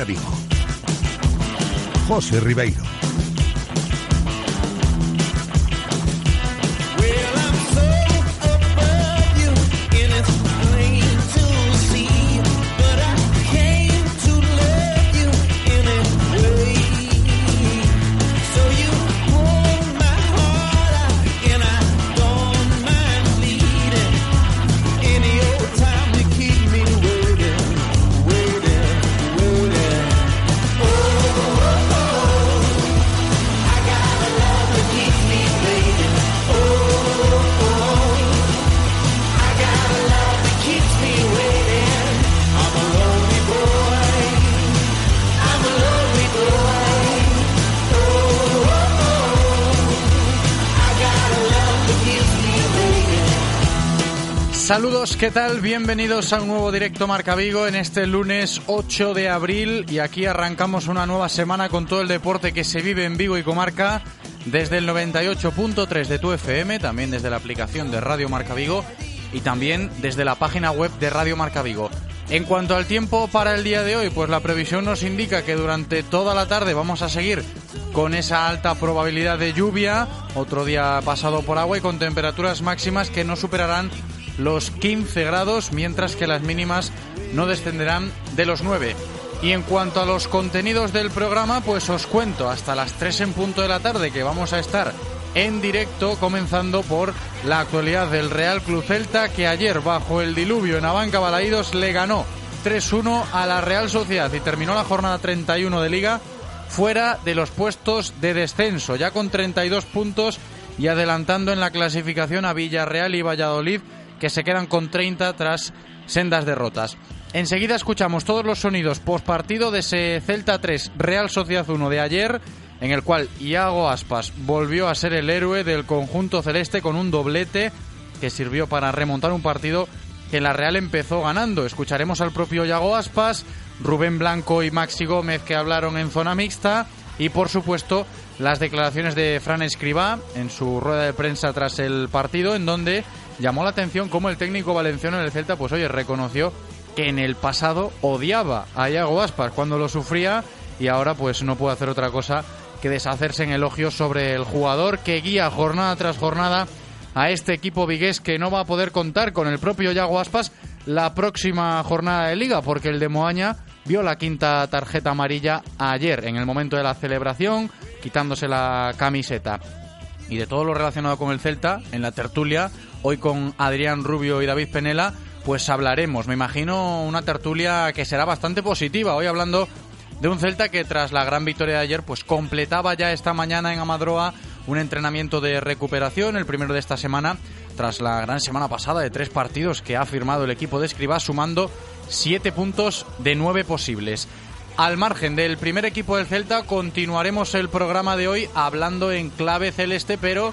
Marca Vigo. José Ribeiro. ¿Qué tal? Bienvenidos a un nuevo directo Marca Vigo en este lunes 8 de abril y aquí arrancamos una nueva semana con todo el deporte que se vive en Vigo y comarca desde el 98.3 de tu FM, también desde la aplicación de Radio Marca Vigo y también desde la página web de Radio Marca Vigo. En cuanto al tiempo para el día de hoy, pues la previsión nos indica que durante toda la tarde vamos a seguir con esa alta probabilidad de lluvia, otro día pasado por agua y con temperaturas máximas que no superarán los 15 grados, mientras que las mínimas no descenderán de los 9. Y en cuanto a los contenidos del programa, pues os cuento hasta las 3 en punto de la tarde que vamos a estar en directo, comenzando por la actualidad del Real Club Celta, que ayer, bajo el diluvio en Abanca Balaídos, le ganó 3-1 a la Real Sociedad y terminó la jornada 31 de Liga fuera de los puestos de descenso, ya con 32 puntos y adelantando en la clasificación a Villarreal y Valladolid que se quedan con 30 tras sendas derrotas. Enseguida escuchamos todos los sonidos post partido de ese Celta 3 Real Sociedad 1 de ayer, en el cual Iago Aspas volvió a ser el héroe del conjunto celeste con un doblete que sirvió para remontar un partido que la Real empezó ganando. Escucharemos al propio Iago Aspas, Rubén Blanco y Maxi Gómez que hablaron en zona mixta y por supuesto las declaraciones de Fran Escribá en su rueda de prensa tras el partido en donde llamó la atención cómo el técnico valenciano en el Celta, pues oye, reconoció que en el pasado odiaba a Iago Aspas cuando lo sufría y ahora pues no puede hacer otra cosa que deshacerse en elogios sobre el jugador que guía jornada tras jornada a este equipo vigués que no va a poder contar con el propio Iago Aspas la próxima jornada de liga porque el de Moaña vio la quinta tarjeta amarilla ayer en el momento de la celebración quitándose la camiseta. Y de todo lo relacionado con el Celta en la tertulia Hoy con Adrián Rubio y David Penela, pues hablaremos. Me imagino una tertulia que será bastante positiva. Hoy hablando de un Celta que tras la gran victoria de ayer, pues completaba ya esta mañana en Amadroa un entrenamiento de recuperación, el primero de esta semana, tras la gran semana pasada de tres partidos que ha firmado el equipo de Escribá, sumando siete puntos de nueve posibles. Al margen del primer equipo del Celta, continuaremos el programa de hoy hablando en clave celeste, pero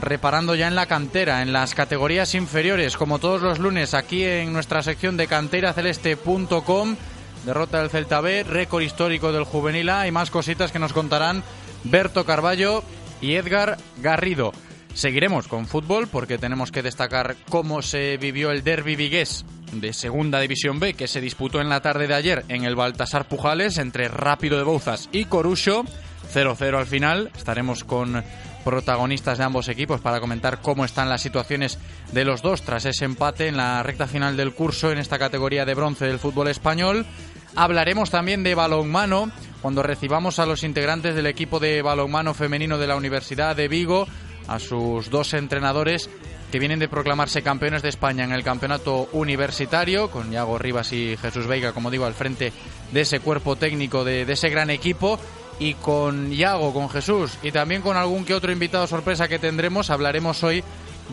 reparando ya en la cantera, en las categorías inferiores, como todos los lunes aquí en nuestra sección de canteraceleste.com. Derrota del Celta B, récord histórico del Juvenil A y más cositas que nos contarán Berto Carballo y Edgar Garrido. Seguiremos con fútbol porque tenemos que destacar cómo se vivió el derby vigués de Segunda División B que se disputó en la tarde de ayer en el Baltasar Pujales entre Rápido de Bouzas y Corucho. 0-0 al final. Estaremos con protagonistas de ambos equipos para comentar cómo están las situaciones de los dos tras ese empate en la recta final del curso en esta categoría de bronce del fútbol español. Hablaremos también de balonmano cuando recibamos a los integrantes del equipo de balonmano femenino de la Universidad de Vigo, a sus dos entrenadores que vienen de proclamarse campeones de España en el campeonato universitario, con Iago Rivas y Jesús Veiga, como digo, al frente de ese cuerpo técnico de, de ese gran equipo y con Iago, con Jesús y también con algún que otro invitado sorpresa que tendremos, hablaremos hoy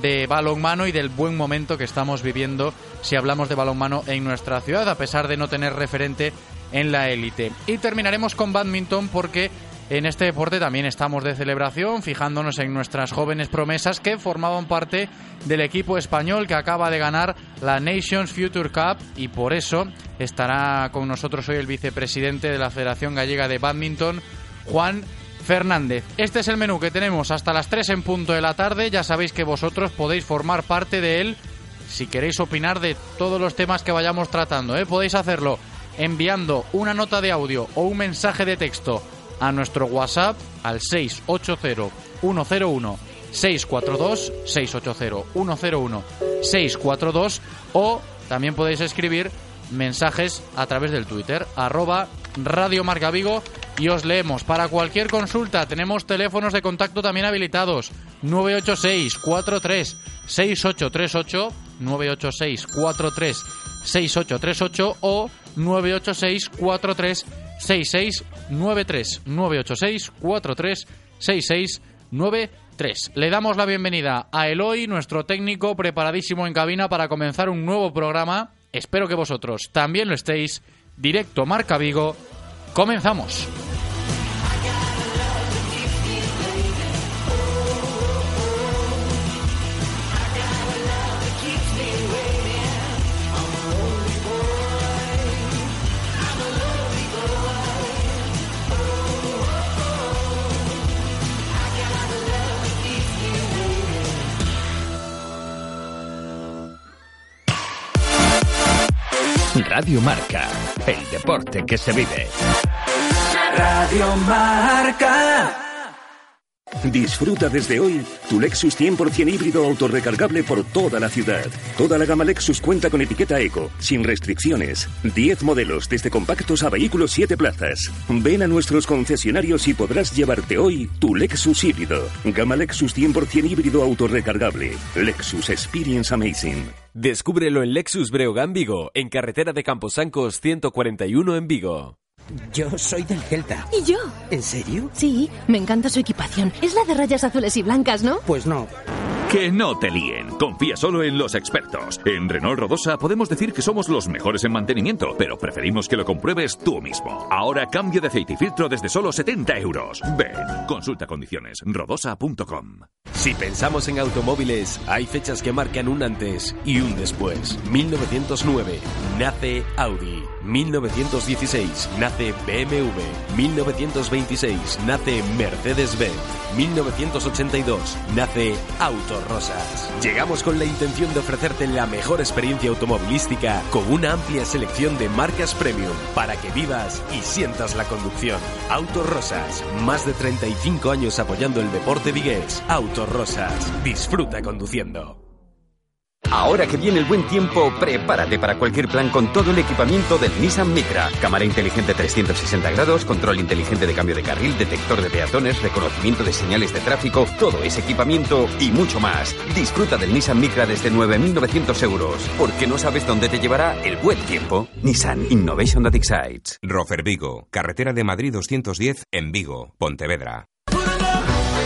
de balonmano y del buen momento que estamos viviendo si hablamos de balonmano en nuestra ciudad, a pesar de no tener referente en la élite. Y terminaremos con badminton porque en este deporte también estamos de celebración, fijándonos en nuestras jóvenes promesas que formaban parte del equipo español que acaba de ganar la Nations Future Cup y por eso estará con nosotros hoy el vicepresidente de la Federación Gallega de Badminton, Juan Fernández. Este es el menú que tenemos hasta las 3 en punto de la tarde. Ya sabéis que vosotros podéis formar parte de él si queréis opinar de todos los temas que vayamos tratando. ¿eh? Podéis hacerlo enviando una nota de audio o un mensaje de texto a nuestro WhatsApp al 680 101 642 680 101 642 o también podéis escribir mensajes a través del Twitter arroba Radio Marca Vigo y os leemos. Para cualquier consulta tenemos teléfonos de contacto también habilitados 986 43 6838 986 43 6838 o 986 43 6693 986 43 6693. Le damos la bienvenida a Eloy, nuestro técnico preparadísimo en cabina para comenzar un nuevo programa. Espero que vosotros también lo estéis. Directo Marca Vigo. Comenzamos. Radio Marca, el deporte que se vive. Radio Marca. Disfruta desde hoy tu Lexus 100% híbrido autorrecargable por toda la ciudad. Toda la gama Lexus cuenta con etiqueta Eco, sin restricciones. 10 modelos, desde compactos a vehículos 7 plazas. Ven a nuestros concesionarios y podrás llevarte hoy tu Lexus híbrido. Gama Lexus 100% híbrido autorrecargable. Lexus Experience Amazing. Descúbrelo en Lexus Breogán Vigo, en carretera de Camposancos 141 en Vigo. Yo soy del Celta. ¿Y yo? ¿En serio? Sí, me encanta su equipación. Es la de rayas azules y blancas, ¿no? Pues no. Que no te líen. Confía solo en los expertos. En Renault Rodosa podemos decir que somos los mejores en mantenimiento, pero preferimos que lo compruebes tú mismo. Ahora cambio de aceite y filtro desde solo 70 euros. Ven, consulta condiciones. Rodosa.com. Si pensamos en automóviles, hay fechas que marcan un antes y un después. 1909 nace Audi. 1916 nace BMW. 1926 nace Mercedes-Benz. 1982 nace Autorosas. Llegamos con la intención de ofrecerte la mejor experiencia automovilística con una amplia selección de marcas premium para que vivas y sientas la conducción. Autorosas, más de 35 años apoyando el deporte vigués. Autorosas, disfruta conduciendo. Ahora que viene el buen tiempo, prepárate para cualquier plan con todo el equipamiento del Nissan Micra. Cámara inteligente 360 grados, control inteligente de cambio de carril, detector de peatones, reconocimiento de señales de tráfico, todo ese equipamiento y mucho más. Disfruta del Nissan Micra desde 9.900 euros, porque no sabes dónde te llevará el buen tiempo. Nissan Innovation That Excites. Rofer Vigo, carretera de Madrid 210 en Vigo, Pontevedra.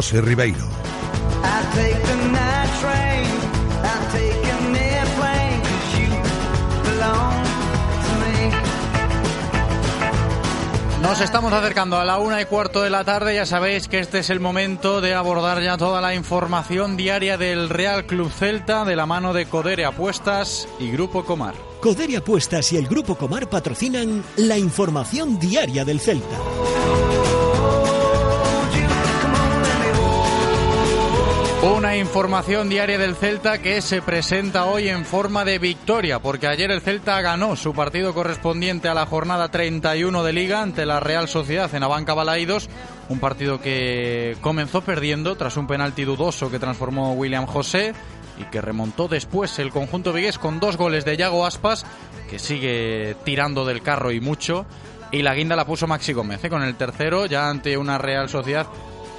To me. Nos estamos acercando a la una y cuarto de la tarde. Ya sabéis que este es el momento de abordar ya toda la información diaria del Real Club Celta de la mano de Codere Apuestas y Grupo Comar. Codere Apuestas y el Grupo Comar patrocinan la información diaria del Celta. Una información diaria del Celta que se presenta hoy en forma de victoria, porque ayer el Celta ganó su partido correspondiente a la jornada 31 de Liga ante la Real Sociedad en Abanca Balaídos, Un partido que comenzó perdiendo tras un penalti dudoso que transformó William José y que remontó después el conjunto vigués con dos goles de Yago Aspas, que sigue tirando del carro y mucho. Y la guinda la puso Maxi Gómez, ¿eh? con el tercero, ya ante una Real Sociedad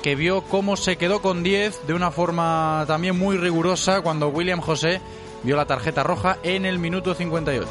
que vio cómo se quedó con 10 de una forma también muy rigurosa cuando William José vio la tarjeta roja en el minuto 58.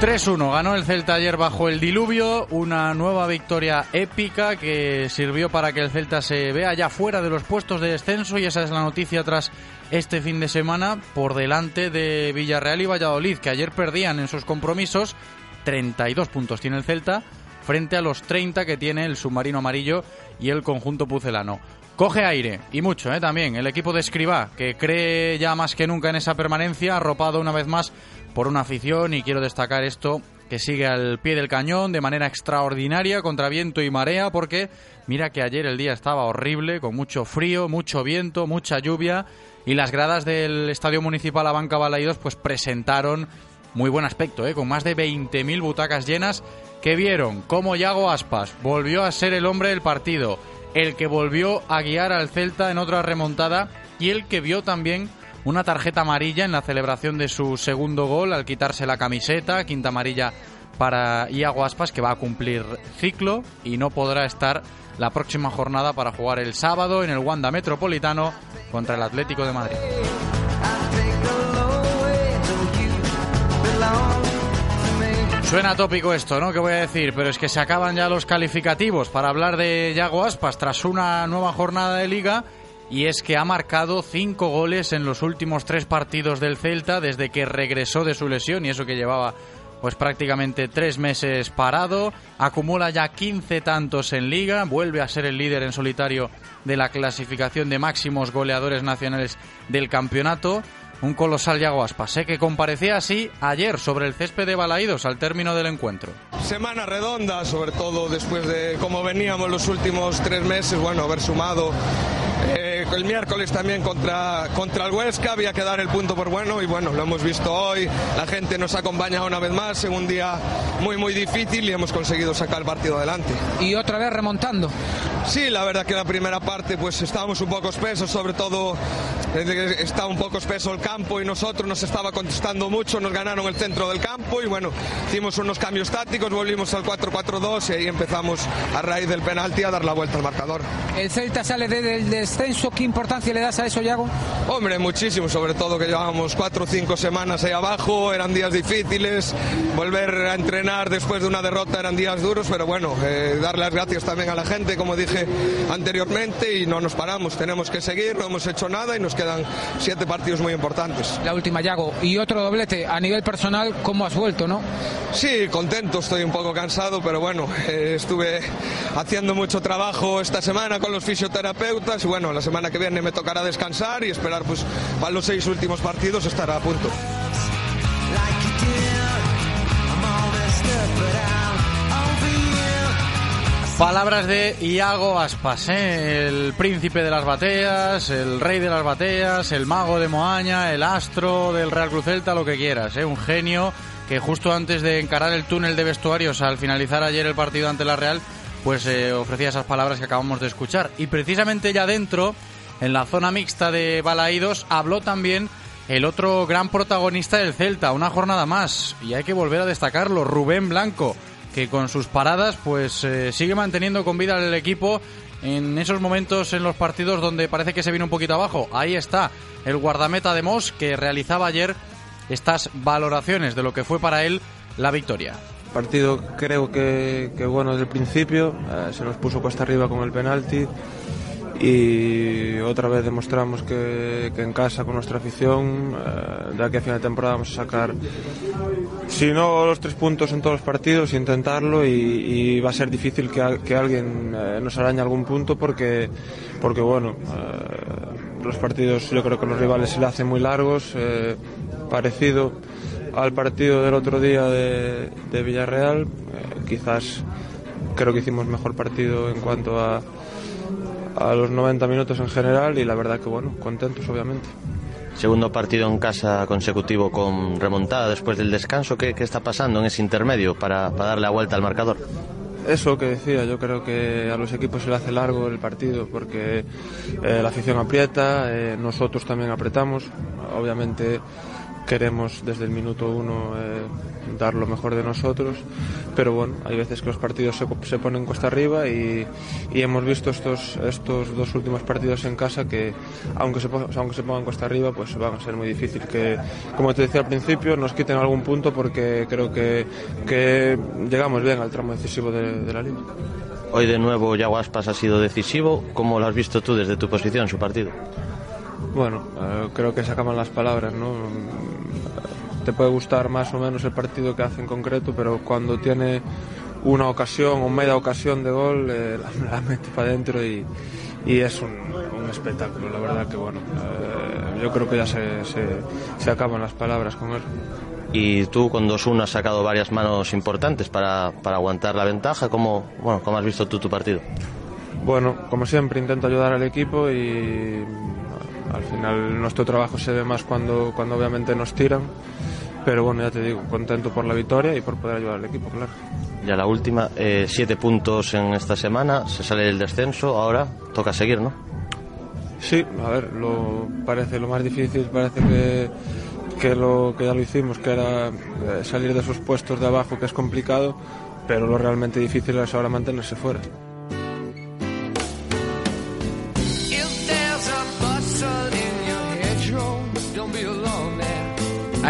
3-1 ganó el Celta ayer bajo el diluvio, una nueva victoria épica que sirvió para que el Celta se vea ya fuera de los puestos de descenso y esa es la noticia tras este fin de semana por delante de Villarreal y Valladolid que ayer perdían en sus compromisos 32 puntos tiene el Celta frente a los 30 que tiene el submarino amarillo y el conjunto pucelano. Coge aire y mucho ¿eh? también el equipo de Escribá que cree ya más que nunca en esa permanencia, arropado una vez más por una afición y quiero destacar esto que sigue al pie del cañón de manera extraordinaria contra viento y marea porque mira que ayer el día estaba horrible con mucho frío, mucho viento, mucha lluvia y las gradas del Estadio Municipal Abanca Balaidos pues presentaron muy buen aspecto, ¿eh? con más de 20.000 butacas llenas. Que vieron cómo Yago Aspas volvió a ser el hombre del partido, el que volvió a guiar al Celta en otra remontada y el que vio también una tarjeta amarilla en la celebración de su segundo gol al quitarse la camiseta, quinta amarilla para Iago Aspas que va a cumplir ciclo y no podrá estar la próxima jornada para jugar el sábado en el Wanda Metropolitano contra el Atlético de Madrid. Suena tópico esto, ¿no? ¿Qué voy a decir? Pero es que se acaban ya los calificativos para hablar de Yago Aspas tras una nueva jornada de liga y es que ha marcado cinco goles en los últimos tres partidos del Celta desde que regresó de su lesión y eso que llevaba pues prácticamente tres meses parado, acumula ya 15 tantos en liga, vuelve a ser el líder en solitario de la clasificación de máximos goleadores nacionales del campeonato. Un colosal Yago Aspas, ¿eh? que comparecía así ayer sobre el césped de Balaídos al término del encuentro. Semana redonda, sobre todo después de cómo veníamos los últimos tres meses, bueno, haber sumado eh, el miércoles también contra, contra el Huesca, había que dar el punto por bueno y bueno, lo hemos visto hoy, la gente nos acompaña una vez más en un día muy muy difícil y hemos conseguido sacar el partido adelante. Y otra vez remontando. Sí, la verdad que la primera parte pues estábamos un poco espesos, sobre todo eh, está un poco espeso el campo y nosotros nos estaba contestando mucho, nos ganaron el centro del campo y bueno, hicimos unos cambios tácticos, volvimos al 4-4-2 y ahí empezamos a raíz del penalti a dar la vuelta al marcador. El Celta sale del descenso, ¿qué importancia le das a eso, Yago? Hombre, muchísimo, sobre todo que llevábamos cuatro o cinco semanas ahí abajo, eran días difíciles, volver a entrenar después de una derrota eran días duros, pero bueno, eh, dar las gracias también a la gente, como dije anteriormente, y no nos paramos, tenemos que seguir, no hemos hecho nada y nos quedan siete partidos muy importantes. La última, Yago, y otro doblete, a nivel personal, ¿cómo has vuelto, no? Sí, contento, estoy un poco cansado, pero bueno, eh, estuve haciendo mucho trabajo esta semana con los fisioterapeutas y bueno, la semana que viene me tocará descansar y esperar pues para los seis últimos partidos estar a punto. Palabras de Iago Aspas, ¿eh? el príncipe de las bateas, el rey de las bateas, el mago de Moaña, el astro del Real Cruz Celta, lo que quieras, ¿eh? un genio que justo antes de encarar el túnel de vestuarios al finalizar ayer el partido ante la Real, pues eh, ofrecía esas palabras que acabamos de escuchar. Y precisamente ya dentro, en la zona mixta de Balaídos, habló también el otro gran protagonista del Celta, una jornada más, y hay que volver a destacarlo, Rubén Blanco, que con sus paradas pues eh, sigue manteniendo con vida el equipo en esos momentos en los partidos donde parece que se viene un poquito abajo. Ahí está el guardameta de Moss que realizaba ayer estas valoraciones de lo que fue para él la victoria. Partido creo que, que bueno desde el principio, eh, se nos puso cuesta arriba con el penalti y otra vez demostramos que, que en casa con nuestra afición eh, de aquí a final de temporada vamos a sacar si no los tres puntos en todos los partidos intentarlo y, y va a ser difícil que, que alguien eh, nos arañe algún punto porque porque bueno eh, los partidos yo creo que los rivales se le hacen muy largos eh, parecido al partido del otro día de, de Villarreal eh, quizás creo que hicimos mejor partido en cuanto a a los 90 minutos en general y la verdad que bueno, contentos obviamente. Segundo partido en casa consecutivo con remontada después del descanso. ¿Qué, qué está pasando en ese intermedio para, para darle la vuelta al marcador? Eso que decía, yo creo que a los equipos se le hace largo el partido porque eh, la afición aprieta, eh, nosotros también apretamos. Obviamente queremos desde el minuto uno eh, dar lo mejor de nosotros, pero bueno, hay veces que los partidos se, se ponen cuesta arriba y, y hemos visto estos, estos dos últimos partidos en casa que aunque se, aunque se pongan cuesta arriba, pues van a ser muy difícil que, como te decía al principio, nos quiten algún punto porque creo que, que llegamos bien al tramo decisivo de, la liga. Hoy de nuevo Yago Aspas ha sido decisivo. ¿Cómo lo has visto tú desde tu posición, su partido? Bueno, eh, creo que se acaban las palabras, ¿no? Te puede gustar más o menos el partido que hace en concreto, pero cuando tiene una ocasión o media ocasión de gol, eh, la, la mete para adentro y, y es un, un espectáculo. La verdad que, bueno, eh, yo creo que ya se, se, se acaban las palabras con él. Y tú con 2-1 has sacado varias manos importantes para, para aguantar la ventaja. ¿Cómo, bueno, ¿Cómo has visto tú tu partido? Bueno, como siempre, intento ayudar al equipo y al final nuestro trabajo se ve más cuando, cuando obviamente nos tiran. Pero bueno, ya te digo, contento por la victoria y por poder ayudar al equipo, claro. Ya la última, eh, siete puntos en esta semana, se sale del descenso, ahora toca seguir, ¿no? Sí, a ver, lo, parece lo más difícil, parece que, que, lo, que ya lo hicimos, que era eh, salir de esos puestos de abajo, que es complicado, pero lo realmente difícil es ahora mantenerse fuera.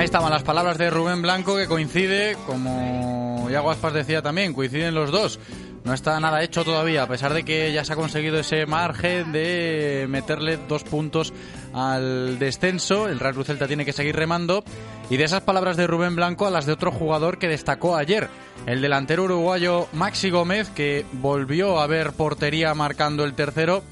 Ahí estaban las palabras de Rubén Blanco que coincide, como Iago Aspas decía también, coinciden los dos. No está nada hecho todavía, a pesar de que ya se ha conseguido ese margen de meterle dos puntos al descenso. El Real Cruz Celta tiene que seguir remando. Y de esas palabras de Rubén Blanco a las de otro jugador que destacó ayer, el delantero uruguayo Maxi Gómez, que volvió a ver portería marcando el tercero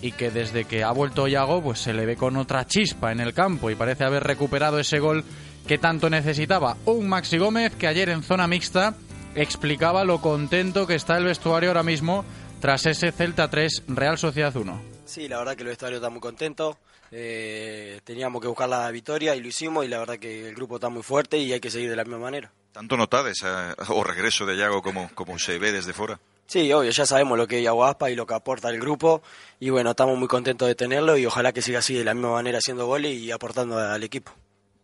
y que desde que ha vuelto Yago pues se le ve con otra chispa en el campo y parece haber recuperado ese gol que tanto necesitaba. Un Maxi Gómez que ayer en zona mixta explicaba lo contento que está el vestuario ahora mismo tras ese Celta 3 Real Sociedad 1. Sí, la verdad que el vestuario está muy contento. Eh, teníamos que buscar la victoria y lo hicimos y la verdad que el grupo está muy fuerte y hay que seguir de la misma manera. Tanto notades eh, o regreso de Iago como, como se ve desde fuera. Sí, obvio, ya sabemos lo que es Yaguaspa y lo que aporta el grupo y bueno, estamos muy contentos de tenerlo y ojalá que siga así de la misma manera haciendo goles y aportando al equipo.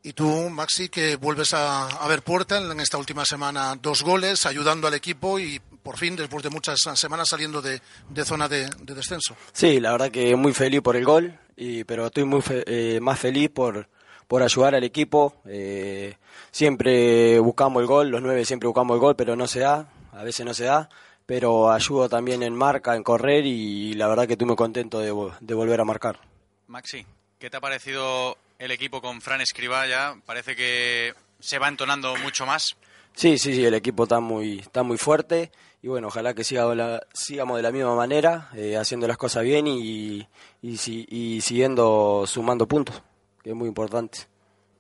Y tú, Maxi, que vuelves a, a ver puerta en esta última semana, dos goles, ayudando al equipo y por fin, después de muchas semanas, saliendo de, de zona de, de descenso. Sí, la verdad que muy feliz por el gol, y, pero estoy muy fe- eh, más feliz por, por ayudar al equipo. Eh, siempre buscamos el gol, los nueve siempre buscamos el gol, pero no se da, a veces no se da. Pero ayudo también en marca, en correr y la verdad que estoy muy contento de, de volver a marcar. Maxi, ¿qué te ha parecido el equipo con Fran Escribá ya? Parece que se va entonando mucho más. Sí, sí, sí, el equipo está muy, está muy fuerte y bueno, ojalá que siga la- sigamos de la misma manera, eh, haciendo las cosas bien y, y, si- y siguiendo sumando puntos, que es muy importante.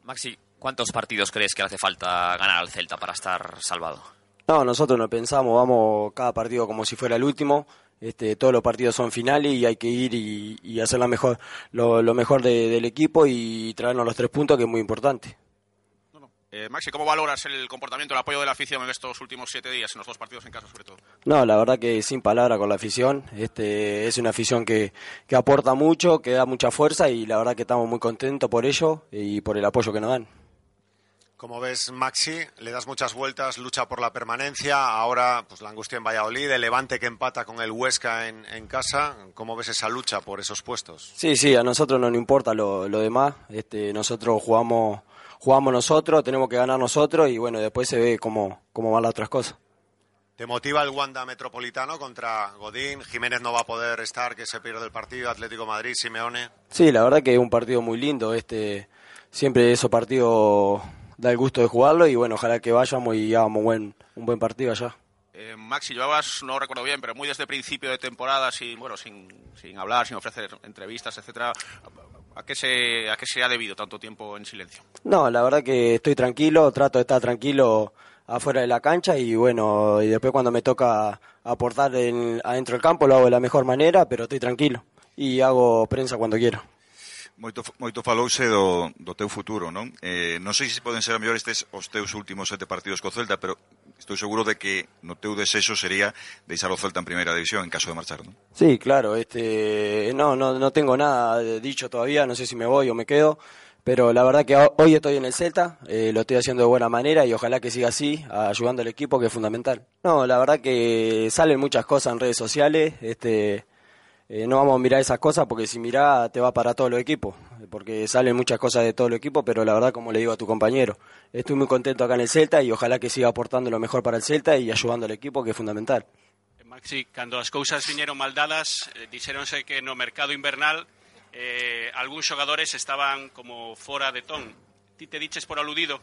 Maxi, ¿cuántos partidos crees que le hace falta ganar al Celta para estar salvado? No, nosotros no pensamos, vamos cada partido como si fuera el último. Este, todos los partidos son finales y hay que ir y, y hacer la mejor, lo, lo mejor de- del equipo y traernos los tres puntos, que es muy importante. Eh, Maxi, ¿cómo valoras el comportamiento, el apoyo de la afición en estos últimos siete días, en los dos partidos en casa sobre todo? No, la verdad que sin palabra con la afición. Este, es una afición que, que aporta mucho, que da mucha fuerza y la verdad que estamos muy contentos por ello y por el apoyo que nos dan. Como ves, Maxi, le das muchas vueltas, lucha por la permanencia. Ahora, pues la angustia en Valladolid, el Levante que empata con el Huesca en, en casa. ¿Cómo ves esa lucha por esos puestos? Sí, sí, a nosotros no nos importa lo, lo demás. Este, nosotros jugamos, jugamos nosotros, tenemos que ganar nosotros y bueno, después se ve cómo, cómo van las otras cosas. ¿Te motiva el Wanda Metropolitano contra Godín? Jiménez no va a poder estar, que se pierde el partido. Atlético Madrid, Simeone. Sí, la verdad que es un partido muy lindo. Este, siempre esos partidos da el gusto de jugarlo y bueno, ojalá que vayamos y hagamos buen, un buen partido allá. Eh, Maxi, llevabas, no recuerdo bien, pero muy desde principio de temporada, sin, bueno, sin, sin hablar, sin ofrecer entrevistas, etcétera. ¿A qué, se, ¿A qué se ha debido tanto tiempo en silencio? No, la verdad que estoy tranquilo, trato de estar tranquilo afuera de la cancha y bueno, y después cuando me toca aportar en, adentro del campo lo hago de la mejor manera, pero estoy tranquilo y hago prensa cuando quiero. Moito, moito falouse do, do teu futuro, non? Eh, non sei se poden ser a mellor estes os teus últimos sete partidos co Celta, pero estou seguro de que no teu desexo sería deixar o Celta en primeira división en caso de marchar, non? Sí, claro, este, no, no, no tengo nada dicho todavía, no sé si me voy o me quedo, pero la verdad que hoy estoy en el Celta, eh, lo estoy haciendo de buena manera y ojalá que siga así, ayudando al equipo que es fundamental. No, la verdad que salen muchas cosas en redes sociales, este eh, no vamos a mirar esas cosas porque si mirá te va para todos los equipos, eh, porque salen muchas cosas de todo el equipo, pero la verdad, como le digo a tu compañero, estoy muy contento acá en el Celta y ojalá que siga aportando lo mejor para el Celta y ayudando al equipo, que es fundamental. Maxi, cando as cousas viñeron mal dadas, eh, dixéronse que no mercado invernal eh, algúns xogadores estaban como fora de ton. Ti te diches por aludido?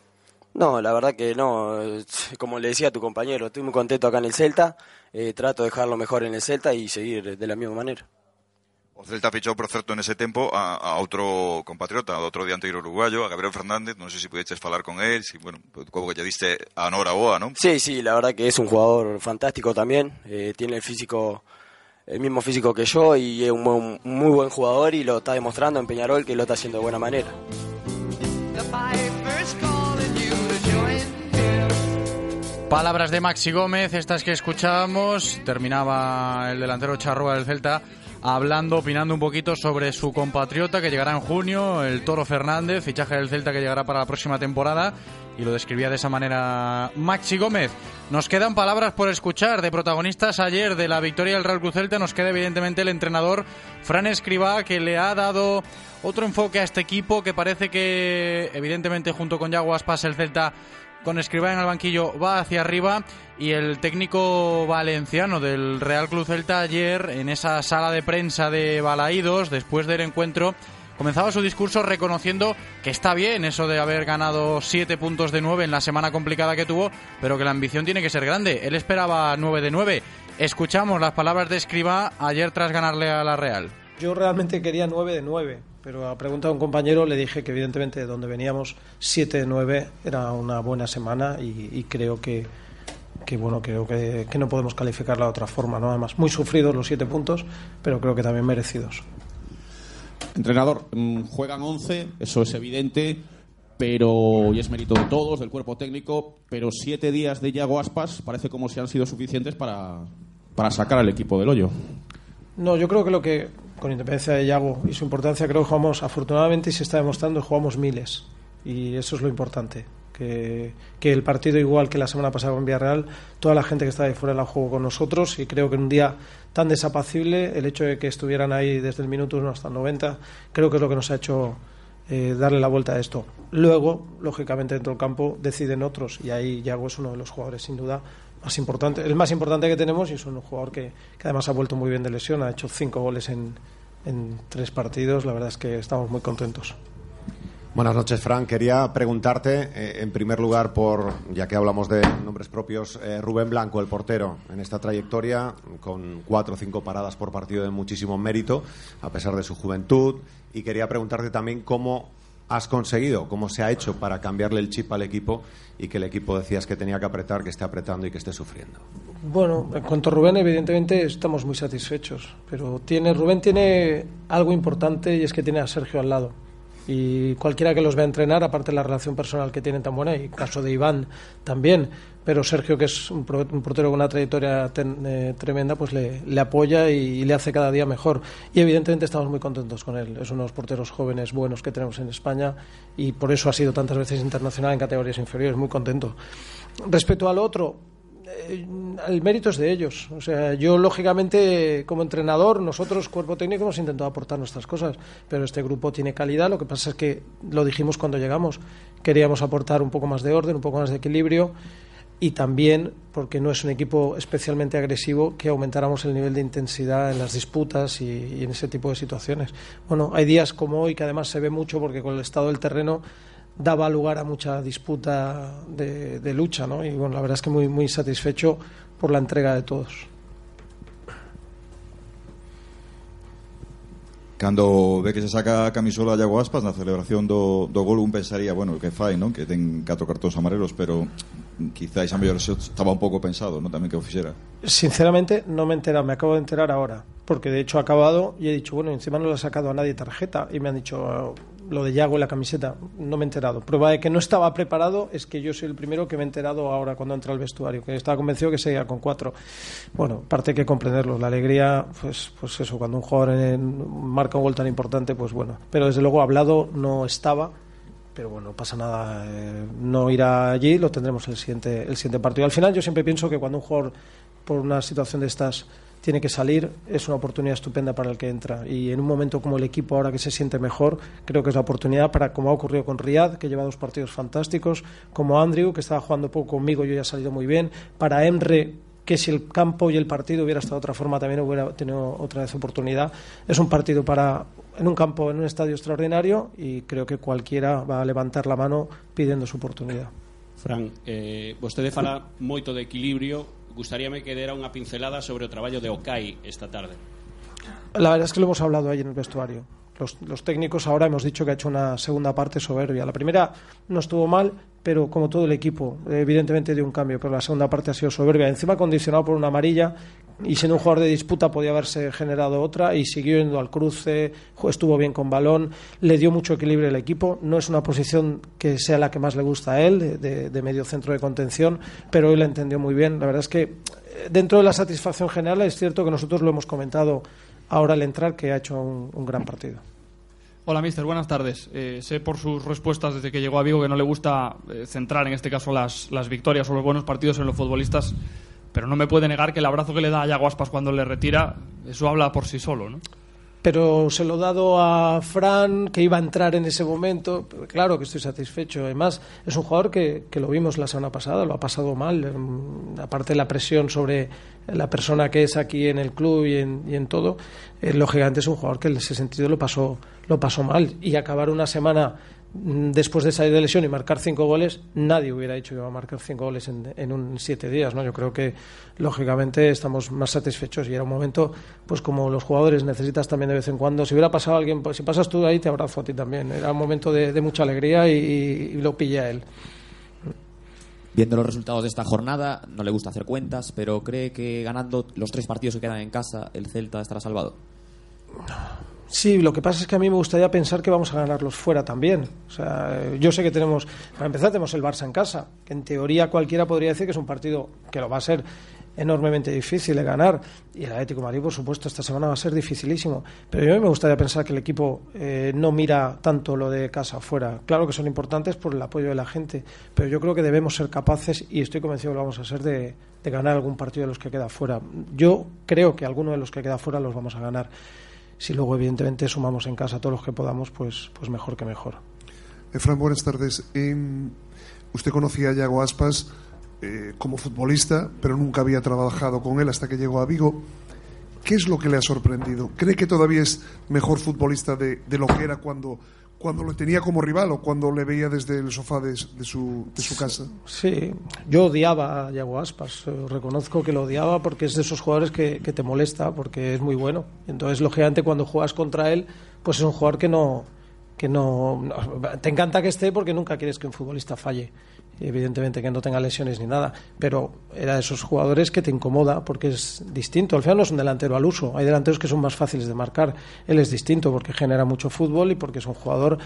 No, la verdad que no. eh, Como le decía a tu compañero, estoy muy contento acá en el Celta. eh, trato de dejarlo mejor en el Celta y seguir de la misma manera. O Celta fichou, por certo, nese tempo a, a outro compatriota, a outro dianteiro uruguayo, a Gabriel Fernández, non sei se pudeches falar con él, si, bueno, como que lle diste a Nora Boa, non? Sí, sí, la verdad que es un jugador fantástico también. eh, tiene el físico, el mismo físico que yo y es un, buen- un muy buen jugador y lo está demostrando en Peñarol que lo está haciendo de buena manera. Palabras de Maxi Gómez, estas que escuchábamos. Terminaba el delantero Charrúa del Celta hablando, opinando un poquito sobre su compatriota que llegará en junio, el Toro Fernández, fichaje del Celta que llegará para la próxima temporada. Y lo describía de esa manera Maxi Gómez. Nos quedan palabras por escuchar de protagonistas ayer de la victoria del Real Cruz Celta. Nos queda evidentemente el entrenador Fran Escribá que le ha dado otro enfoque a este equipo que parece que evidentemente junto con Yago Aspas el Celta con Escribá en el banquillo va hacia arriba y el técnico valenciano del Real Club Celta ayer en esa sala de prensa de Balaídos después del encuentro comenzaba su discurso reconociendo que está bien eso de haber ganado 7 puntos de 9 en la semana complicada que tuvo, pero que la ambición tiene que ser grande. Él esperaba 9 de 9. Escuchamos las palabras de Escribá ayer tras ganarle a la Real. Yo realmente quería 9 de 9, pero a pregunta de un compañero le dije que evidentemente de donde veníamos 7 de 9 era una buena semana y, y creo que, que bueno creo que, que no podemos calificarla de otra forma, ¿no? Además, muy sufridos los 7 puntos, pero creo que también merecidos. Entrenador, mm, juegan 11, eso es evidente, pero y es mérito de todos, del cuerpo técnico, pero siete días de Yago Aspas parece como si han sido suficientes para, para sacar al equipo del hoyo. No, yo creo que lo que, con independencia de Yago y su importancia, creo que jugamos, afortunadamente, y se está demostrando, jugamos miles. Y eso es lo importante. Que, que el partido, igual que la semana pasada con Villarreal, toda la gente que está ahí fuera la jugó con nosotros. Y creo que en un día tan desapacible, el hecho de que estuvieran ahí desde el minuto 1 hasta el 90, creo que es lo que nos ha hecho eh, darle la vuelta a esto. Luego, lógicamente, dentro del campo deciden otros. Y ahí Yago es uno de los jugadores, sin duda, más importante, el más importante que tenemos y es un jugador que, que además ha vuelto muy bien de lesión, ha hecho cinco goles en, en tres partidos, la verdad es que estamos muy contentos. Buenas noches, Fran. Quería preguntarte, eh, en primer lugar, por, ya que hablamos de nombres propios, eh, Rubén Blanco, el portero, en esta trayectoria, con cuatro o cinco paradas por partido de muchísimo mérito, a pesar de su juventud. Y quería preguntarte también cómo has conseguido, cómo se ha hecho para cambiarle el chip al equipo y que el equipo decías que tenía que apretar, que esté apretando y que esté sufriendo. Bueno, en cuanto a Rubén, evidentemente estamos muy satisfechos, pero tiene Rubén tiene algo importante y es que tiene a Sergio al lado. Y cualquiera que los vea entrenar, aparte de la relación personal que tienen tan buena, y caso de Iván también, pero Sergio, que es un, portero con una trayectoria ten- eh, tremenda, pues le, apoya y, y le hace cada día mejor. Y evidentemente estamos muy contentos con él. Es uno de los porteros jóvenes buenos que tenemos en España y por eso ha sido tantas veces internacional en categorías inferiores. Muy contento. Respecto al otro, eh, el mérito es de ellos. O sea, yo lógicamente como entrenador, nosotros cuerpo técnico hemos intentado aportar nuestras cosas, pero este grupo tiene calidad. Lo que pasa es que lo dijimos cuando llegamos, queríamos aportar un poco más de orden, un poco más de equilibrio y también porque no es un equipo especialmente agresivo que aumentáramos el nivel de intensidad en las disputas y, en ese tipo de situaciones. Bueno, hay días como hoy que además se ve mucho porque con el estado del terreno daba lugar a mucha disputa de, de lucha, ¿no? Y bueno, la verdad es que muy muy satisfecho por la entrega de todos. Cando ve que se saca a camisola Iago Aspas na celebración do, do gol un pensaría, bueno, que fai, non? Que ten catro cartóns amarelos, pero quizá esa mellor estaba un pouco pensado, ¿no? Tamén que o fixera. Sinceramente, no me he enterado, me acabo de enterar ahora. Porque de hecho ha acabado y he dicho, bueno, encima no le ha sacado a nadie tarjeta. Y me han dicho "Ah, lo de Yago en la camiseta. No me he enterado. Prueba de que no estaba preparado es que yo soy el primero que me he enterado ahora cuando entra al vestuario. Que estaba convencido que seguía con cuatro. Bueno, parte hay que comprenderlo. La alegría, pues, pues eso, cuando un jugador marca un gol tan importante, pues bueno. Pero desde luego hablado no estaba. Pero bueno, no pasa nada. eh, no irá allí, lo tendremos el siguiente, el siguiente partido. Al final, yo siempre pienso que cuando un jugador, por una situación de estas, tiene que salir, es una oportunidad estupenda para el que entra. Y en un momento como el equipo, ahora que se siente mejor, creo que es la oportunidad para, como ha ocurrido con Riyad, que lleva dos partidos fantásticos, como Andrew, que estaba jugando poco conmigo, yo ya he salido muy bien, para Emre que si el campo y el partido hubiera estado de otra forma también hubiera tenido otra vez oportunidad. Es un partido para en un campo, en un estadio extraordinario y creo que cualquiera va a levantar la mano pidiendo su oportunidad. Fran, eh, vostede fala moito de equilibrio Gustaríame que dera unha pincelada sobre o traballo de Okai esta tarde La verdad es que lo hemos hablado ahí en el vestuario los, los técnicos ahora hemos dicho que ha hecho una segunda parte soberbia. La primera no estuvo mal, pero como todo el equipo, evidentemente dio un cambio, pero la segunda parte ha sido soberbia. Encima condicionado por una amarilla y siendo un jugador de disputa podía haberse generado otra y siguió yendo al cruce, estuvo bien con balón, le dio mucho equilibrio al equipo. No es una posición que sea la que más le gusta a él, de, de- de medio centro de contención, pero hoy la entendió muy bien. La verdad es que eh, dentro de la satisfacción general es cierto que nosotros lo hemos comentado ahora al entrar que ha hecho un gran partido. Hola, mister. Buenas tardes. Eh, sé por sus respuestas desde que llegó a Vigo que no le gusta eh, centrar, en este caso, las, las victorias o los buenos partidos en los futbolistas, pero no me puede negar que el abrazo que le da a Yago Aspas cuando le retira, eso habla por sí solo, ¿no? pero se lo he dado a Fran, que iba a entrar en ese momento. Claro que estoy satisfecho. Además, es un jugador que, que lo vimos la semana pasada, lo ha pasado mal. Aparte de la presión sobre la persona que es aquí en el club y en, y en todo, eh, lógicamente es un jugador que en ese sentido lo pasó, lo pasó mal. Y acabar una semana mm, después de salir de lesión y marcar cinco goles, nadie hubiera dicho que iba a marcar cinco goles en, un siete días. ¿no? Yo creo que, lógicamente, estamos más satisfechos y era un momento, pues como los jugadores necesitas también de vez en cuando. Si hubiera pasado alguien, pues, si pasas tú ahí, te abrazo a ti también. Era un momento de, de mucha alegría y, y lo pillé a él. Viendo los resultados de esta jornada, no le gusta hacer cuentas, pero cree que ganando los tres partidos que quedan en casa, el Celta estará salvado. Sí, lo que pasa es que a mí me gustaría pensar que vamos a ganarlos fuera también. O sea, yo sé que tenemos, para empezar, tenemos el Barça en casa, que en teoría cualquiera podría decir que es un partido que lo va a ser enormemente difícil de ganar. Y el Atlético de Madrid, por supuesto, esta semana va a ser dificilísimo. Pero yo me gustaría pensar que el equipo eh, no mira tanto lo de casa afuera. Claro que son importantes por el apoyo de la gente, pero yo creo que debemos ser capaces, y estoy convencido que lo vamos a ser, de, ganar algún partido de los que queda fuera. Yo creo que alguno de los que queda fuera los vamos a ganar. Si luego, evidentemente, sumamos en casa todos los que podamos, pues, pues mejor que mejor. Eh, Fran, buenas tardes. Eh, usted conocía a Yago Aspas eh, como futbolista, pero nunca había trabajado con él hasta que llegó a Vigo. ¿Qué es lo que le ha sorprendido? ¿Cree que todavía es mejor futbolista de, de lo que era cuando, cuando lo tenía como rival o cuando le veía desde el sofá de, su, casa? Sí, yo odiaba a Yago Aspas, eh, reconozco que lo odiaba porque es de esos jugadores que, te molesta, porque es muy bueno. Entonces, lógicamente, cuando juegas contra él, pues es un jugador que no, que no- te encanta que esté porque nunca quieres que un futbolista falle. Evidentemente que no tenga lesiones ni nada, pero era de esos jugadores que te incomoda porque es distinto. Al final no es un delantero al uso, hay delanteros que son más fáciles de marcar. Él es distinto porque genera mucho fútbol y porque es un jugador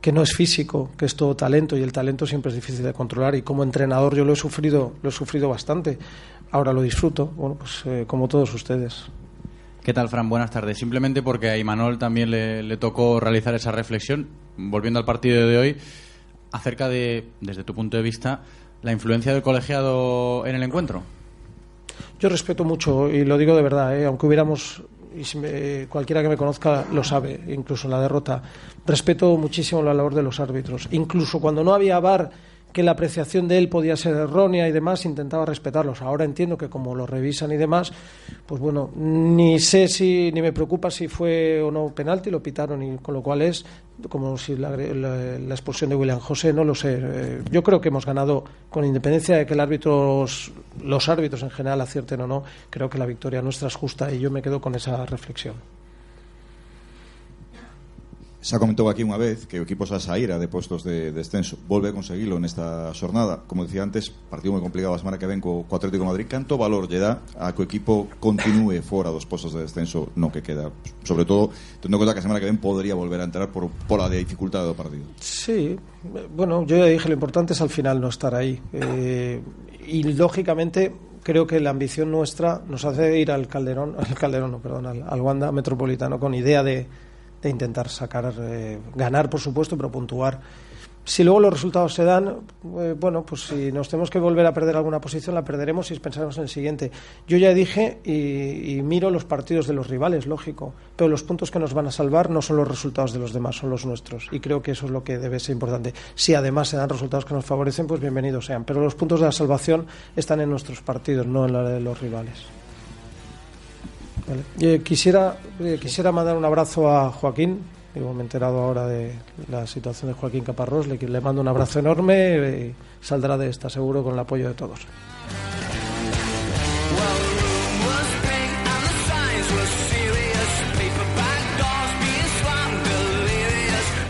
que no es físico, que es todo talento y el talento siempre es difícil de controlar y como entrenador yo lo he sufrido, lo he sufrido bastante. Ahora lo disfruto, bueno, pues eh, como todos ustedes. ¿Qué tal, Fran? Buenas tardes. Simplemente porque a Imanol también le tocó realizar esa reflexión, volviendo al partido de hoy, acerca de, desde tu punto de vista, la influencia del colegiado en el encuentro. Yo respeto mucho y lo digo de verdad, ¿eh? aunque hubiéramos, y si me- cualquiera que me conozca lo sabe, incluso en la derrota, respeto muchísimo la labor de los árbitros. Incluso cuando no había VAR, que la apreciación de él podía ser errónea y demás, intentaba respetarlos. Ahora entiendo que como lo revisan y demás, pues bueno, ni sé si, ni me preocupa si fue o no penalti, lo pitaron, y con lo cual es como si la, la- expulsión de William José, no lo sé. Eh, Yo creo que hemos ganado, con independencia de que el árbitro, los árbitros en general acierten o no, creo que la victoria nuestra es justa y yo me quedo con esa reflexión. Xa comentou aquí unha vez que o equipo xa de postos de descenso Volve a conseguilo nesta xornada Como decía antes, partido moi complicado a semana que ven co, co Atlético de Madrid. Canto valor lle dá a que o equipo continúe fora dos postos de descenso no que queda Sobre todo, tendo en conta que a semana que ven podría volver a entrar por, por la dificultade do partido. Sí, bueno, yo ya dije, lo importante es al final no estar ahí. Eh, y lógicamente creo que la ambición nuestra nos hace ir al Calderón, al Calderón, no, perdón, al, al Wanda Metropolitano con idea de, de intentar sacar, eh, ganar por supuesto, pero puntuar. Si luego los resultados se dan, eh, bueno, pues si nos tenemos que volver a perder alguna posición, la perderemos y pensaremos en el siguiente. Yo ya dije y, y miro los partidos de los rivales, lógico, pero los puntos que nos van a salvar no son los resultados de los demás, son los nuestros. Y creo que eso es lo que debe ser importante. Si además se dan resultados que nos favorecen, pues bienvenidos sean. Pero los puntos de la salvación están en nuestros partidos, no en la de los rivales. Vale. Eh, quisiera, eh, quisiera mandar un abrazo a Joaquín. Digo, me he enterado ahora de la situación de Joaquín Caparrós. Le, le mando un abrazo enorme y saldrá de esta seguro con el apoyo de todos.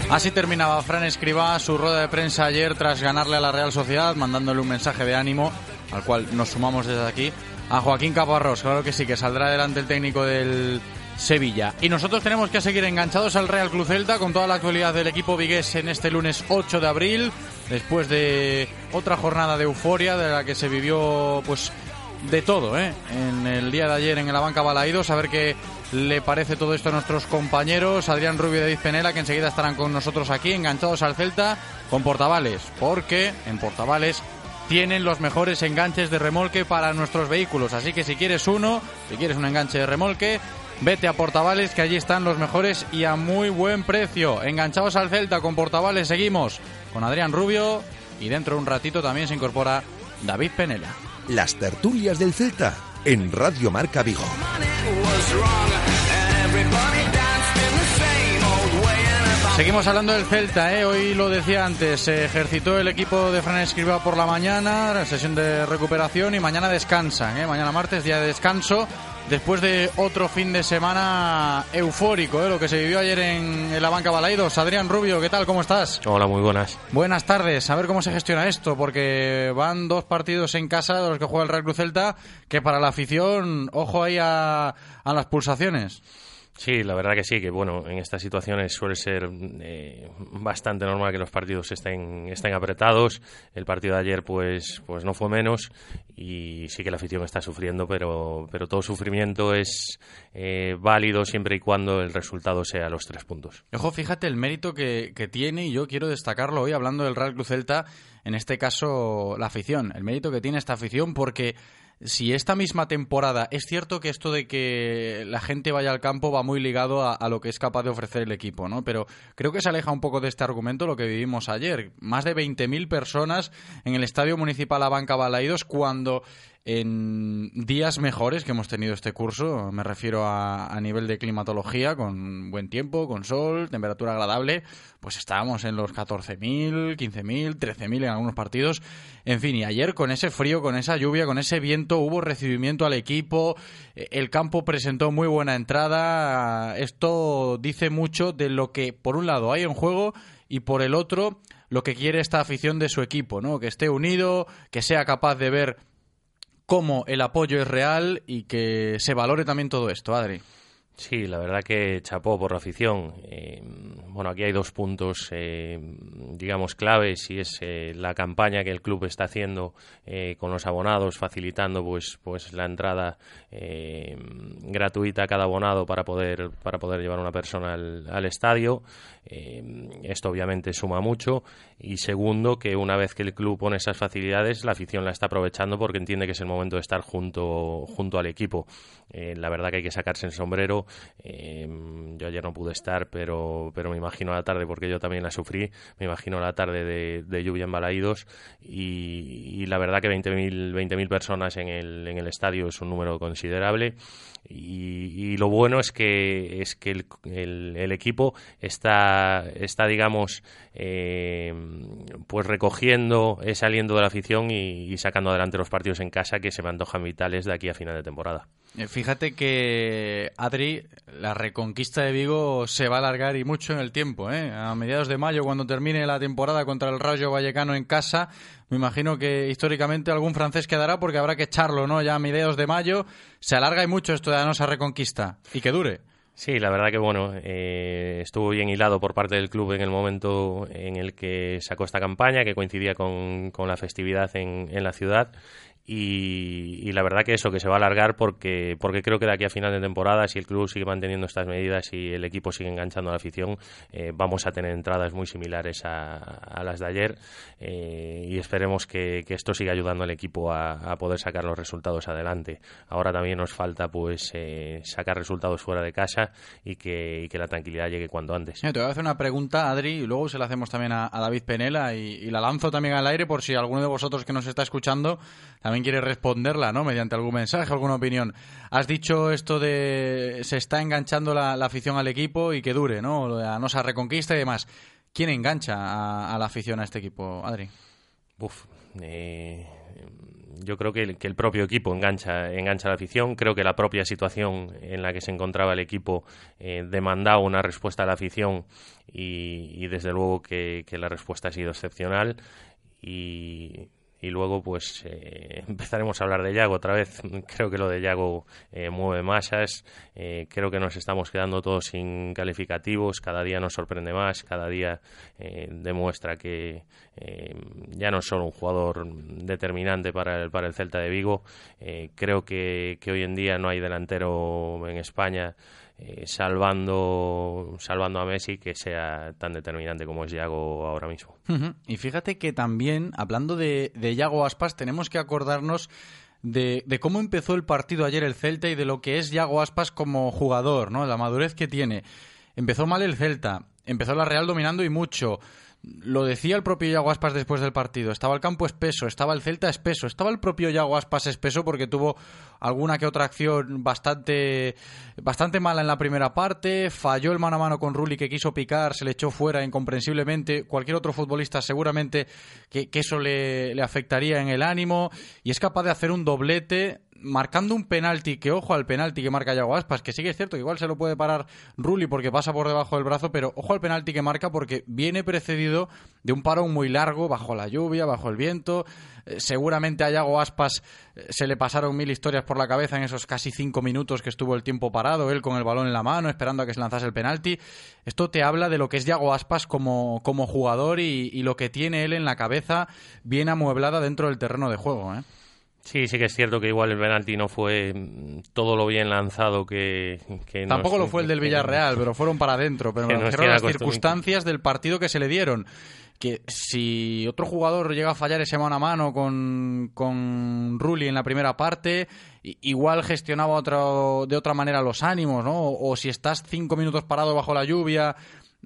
Así terminaba Fran Escribá su rueda de prensa ayer tras ganarle a la Real Sociedad, mandándole un mensaje de ánimo, al cual nos sumamos desde aquí, a Joaquín Caparrós. Claro que sí, que saldrá adelante el técnico del Sevilla. Y nosotros tenemos que seguir enganchados al Real Club Celta con toda la actualidad del equipo vigués en este lunes 8 de abril, después de otra jornada de euforia de la que se vivió pues de todo, ¿eh? En el día de ayer en la banca Balaídos, a ver qué le parece todo esto a nuestros compañeros, Adrián Rubio y David Penela, que enseguida estarán con nosotros aquí, enganchados al Celta, con Portavales, porque en Portavales tienen los mejores enganches de remolque para nuestros vehículos. Así que si quieres uno, si quieres un enganche de remolque, vete a Portavales, que allí están los mejores y a muy buen precio. Enganchados al Celta con Portavales, seguimos con Adrián Rubio y dentro de un ratito también se incorpora David Penela. Las tertulias del Celta en Radio Marca Vigo. Seguimos hablando del Celta, ¿eh? hoy lo decía antes, se ejercitó el equipo de Fran Escribá por la mañana, sesión de recuperación y mañana descansan, ¿eh? mañana martes día de descanso, después de otro fin de semana eufórico, ¿eh? lo que se vivió ayer en, en la banca Balaidos. Adrián Rubio, ¿qué tal? ¿Cómo estás? Hola, muy buenas. Buenas tardes, a ver cómo se gestiona esto, porque van dos partidos en casa de los que juega el Real Cruz Celta, que para la afición, ojo ahí a, a las pulsaciones. Sí, la verdad que sí, que bueno, en estas situaciones suele ser eh, bastante normal que los partidos estén, estén apretados. El partido de ayer pues, pues no fue menos y sí que la afición está sufriendo, pero, pero todo sufrimiento es eh, válido siempre y cuando el resultado sea los tres puntos. Ojo, fíjate el mérito que, que tiene y yo quiero destacarlo hoy hablando del Real Cruz Celta, en este caso la afición, el mérito que tiene esta afición porque si esta misma temporada es cierto que esto de que la gente vaya al campo va muy ligado a, lo que es capaz de ofrecer el equipo, ¿no? Pero creo que se aleja un poco de este argumento lo que vivimos ayer. Más de 20.000 personas en el Estadio Municipal Abanca Balaídos cuando en días mejores que hemos tenido este curso, me refiero a, a, nivel de climatología, con buen tiempo, con sol, temperatura agradable, pues estábamos en los 14.000, 15.000, 13.000 en algunos partidos. En fin, y ayer con ese frío, con esa lluvia, con ese viento, hubo recibimiento al equipo, el campo presentó muy buena entrada. Esto dice mucho de lo que, por un lado, hay en juego y por el otro, lo que quiere esta afición de su equipo, ¿no? Que esté unido, que sea capaz de ver cómo el apoyo es real y que se valore también todo esto, Adri. Sí, la verdad que chapó por la afición. Eh, bueno, aquí hay dos puntos, eh, digamos, claves y es eh, la campaña que el club está haciendo eh, con los abonados, facilitando pues, pues la entrada eh, gratuita a cada abonado para poder, para poder llevar una persona al, al estadio. esto obviamente suma mucho. Y segundo, que una vez que el club pone esas facilidades, la afición la está aprovechando porque entiende que es el momento de estar junto, junto al equipo. la verdad que hay que sacarse el sombrero eh, yo ayer no pude estar, pero, pero me imagino la tarde, porque yo también la sufrí, me imagino la tarde de, lluvia en Balaídos y, la verdad que 20.000 20 personas en el, en el estadio es un número considerable. Y, lo bueno es que es que el, el, equipo está está digamos eh, pues recogiendo ese aliento de la afición y, y, sacando adelante los partidos en casa que se me antojan vitales de aquí a final de temporada Eh, Fíjate que, Adri, la reconquista de Vigo se va a alargar y mucho en el tiempo. ¿eh? A mediados de mayo, cuando termine la temporada contra el Rayo Vallecano en casa, me imagino que históricamente algún francés quedará porque habrá que echarlo ¿no? ya a mediados de mayo. Se alarga y mucho esto de la nosa reconquista. Y que dure. Sí, la verdad que bueno, eh, estuvo bien hilado por parte del club en el momento en el que sacó esta campaña, que coincidía con, con la festividad en, en la ciudad. Y, la verdad que eso, que se va a alargar porque, porque creo que de aquí a final de temporada, si el club sigue manteniendo estas medidas y el equipo sigue enganchando a la afición, eh, vamos a tener entradas muy similares a, a las de ayer eh, y esperemos que, esto siga ayudando al equipo a, poder sacar los resultados adelante. Ahora también nos falta pues eh, sacar resultados fuera de casa y que, la tranquilidad llegue cuanto antes. Te voy a hacer una pregunta, Adri, y luego se la hacemos también a, a David Penela y, y la lanzo también al aire por si alguno de vosotros que nos está escuchando también quiere responderla, ¿no? Mediante algún mensaje, alguna opinión. Has dicho esto de se está enganchando la, la afición al equipo y que dure, ¿no? La nosa reconquista y demás. ¿Quién engancha a, a la afición a este equipo, Adri? Uf, eh, yo creo que el, que el propio equipo engancha, engancha a la afición. Creo que la propia situación en la que se encontraba el equipo eh, demandaba una respuesta a la afición y, y desde luego que, que la respuesta ha sido excepcional. Y, y luego pues eh, empezaremos a hablar de Yago otra vez. Creo que lo de Yago eh, mueve masas. Eh, creo que nos estamos quedando todos sin calificativos. Cada día nos sorprende más. Cada día eh, demuestra que eh, ya no es solo un jugador determinante para el, para el Celta de Vigo. Creo que, que hoy en día no hay delantero en España eh, salvando, salvando a Messi que sea tan determinante como es Yago ahora mismo. Y fíjate que también, hablando de, de Yago Aspas, tenemos que acordarnos de, de cómo empezó el partido ayer el Celta y de lo que es Yago Aspas como jugador, ¿no? La madurez que tiene. Empezó mal el Celta, empezó la Real dominando y mucho. Lo decía el propio Yago Aspas después del partido. Estaba el campo espeso, estaba el Celta espeso, estaba el propio Yago Aspas espeso porque tuvo alguna que otra acción bastante, bastante mala en la primera parte. Falló el mano a mano con Rulli que quiso picar, se le echó fuera incomprensiblemente. Cualquier otro futbolista seguramente que, eso le afectaría en el ánimo. Y es capaz de hacer un doblete marcando un penalti, que ojo al penalti que marca Yago Aspas, que sí que es cierto que igual se lo puede parar Rulli porque pasa por debajo del brazo, pero ojo al penalti que marca porque viene precedido de un parón muy largo, bajo la lluvia, bajo el viento. Eh, seguramente a Yago Aspas eh, se le pasaron mil historias por la cabeza en esos casi cinco minutos que estuvo el tiempo parado, él con el balón en la mano, esperando a que se lanzase el penalti. Esto te habla de lo que es Yago Aspas como, como jugador y, y lo que tiene él en la cabeza bien amueblada dentro del terreno de juego, ¿eh? Sí, sí que es cierto que igual el penalti no fue mm, todo lo bien lanzado que... que Tampoco nos- lo fue el del que- Villarreal, pero fueron para adentro. Pero me refiero las circunstancias del partido que se le dieron. Que si otro jugador llega a fallar ese mano a mano con, con Rulli en la primera parte, igual gestionaba otro, de otra manera los ánimos, ¿no? O, o si estás cinco minutos parado bajo la lluvia,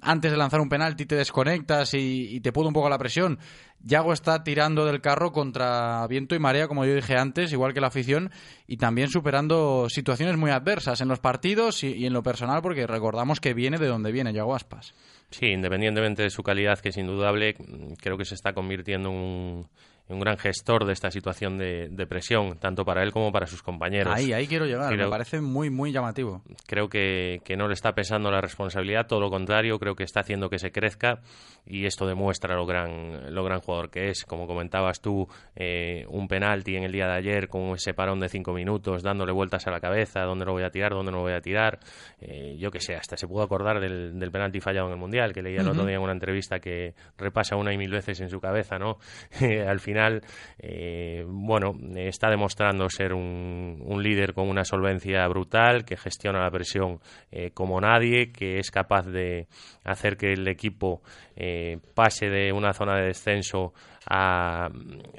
antes de lanzar un penalti te desconectas y, te pudo un poco la presión. Yago está tirando del carro contra viento y marea, como yo dije antes, igual que la afición, y también superando situaciones muy adversas en los partidos y, y en lo personal, porque recordamos que viene de donde viene Yago Aspas. Sí, independientemente de su calidad, que es indudable, creo que se está convirtiendo en un, un gran gestor de esta situación de, de presión, tanto para él como para sus compañeros. Ahí, ahí quiero llegar, Creo- me parece muy, muy llamativo. creo que, que no le está pesando la responsabilidad, todo lo contrario, creo que está haciendo que se crezca y esto demuestra lo gran, lo gran jugador que es. Como comentabas tú, eh, un penalti en el día de ayer con ese parón de cinco minutos, dándole vueltas a la cabeza, dónde lo voy a tirar, dónde no lo voy a tirar. Eh, yo que sé, hasta se pudo acordar del, del penalti fallado en el Mundial, que leía el otro día en una entrevista que repasa una y mil veces en su cabeza, ¿no? Al final, eh, bueno, eh, está demostrando ser un, un líder con una solvencia brutal, que gestiona la presión eh, como nadie, que es capaz de hacer que el equipo eh, pase de una zona de descenso a,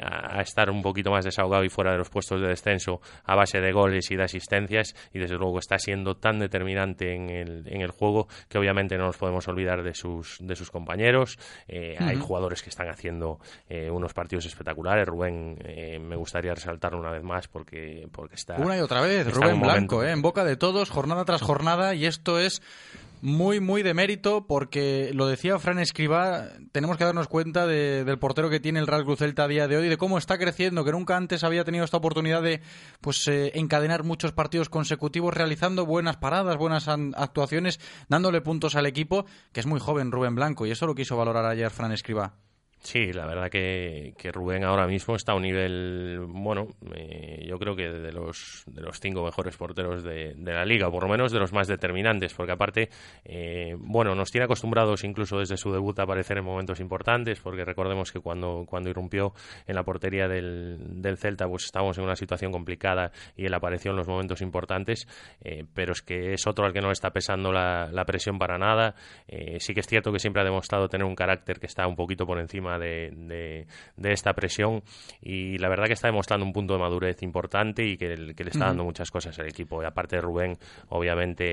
a estar un poquito más desahogado y fuera de los puestos de descenso a base de goles y de asistencias y desde luego está siendo tan determinante en el, en el juego que obviamente no nos podemos olvidar de sus, de sus compañeros. Eh, Hay jugadores que están haciendo eh, unos partidos espectaculares. Rubén, eh, me gustaría resaltarlo una vez más porque, porque está... Una y otra vez, Rubén Blanco, momento- ¿eh? en boca de todos, jornada tras jornada, y esto es muy, muy de mérito porque lo decía Fran Escribá, tenemos que darnos cuenta de- del portero que tiene el Real Cruz Celta a día de hoy, de cómo está creciendo, que nunca antes había tenido esta oportunidad de pues eh, encadenar muchos partidos consecutivos, realizando buenas paradas, buenas actuaciones, dándole puntos al equipo, que es muy joven Rubén Blanco, y eso lo quiso valorar ayer Fran Escribá. Sí, la verdad que, que Rubén ahora mismo está a un nivel, bueno, eh, yo creo que de los, de los cinco mejores porteros de, la liga, por lo menos de los más determinantes, porque aparte, eh, bueno, nos tiene acostumbrados incluso desde su debut a aparecer en momentos importantes, porque recordemos que cuando, cuando irrumpió en la portería del, del Celta, pues estábamos en una situación complicada y él apareció en los momentos importantes, eh, pero es que es otro al que no está pesando la, la presión para nada. Eh, sí que es cierto que siempre ha demostrado tener un carácter que está un poquito por encima de, de- de esta presión y la verdad que está demostrando un punto de madurez importante y que, que le está dando muchas cosas al equipo. Y aparte de Rubén, obviamente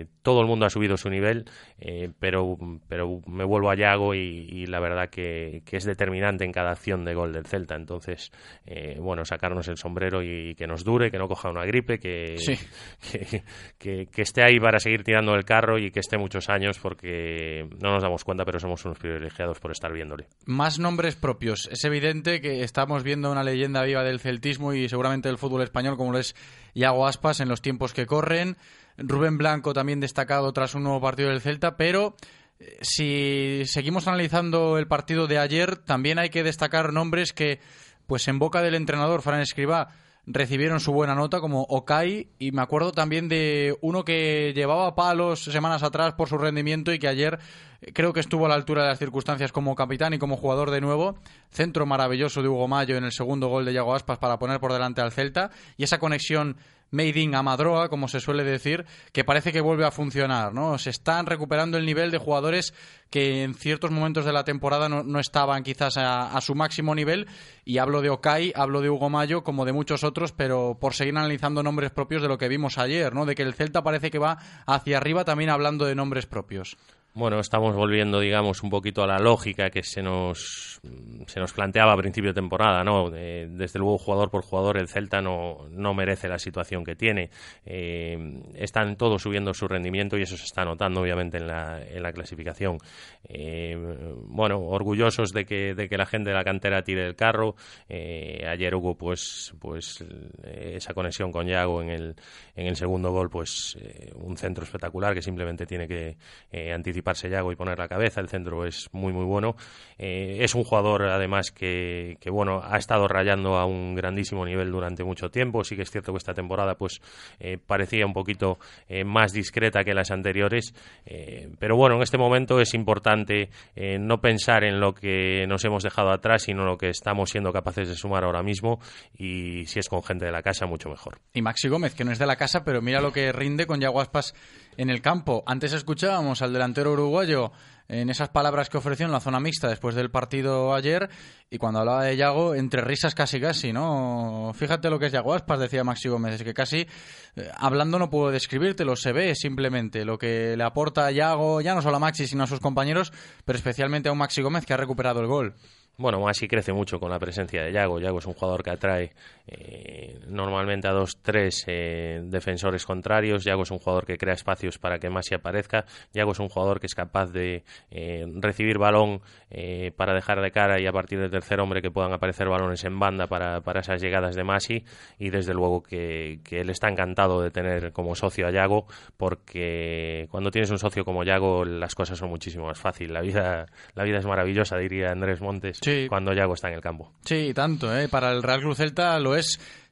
eh, todo el mundo ha subido su nivel, eh, pero, pero me vuelvo a Yago y, y la verdad que, que es determinante en cada acción de gol del Celta. Entonces, eh, bueno, sacarnos el sombrero y que nos dure, que no coja una gripe, que, Sí. que, que- que esté ahí para seguir tirando el carro y que esté muchos años porque no nos damos cuenta, pero somos unos privilegiados por estar viéndole. Más nombres propios. Es evidente que estamos viendo una leyenda viva del celtismo y seguramente del fútbol español, como lo es Iago Aspas en los tiempos que corren. Rubén Blanco también destacado tras un nuevo partido del Celta, pero eh, si seguimos analizando el partido de ayer, también hay que destacar nombres que, pues en boca del entrenador Fran Escribá, recibieron su buena nota, como Okai, y me acuerdo también de uno que llevaba palos semanas atrás por su rendimiento y que ayer creo que estuvo a la altura de las circunstancias como capitán y como jugador de nuevo. Centro maravilloso de Hugo Mayo en el segundo gol de Yago Aspas para poner por delante al Celta, y esa conexión made in Amadroa, como se suele decir, que parece que vuelve a funcionar, ¿no? Se están recuperando el nivel de jugadores que en ciertos momentos de la temporada no, estaban quizás a, a su máximo nivel, y hablo de Okai, hablo de Hugo Mayo, como de muchos otros, pero por seguir analizando nombres propios de lo que vimos ayer, ¿no? De que el Celta parece que va hacia arriba también hablando de nombres propios. Bueno, estamos volviendo, digamos, un poquito a la lógica que se nos, se nos planteaba a principio de temporada, ¿no? Eh, desde luego, jugador por jugador, el Celta no, no merece la situación que tiene. Eh, están todos subiendo su rendimiento y eso se está notando, obviamente, en la, en la clasificación. Eh, bueno, orgullosos de que, de que la gente de la cantera tire el carro. Ayer hubo, pues, pues esa conexión con Yago en el, en el segundo gol, pues un centro espectacular que simplemente tiene que eh, y poner la cabeza. El centro es muy, muy bueno. Eh, es un jugador, además, que, que, bueno, ha estado rayando a un grandísimo nivel durante mucho tiempo. Sí que es cierto que esta temporada, pues, eh, parecía un poquito eh, más discreta que las anteriores. Eh, pero bueno, en este momento es importante no pensar en lo que nos hemos dejado atrás, sino lo que estamos siendo capaces de sumar ahora mismo. Y si es con gente de la casa, mucho mejor. Y Maxi Gómez, que no es de la casa, pero mira lo que rinde con Yago Aspas en el campo. Antes escuchábamos al delantero uruguayo en esas palabras que ofreció en la zona mixta después del partido ayer y cuando hablaba de Yago, entre risas casi casi, ¿no? Fíjate lo que es Yago Aspas, decía Maxi Gómez, es que casi eh, hablando no puedo describírtelo, se ve simplemente lo que le aporta a Yago, ya no solo a Maxi, sino a sus compañeros, pero especialmente a un Maxi Gómez que ha recuperado el gol. Bueno, Masi crece mucho con la presencia de Yago. Yago es un jugador que atrae eh, normalmente a dos, tres eh, defensores contrarios. Yago es un jugador que crea espacios para que Masi aparezca. Yago es un jugador que es capaz de eh, recibir balón eh, para dejar de cara y a partir del tercer hombre que puedan aparecer balones en banda para, para esas llegadas de Masi. Y desde luego que, que él está encantado de tener como socio a Yago porque cuando tienes un socio como Yago las cosas son muchísimo más fáciles. La vida, la vida es maravillosa, diría Andrés Montes cuando Yago está en el campo. Sí, tanto. Para el Real Cruz Celta lo es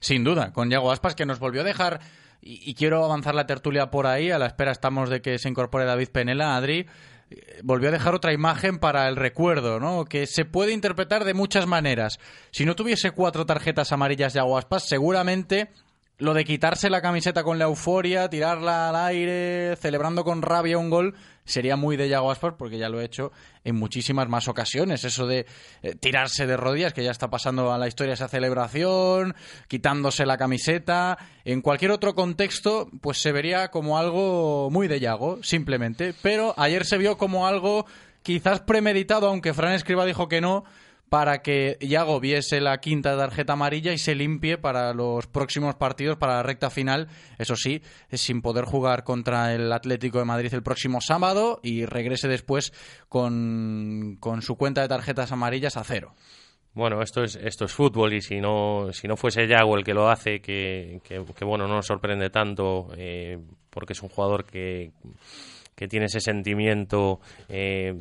sin duda, con Yago Aspas que nos volvió a dejar, y, quiero avanzar la tertulia por ahí, a la espera estamos de que se incorpore David Penela, Adri, eh, volvió a dejar otra imagen para el recuerdo, ¿no? Que se puede interpretar de muchas maneras. Si no tuviese cuatro tarjetas amarillas Yago Aspas, seguramente lo de quitarse la camiseta con la euforia, tirarla al aire, celebrando con rabia un gol, sería muy de Yago Aspas porque ya lo he hecho en muchísimas más ocasiones. Eso de eh, tirarse de rodillas, que ya está pasando a la historia esa celebración, quitándose la camiseta. En cualquier otro contexto, pues se vería como algo muy de Yago, simplemente. Pero ayer se vio como algo quizás premeditado, aunque Fran Escriba dijo que no, para que Iago viese la quinta tarjeta amarilla y se limpie para los próximos partidos, para la recta final, eso sí, sin poder jugar contra el Atlético de Madrid el próximo sábado y regrese después con, con su cuenta de tarjetas amarillas a cero. Bueno, esto es esto es fútbol y si no si no fuese Yago el que lo hace, que, que, que bueno no nos sorprende tanto eh, porque es un jugador que que tiene ese sentimiento eh,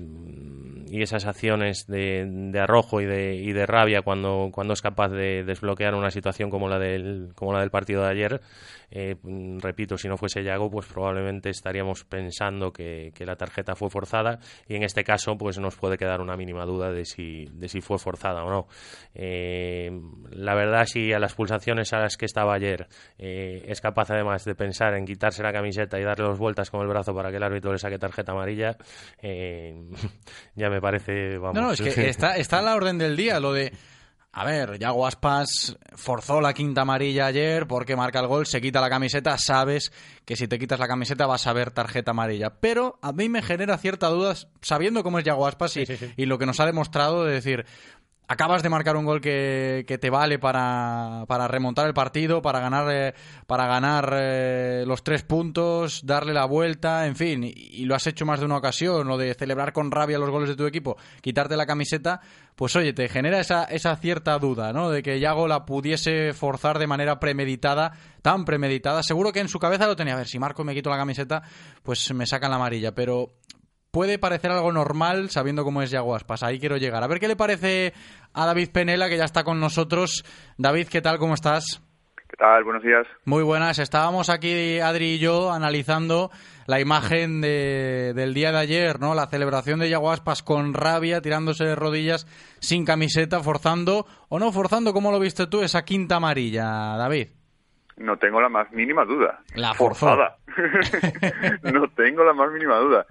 y esas acciones de, de arrojo y de, y de rabia cuando, cuando es capaz de desbloquear una situación como la del, como la del partido de ayer. Eh, repito, si no fuese Yago, pues probablemente estaríamos pensando que, la tarjeta fue forzada y en este caso pues nos puede quedar una mínima duda de si, de si fue forzada o no. Eh, la verdad, si a las pulsaciones a las que estaba ayer es capaz además de pensar en quitarse la camiseta y darle dos vueltas con el brazo para que el árbitro le saque tarjeta amarilla, eh, ya me parece. Vamos. No, no, es que está, está a la orden del día lo de. A ver, Yago Aspas forzó la quinta amarilla ayer porque marca el gol, se quita la camiseta, sabes que si te quitas la camiseta vas a ver tarjeta amarilla. Pero a mí me genera cierta duda, sabiendo cómo es Yago Aspas y, sí, sí, sí. y lo que nos ha demostrado, de decir, acabas de marcar un gol que, que te vale para, para, remontar el partido, para ganar, eh, para ganar eh, los tres puntos, darle la vuelta, en fin, y, y, lo has hecho más de una ocasión, lo de celebrar con rabia los goles de tu equipo, quitarte la camiseta, pues oye, te genera esa, esa cierta duda, ¿no? De que Yago la pudiese forzar de manera premeditada, tan premeditada. Seguro que en su cabeza lo tenía, a ver, si Marco me quito la camiseta, pues me sacan la amarilla, pero puede parecer algo normal sabiendo cómo es Yago Aspas. Ahí quiero llegar. A ver qué le parece a David Penela, que ya está con nosotros. David, ¿qué tal? ¿Cómo estás? ¿Qué tal? Buenos días. Muy buenas. Estábamos aquí, Adri y yo, analizando la imagen de, del día de ayer, ¿no? La celebración de Yago Aspas con rabia, tirándose de rodillas, sin camiseta, forzando, o no forzando, ¿cómo lo viste tú, esa quinta amarilla, David? No tengo la más mínima duda. La forzó. forzada. no tengo la más mínima duda.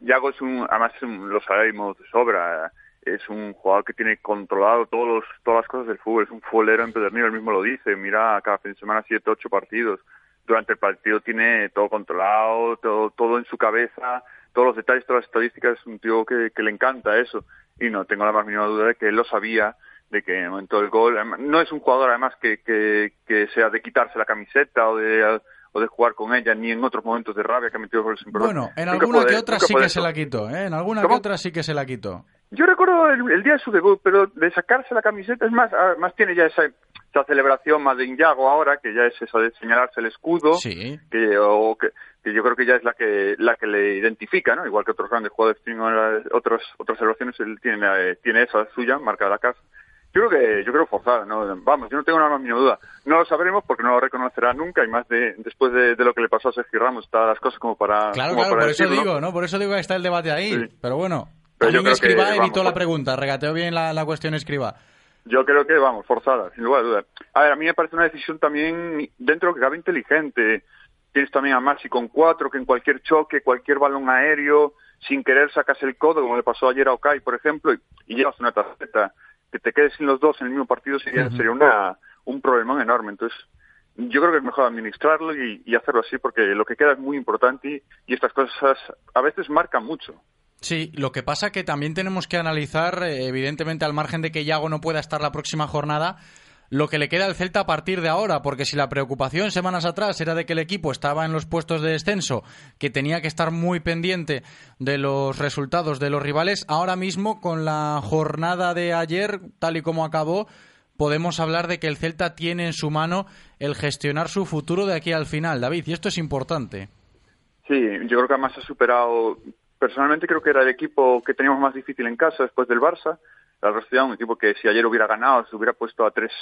Yago es un, además lo sabemos de sobra, es un jugador que tiene controlado todos los, todas las cosas del fútbol, es un futbolero empedernido, él mismo lo dice, mira cada fin de semana siete, ocho partidos, durante el partido tiene todo controlado, todo, todo en su cabeza, todos los detalles, todas las estadísticas, es un tío que, que le encanta eso, y no tengo la más mínima duda de que él lo sabía, de que en el momento del gol, no es un jugador además que, que, que sea de quitarse la camiseta o de o de jugar con ella, ni en otros momentos de rabia que ha metido goles importantes. Bueno, en alguna que otra sí que se la quitó, ¿eh? En alguna que otra sí que se la quitó. Yo recuerdo el, el, día de su debut, pero de sacarse la camiseta, es más, más tiene ya esa, esa celebración más de Inyago ahora, que ya es esa de señalarse el escudo, sí. que, o que, que yo creo que ya es la que la que le identifica, ¿no? Igual que otros grandes jugadores tienen otras otras celebraciones, él tiene, tiene esa suya, marcada la casa. Yo creo que, yo creo forzada, ¿no? Vamos, yo no tengo nada más mínima duda. No lo sabremos porque no lo reconocerá nunca y más de, después de, de lo que le pasó a Sergio Ramos, está las cosas como para. Claro, como claro, para por eso digo, ¿no? Por eso digo que está el debate ahí. Sí. Pero bueno, Pero yo creo escriba que, evitó vamos, la pregunta, regateó bien la, la cuestión escriba. Yo creo que, vamos, forzada, sin lugar a dudas. A ver, a mí me parece una decisión también, dentro que cabe, inteligente. Tienes también a Maxi con cuatro, que en cualquier choque, cualquier balón aéreo, sin querer sacas el codo, como le pasó ayer a Okai, por ejemplo, y, y llevas una tarjeta. Que te quedes sin los dos en el mismo partido sería, sería una, un problemón enorme. Entonces, yo creo que es mejor administrarlo y, y hacerlo así, porque lo que queda es muy importante y, y estas cosas a veces marcan mucho. Sí, lo que pasa que también tenemos que analizar, eh, evidentemente al margen de que Yago no pueda estar la próxima jornada, lo que le queda al Celta a partir de ahora, porque si la preocupación semanas atrás era de que el equipo estaba en los puestos de descenso, que tenía que estar muy pendiente de los resultados de los rivales, ahora mismo con la jornada de ayer, tal y como acabó, podemos hablar de que el Celta tiene en su mano el gestionar su futuro de aquí al final, David, y esto es importante. Sí, yo creo que además ha superado. Personalmente creo que era el equipo que teníamos más difícil en casa después del Barça. La Rostida, un equipo que si ayer hubiera ganado se hubiera puesto a tres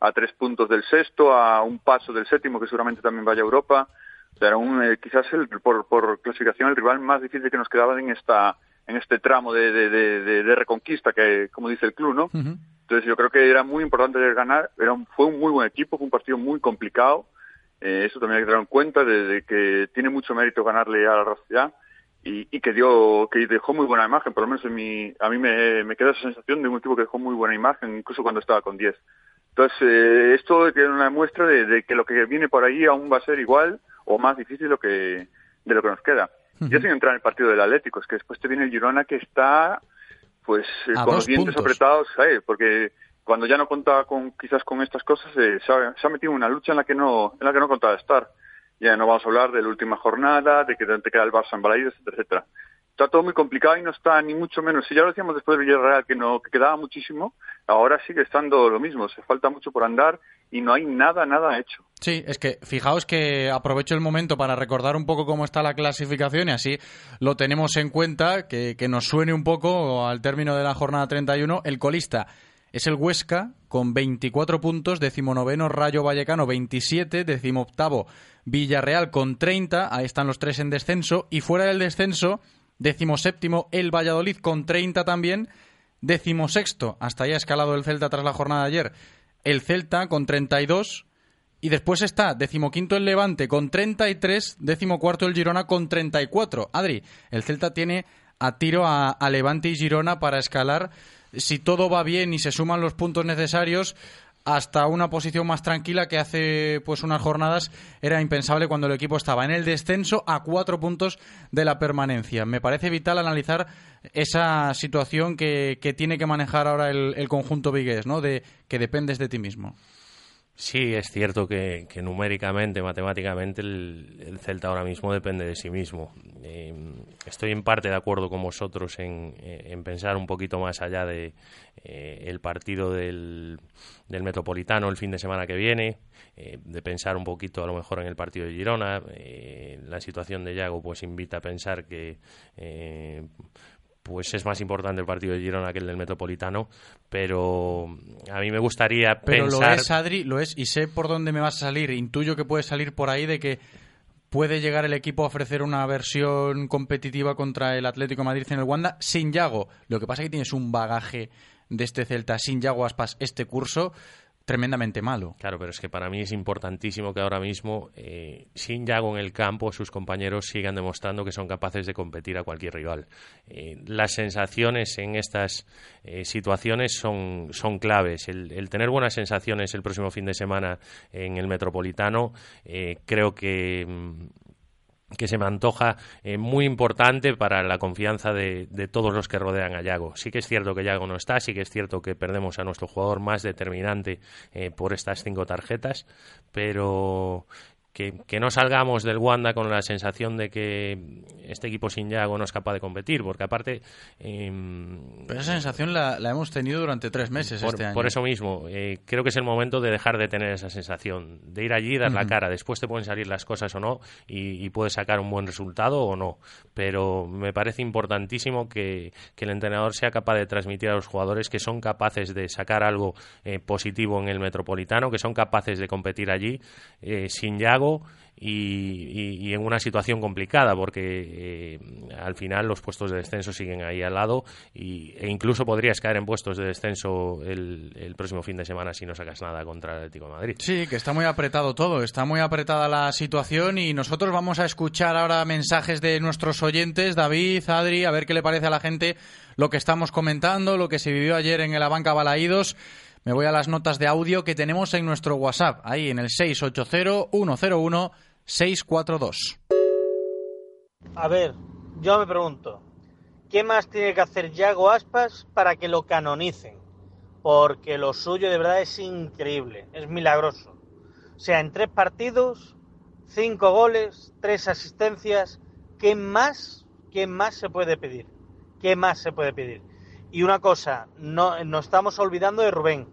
a tres puntos del sexto, a un paso del séptimo que seguramente también vaya a Europa. O sea, era un, eh, quizás el, por, por clasificación el rival más difícil que nos quedaba en esta en este tramo de, de, de, de, de reconquista que como dice el club, ¿no? Entonces yo creo que era muy importante ganar. Era un, fue un muy buen equipo, fue un partido muy complicado. Eh, eso también hay que tener en cuenta de, de que tiene mucho mérito ganarle a la Rostida y, y que dio que dejó muy buena imagen por lo menos en mi, a mí me, me queda esa sensación de un equipo que dejó muy buena imagen incluso cuando estaba con 10 entonces eh, esto tiene una muestra de, de, que lo que viene por ahí aún va a ser igual o más difícil lo que de lo que nos queda ya sin entrar en el partido del Atlético es que después te viene el Girona que está pues eh, A con los dientes puntos. apretados, ¿sabes? Porque cuando ya no contaba con quizás con estas cosas, eh, se, ha, se ha metido en una lucha en la que no en la que no contaba estar. Ya no vamos a hablar de la última jornada, de que te queda el Barça en Balaídos, etcétera, etcétera. Está todo muy complicado y no está ni mucho menos. Si ya lo decíamos después del Villarreal que no que quedaba muchísimo, ahora sigue estando lo mismo. Se falta mucho por andar y no hay nada, nada hecho. Sí, es que fijaos que aprovecho el momento para recordar un poco cómo está la clasificación y así lo tenemos en cuenta, que, que nos suene un poco al término de la jornada 31. El colista es el Huesca con 24 puntos, decimonoveno Rayo Vallecano 27, decimoctavo Villarreal con 30, ahí están los tres en descenso, y fuera del descenso, decimoséptimo el Valladolid con 30 también, decimosexto, hasta ha escalado el Celta tras la jornada de ayer, el Celta con 32, y después está decimoquinto el Levante con 33, decimocuarto el Girona con 34. Adri, el Celta tiene a tiro a Levante y Girona para escalar, si todo va bien y se suman los puntos necesarios, hasta una posición más tranquila que hace pues unas jornadas era impensable cuando el equipo estaba en el descenso a cuatro puntos de la permanencia. Me parece vital analizar esa situación que, que tiene que manejar ahora el, el conjunto vigués, ¿no? De que dependes de ti mismo. Sí, es cierto que, numéricamente, matemáticamente, el, el Celta ahora mismo depende de sí mismo. Eh, estoy en parte de acuerdo con vosotros en, en pensar un poquito más allá de eh, el partido del, Metropolitano el fin de semana que viene, eh, de pensar un poquito a lo mejor en el partido de Girona. Eh, la situación de Yago pues invita a pensar que pues es más importante el partido de Girona que el del Metropolitano, pero a mí me gustaría Pero pensar... lo es, Adri, lo es, y sé por dónde me vas a salir. Intuyo que puede salir por ahí de que puede llegar el equipo a ofrecer una versión competitiva contra el Atlético de Madrid en el Wanda sin Yago. Lo que pasa es que tienes un bagaje de este Celta sin Yago Aspas este curso tremendamente malo. Claro, pero es que para mí es importantísimo que ahora mismo, eh, sin Yago en el campo, sus compañeros sigan demostrando que son capaces de competir a cualquier rival. Eh, las sensaciones en estas eh, situaciones son, son claves. El, tener buenas sensaciones el próximo fin de semana en el Metropolitano, creo que. mm, que se me antoja eh, muy importante para la confianza de, de todos los que rodean a Yago. Sí que es cierto que Yago no está, sí que es cierto que perdemos a nuestro jugador más determinante eh, por estas cinco tarjetas, pero que, que no salgamos del Wanda con la sensación de que este equipo sin Yago no es capaz de competir, porque aparte... em, Pero esa sensación la, la hemos tenido durante tres meses por, este año. por eso mismo, eh, creo que es el momento de dejar de tener esa sensación, de ir allí y dar la Ujú. cara. Después te pueden salir las cosas o no y, y puedes sacar un buen resultado o no. Pero me parece importantísimo que, que el entrenador sea capaz de transmitir a los jugadores que son capaces de sacar algo eh, positivo en el Metropolitano, que son capaces de competir allí eh, sin Yago y, en una situación complicada porque eh, al final los puestos de descenso siguen ahí al lado y, e incluso podrías caer en puestos de descenso el, el próximo fin de semana si no sacas nada contra el Atlético de Madrid. Sí, que está muy apretado todo, está muy apretada la situación y nosotros vamos a escuchar ahora mensajes de nuestros oyentes, David, Adri, a ver qué le parece a la gente lo que estamos comentando, lo que se vivió ayer en la banca Balaídos. Me voy a las notas de audio que tenemos en nuestro WhatsApp, ahí en el 680-101-642. A ver, yo me pregunto, ¿qué más tiene que hacer Yago Aspas para que lo canonicen? Porque lo suyo de verdad es increíble, es milagroso. O sea, en tres partidos, cinco goles, tres asistencias, ¿qué más, qué más se puede pedir? ¿Qué más se puede pedir? Y una cosa, no nos estamos olvidando de Rubén.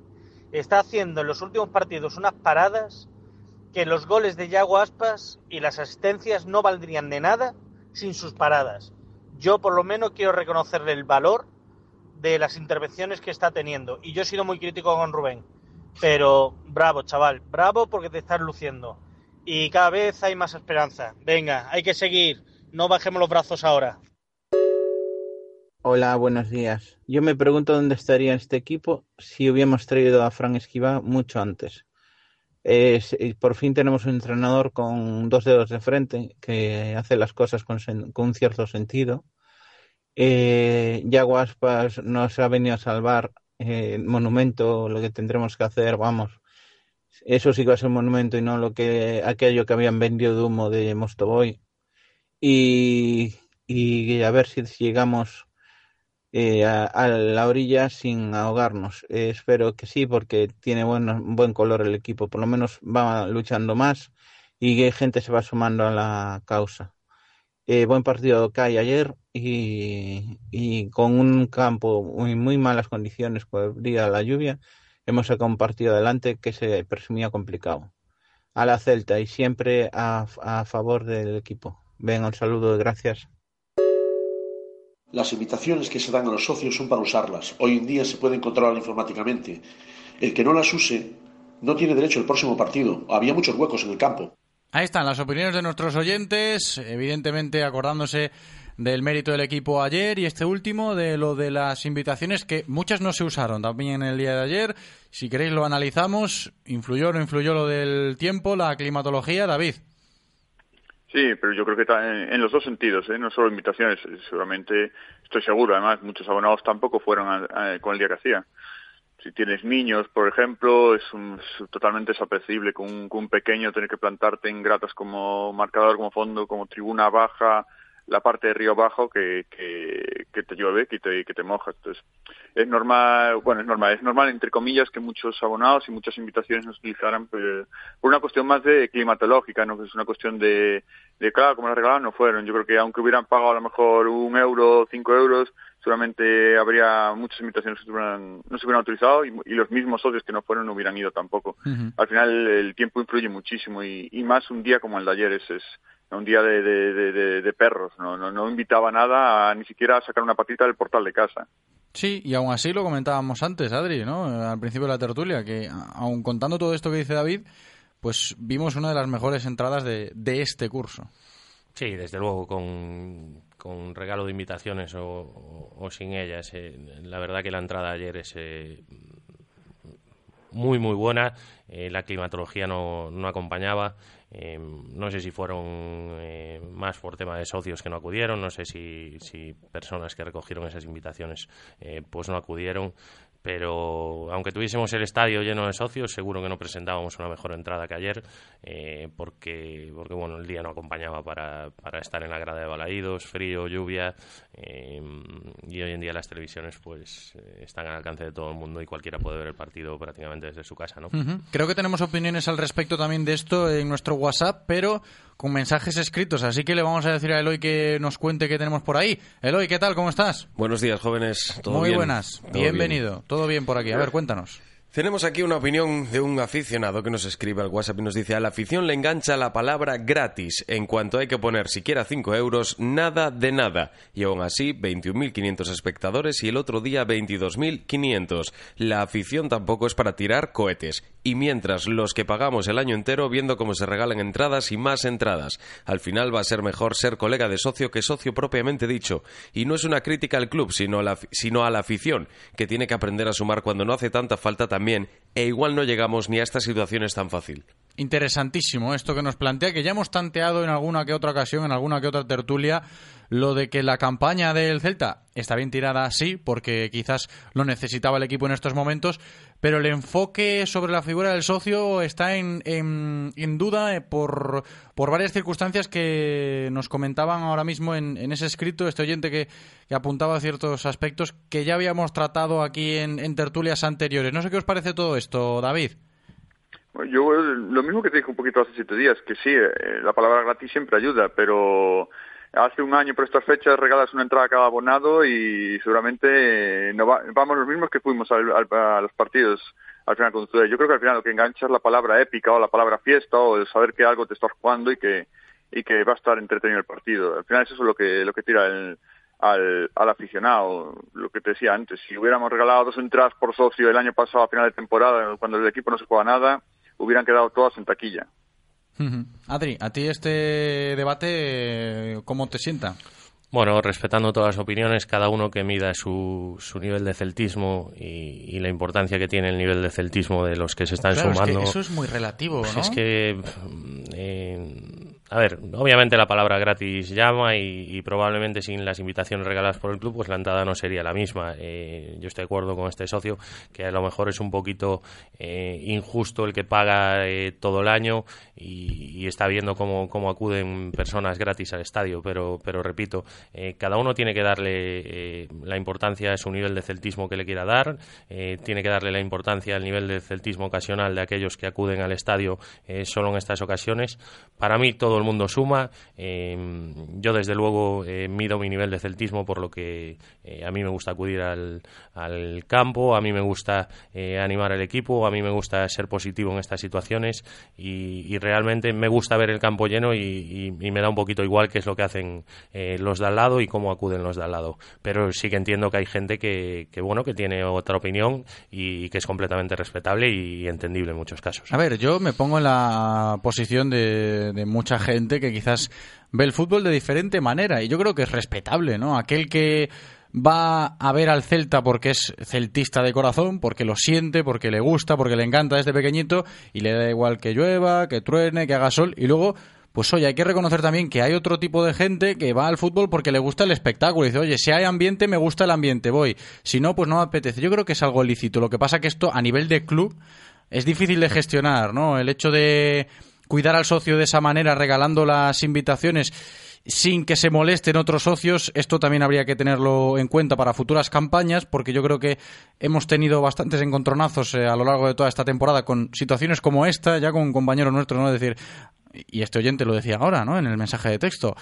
Está haciendo en los últimos partidos unas paradas que los goles de Yago Aspas y las asistencias no valdrían de nada sin sus paradas. Yo por lo menos quiero reconocerle el valor de las intervenciones que está teniendo. Y yo he sido muy crítico con Rubén. Pero bravo, chaval, bravo porque te estás luciendo. Y cada vez hay más esperanza. Venga, hay que seguir. No bajemos los brazos ahora. Hola, buenos días. Yo me pregunto dónde estaría este equipo si hubiéramos traído a Fran Esquiva mucho antes. Es- y por fin tenemos un entrenador con dos dedos de frente que hace las cosas con, con un cierto sentido. Eh, Yago Aspas nos ha venido a salvar eh, el monumento, lo que tendremos que hacer, vamos. Eso sí que va a ser un monumento y no lo que aquello que habían vendido de humo de Mostoboy. Y a ver si llegamos eh, a, la orilla sin ahogarnos. Eh, espero que sí, porque tiene buen, buen color el equipo. Por lo menos va luchando más y gente se va sumando a la causa. Eh, buen partido que hay ayer y, y con un campo muy, muy malas condiciones por día la lluvia, hemos sacado un partido adelante que se presumía complicado. A la Celta y siempre a, a favor del equipo. Venga, un saludo, gracias. Las invitaciones que se dan a los socios son para usarlas. Hoy en día se pueden controlar informáticamente. El que no las use no tiene derecho al próximo partido. Había muchos huecos en el campo. Ahí están las opiniones de nuestros oyentes, evidentemente acordándose del mérito del equipo ayer y este último de lo de las invitaciones que muchas no se usaron también en el día de ayer. Si queréis lo analizamos. ¿Influyó o no influyó lo del tiempo, la climatología, David? Sí, pero yo creo que en, los dos sentidos, ¿eh? no solo invitaciones, seguramente estoy seguro, además muchos abonados tampoco fueron a- a- con el día que hacía. Si tienes niños, por ejemplo, es, un- totalmente desapercible con con un pequeño tener que plantarte en gratas como marcador, como fondo, como tribuna baja, la parte de río bajo que, que, que te llueve, que te, que te mojas. Entonces, es normal, bueno, es normal, es normal entre comillas que muchos abonados y muchas invitaciones nos utilizaran pues, por una cuestión más de climatológica, no es una cuestión de, de claro, como las regalaban no fueron. Yo creo que aunque hubieran pagado a lo mejor un euro, cinco euros, seguramente habría muchas invitaciones que se hubieran- no se hubieran utilizado y, y los mismos socios que no fueron no hubieran ido tampoco. Al final el tiempo influye muchísimo y, y más un día como el de ayer es, es un día de, de, de- de- de perros, no, no, no invitaba nada a, ni siquiera a sacar una patita del portal de casa. Sí, y aún así lo comentábamos antes, Adri, ¿no? Al principio de la tertulia, que aun contando todo esto que dice David, pues vimos una de las mejores entradas de, de este curso. Sí, desde luego, con, con regalo de invitaciones o, o- o sin ellas. eh, la verdad que la entrada ayer es eh, muy, muy buena. eh, la climatología no, no acompañaba. Eh, no sé si fueron eh, más por tema de socios que no acudieron. No sé si, si personas que recogieron esas invitaciones eh, pues no acudieron. Pero aunque tuviésemos el estadio lleno de socios, seguro que no presentábamos una mejor entrada que ayer, eh, porque, porque bueno, el día no acompañaba para, para estar en la grada de balaídos, frío, lluvia, eh, y hoy en día las televisiones pues eh, están al alcance de todo el mundo y cualquiera puede ver el partido prácticamente desde su casa, ¿no? Creo que tenemos opiniones al respecto también de esto en nuestro WhatsApp, pero con mensajes escritos. Así que le vamos a decir a Eloy que nos cuente qué tenemos por ahí. Eloy, ¿qué tal? ¿Cómo estás? Buenos días, jóvenes. ¿Todo Muy bien? buenas. Todo Bienvenido. bien. Todo bien por aquí. A ver, cuéntanos. Tenemos aquí una opinión de un aficionado que nos escribe al WhatsApp y nos dice a la afición le engancha la palabra gratis. En cuanto hay que poner siquiera 5 euros, nada de nada. Y aún así, 21.500 espectadores y el otro día 22.500. La afición tampoco es para tirar cohetes. Y mientras los que pagamos el año entero viendo cómo se regalan entradas y más entradas. Al final va a ser mejor ser colega de socio que socio propiamente dicho. Y no es una crítica al club, sino a la, sino a la afición, que tiene que aprender a sumar cuando no hace tanta falta también. E igual no llegamos ni a estas situaciones tan fácil. Interesantísimo esto que nos plantea, que ya hemos tanteado en alguna que otra ocasión, en alguna que otra tertulia, lo de que la campaña del Celta está bien tirada, sí, porque quizás lo necesitaba el equipo en estos momentos, pero el enfoque sobre la figura del socio está en, en, duda eh, por, por varias circunstancias que nos comentaban ahora mismo en, en ese escrito, este oyente que, que apuntaba ciertos aspectos que ya habíamos tratado aquí en tertulias anteriores. No sé qué os parece todo esto, David. Yo lo mismo que te dije un poquito hace siete días, que sí, eh, la palabra gratis siempre ayuda, pero hace un año por estas fechas regalas una entrada a cada abonado y seguramente eh, no va- vamos los mismos que fuimos al- al- a los partidos al final con. Yo creo que al final lo que engancha es la palabra épica o la palabra fiesta o el saber que algo te estás jugando y que y que va a estar entretenido el partido. Al final es eso lo que lo que tira el, al, al aficionado, lo que te decía antes. Si hubiéramos regalado dos entradas por socio el año pasado a final de temporada, cuando el equipo no se juega nada, hubieran quedado todas en taquilla. Adri, ¿a ti este debate cómo te sienta? Bueno, respetando todas las opiniones, cada uno que mida su, su nivel de celtismo y, y la importancia que tiene el nivel de celtismo de los que se están Claro, es que sumando. eso es muy relativo, Pues ¿no? Es que mm, eh, a ver, obviamente la palabra gratis llama y, probablemente sin las invitaciones regaladas por el club, pues la entrada no sería la misma. Eh, yo estoy de acuerdo con este socio que a lo mejor es un poquito eh, injusto el que paga eh, todo el año y, está viendo cómo, cómo, acuden personas gratis al estadio, pero, pero repito, cada uno tiene que darle la importancia a su nivel de celtismo que le quiera dar, tiene que darle la importancia al nivel de celtismo ocasional de aquellos que acuden al estadio solo en estas ocasiones. Para mí todo el mundo suma. Eh, yo, desde luego, eh, mido mi nivel de celtismo por lo que eh, a mí me gusta acudir al, campo, a mí me gusta animar al equipo, a mí me gusta ser positivo en estas situaciones y, realmente me gusta ver el campo lleno y, me da un poquito igual qué es lo que hacen los de al lado y cómo acuden los de al lado. Pero sí que entiendo que hay gente que, bueno, que tiene otra opinión y, que es completamente respetable y, entendible en muchos casos. A ver, yo me pongo en la posición de mucha gente que quizás ve el fútbol de diferente manera y yo creo que es respetable, ¿no? Aquel que va a ver al Celta porque es celtista de corazón, porque lo siente, porque le gusta, porque le encanta desde pequeñito y le da igual que llueva, que truene, que haga sol y luego pues oye, hay que reconocer también que hay otro tipo de gente que va al fútbol porque le gusta el espectáculo. Y dice, oye, si hay ambiente, me gusta el ambiente, voy. Si no, pues no me apetece. Yo creo que es algo lícito. Lo que pasa que esto, a nivel de club, es difícil de gestionar, ¿no? El hecho de cuidar al socio de esa manera, regalando las invitaciones sin que se molesten otros socios, esto también habría que tenerlo en cuenta para futuras campañas, porque yo creo que hemos tenido bastantes encontronazos eh, a lo largo de toda esta temporada con situaciones como esta, ya con compañeros nuestros, ¿no? decir, y este oyente lo decía ahora, ¿no? En el mensaje de texto.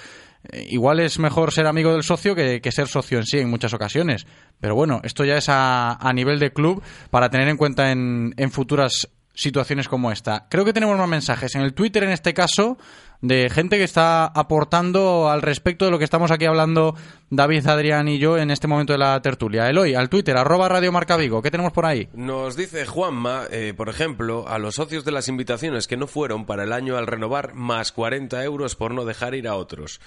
Eh, igual es mejor ser amigo del socio que, ser socio en sí en muchas ocasiones. Pero bueno, esto ya es a, a nivel de club para tener en cuenta en, en futuras situaciones como esta. Creo que tenemos más mensajes en el Twitter en este caso de gente que está aportando al respecto de lo que estamos aquí hablando David, Adrián y yo en este momento de la tertulia. Eloy, al Twitter, arroba Radio Marca Vigo. ¿Qué tenemos por ahí? Nos dice Juanma, eh, por ejemplo, a los socios de las invitaciones que no fueron para el año al renovar, más 40 euros por no dejar ir a otros.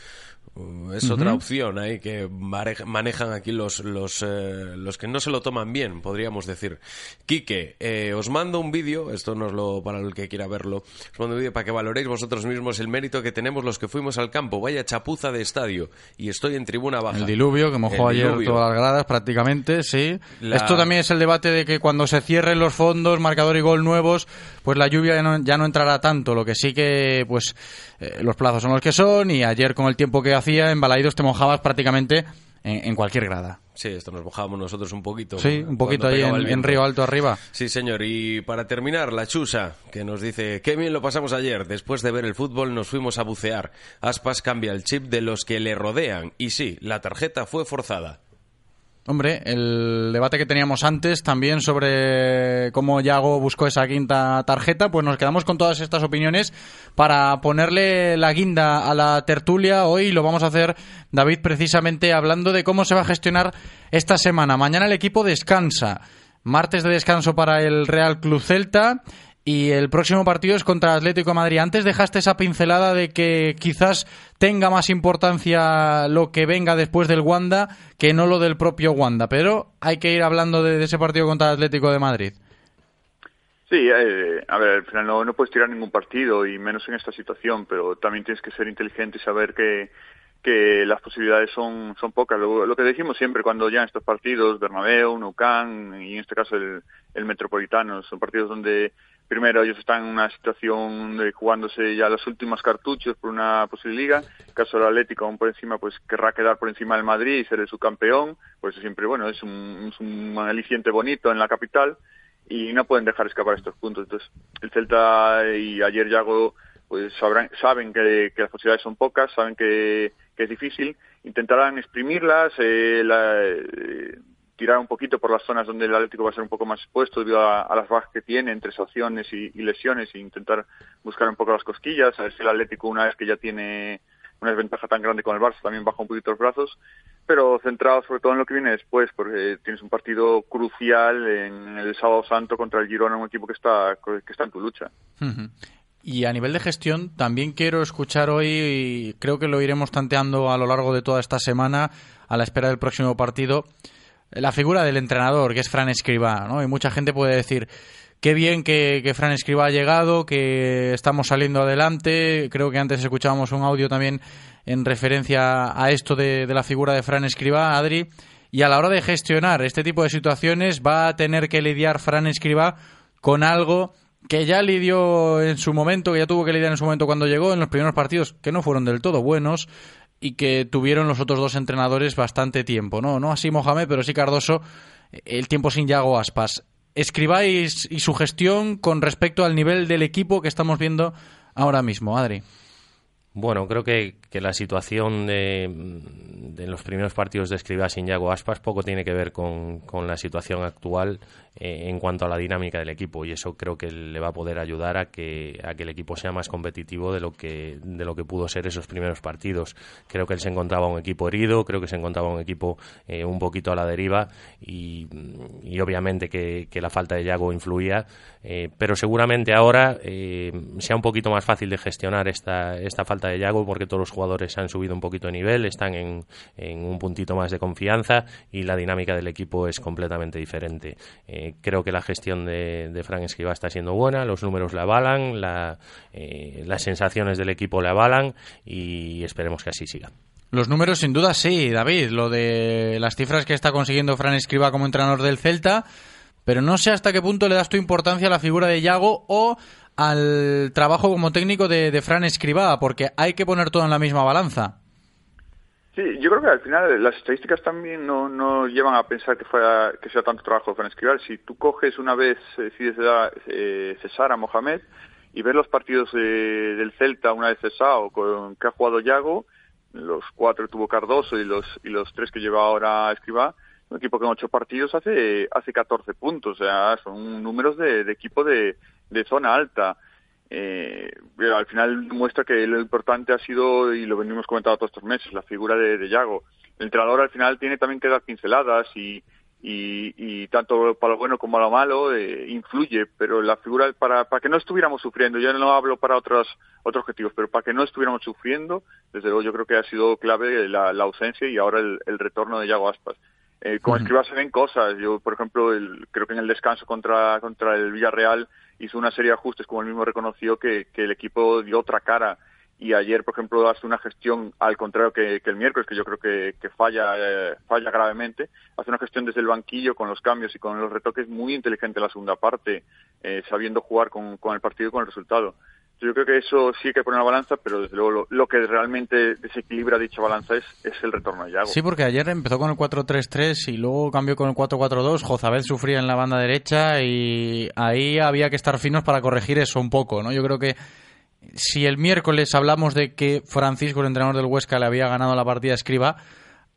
Uh, es otra opción ahí que manejan aquí los, los, eh, los que no se lo toman bien, podríamos decir. Quique, eh, os mando un vídeo, esto no es lo para el que quiera verlo, os mando un vídeo para que valoréis vosotros mismos el mérito que tenemos los que fuimos al campo. Vaya chapuza de estadio. Y estoy en tribuna baja. El diluvio, que mojó ayer todas las gradas prácticamente, sí. Esto también es el debate de que cuando se cierren los fondos, marcador y gol nuevos, pues la lluvia ya no, ya no entrará tanto. Lo que sí que, pues, eh, los plazos son los que son y ayer con el tiempo que hacía en Balaidos te mojabas prácticamente en, cualquier grada. Sí, esto nos mojábamos nosotros un poquito. Sí, un poquito ahí en, Río Alto arriba. Sí, señor. Y para terminar, la Chusa, que nos dice, qué bien lo pasamos ayer. Después de ver el fútbol nos fuimos a bucear. Aspas cambia el chip de los que le rodean. Y sí, la tarjeta fue forzada. Hombre, el debate que teníamos antes también sobre cómo Yago buscó esa quinta tarjeta, pues nos quedamos con todas estas opiniones para ponerle la guinda a la tertulia. Hoy lo vamos a hacer, David, precisamente hablando de cómo se va a gestionar esta semana. Mañana el equipo descansa. Martes de descanso para el Real Club Celta y el próximo partido es contra Atlético de Madrid. Antes dejaste esa pincelada de que quizás tenga más importancia lo que venga después del Wanda que no lo del propio Wanda, pero hay que ir hablando de, ese partido contra el Atlético de Madrid. Sí, eh, a ver, al final no, no, puedes tirar ningún partido y menos en esta situación, pero también tienes que ser inteligente y saber que, que las posibilidades son, son pocas. Lo, que decimos siempre cuando ya en estos partidos, Bernabéu, Nou y en este caso el, el Metropolitano, son partidos donde primero ellos están en una situación de jugándose ya los últimos cartuchos por una posible liga. En caso del Atlético, aún por encima, pues querrá quedar por encima del Madrid y ser el subcampeón. Pues siempre, bueno, es un, es un aliciente bonito en la capital y no pueden dejar escapar estos puntos. Entonces, el Celta y ayer Yago pues sabrán, saben que, las posibilidades son pocas, saben que, es difícil, intentarán exprimirlas, eh, la, eh, tirar un poquito por las zonas donde el Atlético va a ser un poco más expuesto debido a, las bajas que tiene entre sanciones y, lesiones e intentar buscar un poco las cosquillas, a ver si el Atlético una vez que ya tiene una desventaja tan grande con el Barça también baja un poquito los brazos, pero centrado sobre todo en lo que viene después, porque tienes un partido crucial en el Sábado Santo contra el Girona, un equipo que está, que está en tu lucha. Y a nivel de gestión, también quiero escuchar hoy, y creo que lo iremos tanteando a lo largo de toda esta semana, a la espera del próximo partido, la figura del entrenador, que es Fran Escribá, ¿no? Y mucha gente puede decir, qué bien que, Fran Escriba ha llegado, que estamos saliendo adelante. Creo que antes escuchábamos un audio también en referencia a esto de, de la figura de Fran Escriba, Adri. Y a la hora de gestionar este tipo de situaciones va a tener que lidiar Fran Escriba con algo que ya lidió en su momento, que ya tuvo que lidiar en su momento cuando llegó en los primeros partidos, que no fueron del todo buenos y que tuvieron los otros dos entrenadores bastante tiempo, ¿no? No así Mohamed, pero sí Cardoso, el tiempo sin Yago Aspas. Escribáis y su gestión con respecto al nivel del equipo que estamos viendo ahora mismo, Adri. Bueno, creo que, que la situación de, de, los primeros partidos de Escribá sin Yago Aspas poco tiene que ver con, con la situación actual eh, en cuanto a la dinámica del equipo y eso creo que le va a poder ayudar a que, a que el equipo sea más competitivo de lo que de lo que pudo ser esos primeros partidos. Creo que él se encontraba un equipo herido, creo que se encontraba un equipo eh, un poquito a la deriva y, obviamente que, la falta de Yago influía, eh, pero seguramente ahora eh, sea un poquito más fácil de gestionar esta, esta falta de Yago porque todos los jugadores han subido un poquito de nivel, están en, en un puntito más de confianza y la dinámica del equipo es completamente diferente. Eh, creo que la gestión de, de Frank Escribá está siendo buena, los números la avalan, la, eh, las sensaciones del equipo le avalan y esperemos que así siga. Los números sin duda sí, David, lo de las cifras que está consiguiendo Fran Escriba como entrenador del Celta, pero no sé hasta qué punto le das tu importancia a la figura de Yago o al trabajo como técnico de, de Fran Escribá, porque hay que poner todo en la misma balanza. Sí, yo creo que al final las estadísticas también no, no llevan a pensar que fuera que sea tanto trabajo de Fran Escribal. Si tú coges una vez, eh, decides eh, cesar a Mohamed y ves los partidos de, del Celta una vez cesado con que ha jugado Yago, los cuatro tuvo Cardoso y los y los tres que lleva ahora Escribá, un equipo que en ocho partidos hace hace 14 puntos, o sea, son números de, de equipo de, de zona alta eh, al final muestra que lo importante ha sido, y lo venimos comentando todos estos meses, la figura de, de Yago. El entrenador al final tiene también que dar pinceladas y, y, y tanto para lo bueno como para lo malo eh, influye, pero la figura para, para que no estuviéramos sufriendo, yo no hablo para otros, otros objetivos, pero para que no estuviéramos sufriendo, desde luego yo creo que ha sido clave la, la ausencia y ahora el, el retorno de Yago Aspas. Eh, como uh -huh. escriba se ven cosas. Yo, por ejemplo, el, creo que en el descanso contra, contra el Villarreal hizo una serie de ajustes, como él mismo reconoció, que, que el equipo dio otra cara. Y ayer, por ejemplo, hace una gestión al contrario que, que el miércoles, que yo creo que, que falla, eh, falla gravemente. Hace una gestión desde el banquillo con los cambios y con los retoques muy inteligente en la segunda parte, eh, sabiendo jugar con, con el partido y con el resultado. Yo creo que eso sí que poner una balanza, pero desde luego lo, que realmente desequilibra dicha balanza es, es el retorno de Yago. Sí, porque ayer empezó con el 4-3-3 y luego cambió con el 4-4-2. Jozabel sufría en la banda derecha y ahí había que estar finos para corregir eso un poco, ¿no? Yo creo que si el miércoles hablamos de que Francisco, el entrenador del Huesca, le había ganado la partida a Escriba,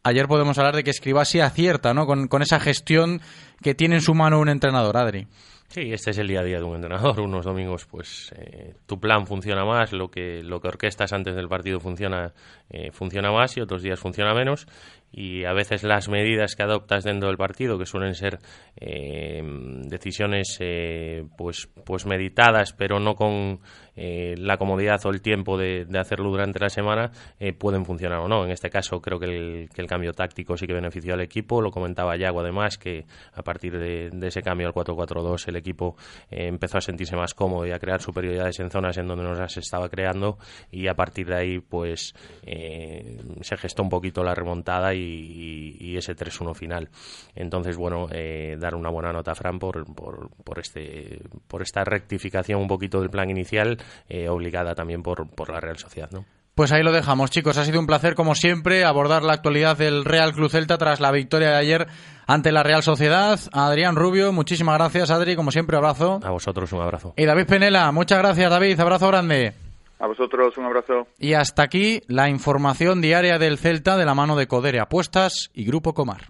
ayer podemos hablar de que Escriba sí acierta, ¿no? Con, con esa gestión que tiene en su mano un entrenador, Adri. Sí, este es el día a día de un entrenador. Unos domingos, pues eh, tu plan funciona más, lo que lo que orquestas antes del partido funciona eh, funciona más y otros días funciona menos. Y a veces las medidas que adoptas dentro del partido, que suelen ser eh, decisiones pues pues meditadas, pero no con la comodidad o el tiempo de, hacerlo durante la semana, pueden funcionar o no. En este caso, creo que el, que el, cambio táctico sí que benefició al equipo. Lo comentaba Yago, además, que a partir de, ese cambio al 4-4-2 el equipo eh, empezó a sentirse más cómodo y a crear superioridades en zonas en donde no las estaba creando y a partir de ahí pues eh, se gestó un poquito la remontada y, ese 3-1 final. Entonces, bueno, eh, dar una buena nota a Fran por, por, por, este, por esta rectificación un poquito del plan inicial, eh, obligada también por, por la Real Sociedad, ¿no? Pues ahí lo dejamos, chicos. Ha sido un placer, como siempre, abordar la actualidad del Real Club Celta tras la victoria de ayer ante la Real Sociedad. Adrián Rubio, muchísimas gracias, Adri. Como siempre, abrazo. A vosotros un abrazo. Y David Penela, muchas gracias, David. Abrazo grande. A vosotros un abrazo. Y hasta aquí la información diaria del Celta de la mano de Codere Apuestas y Grupo Comar.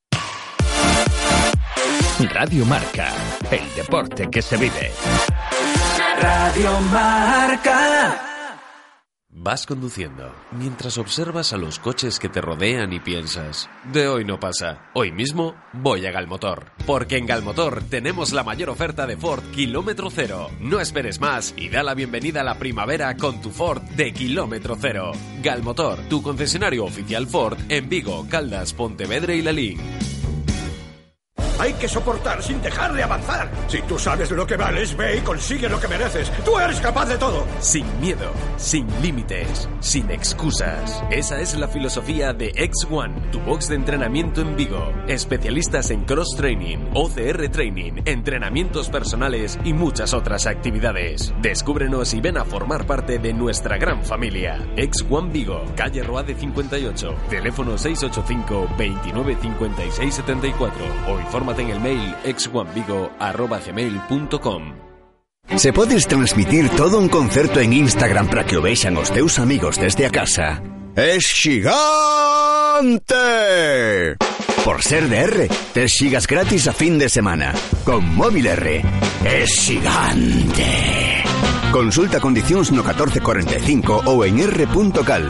Radio Marca, el deporte que se vive. Radio Marca. Vas conduciendo mientras observas a los coches que te rodean y piensas, de hoy no pasa, hoy mismo voy a Galmotor, porque en Galmotor tenemos la mayor oferta de Ford kilómetro cero. No esperes más y da la bienvenida a la primavera con tu Ford de kilómetro cero. Galmotor, tu concesionario oficial Ford en Vigo, Caldas, Pontevedra y Lalín. Hay que soportar sin dejar de avanzar. Si tú sabes lo que vales, ve y consigue lo que mereces. Tú eres capaz de todo. Sin miedo, sin límites, sin excusas. Esa es la filosofía de X1, tu box de entrenamiento en Vigo. Especialistas en cross training, OCR training, entrenamientos personales y muchas otras actividades. Descúbrenos y ven a formar parte de nuestra gran familia. X1 Vigo, calle Roade 58, teléfono 685 29 56 74 o en el mail x1vigo@gmail.com. Se podes transmitir todo un concerto en Instagram para que o vexan os teus amigos desde a casa. Es gigante! Por ser de R, tes xigas gratis a fin de semana. Con Móvil R, es gigante. Consulta condicións no 1445 ou en r.cal.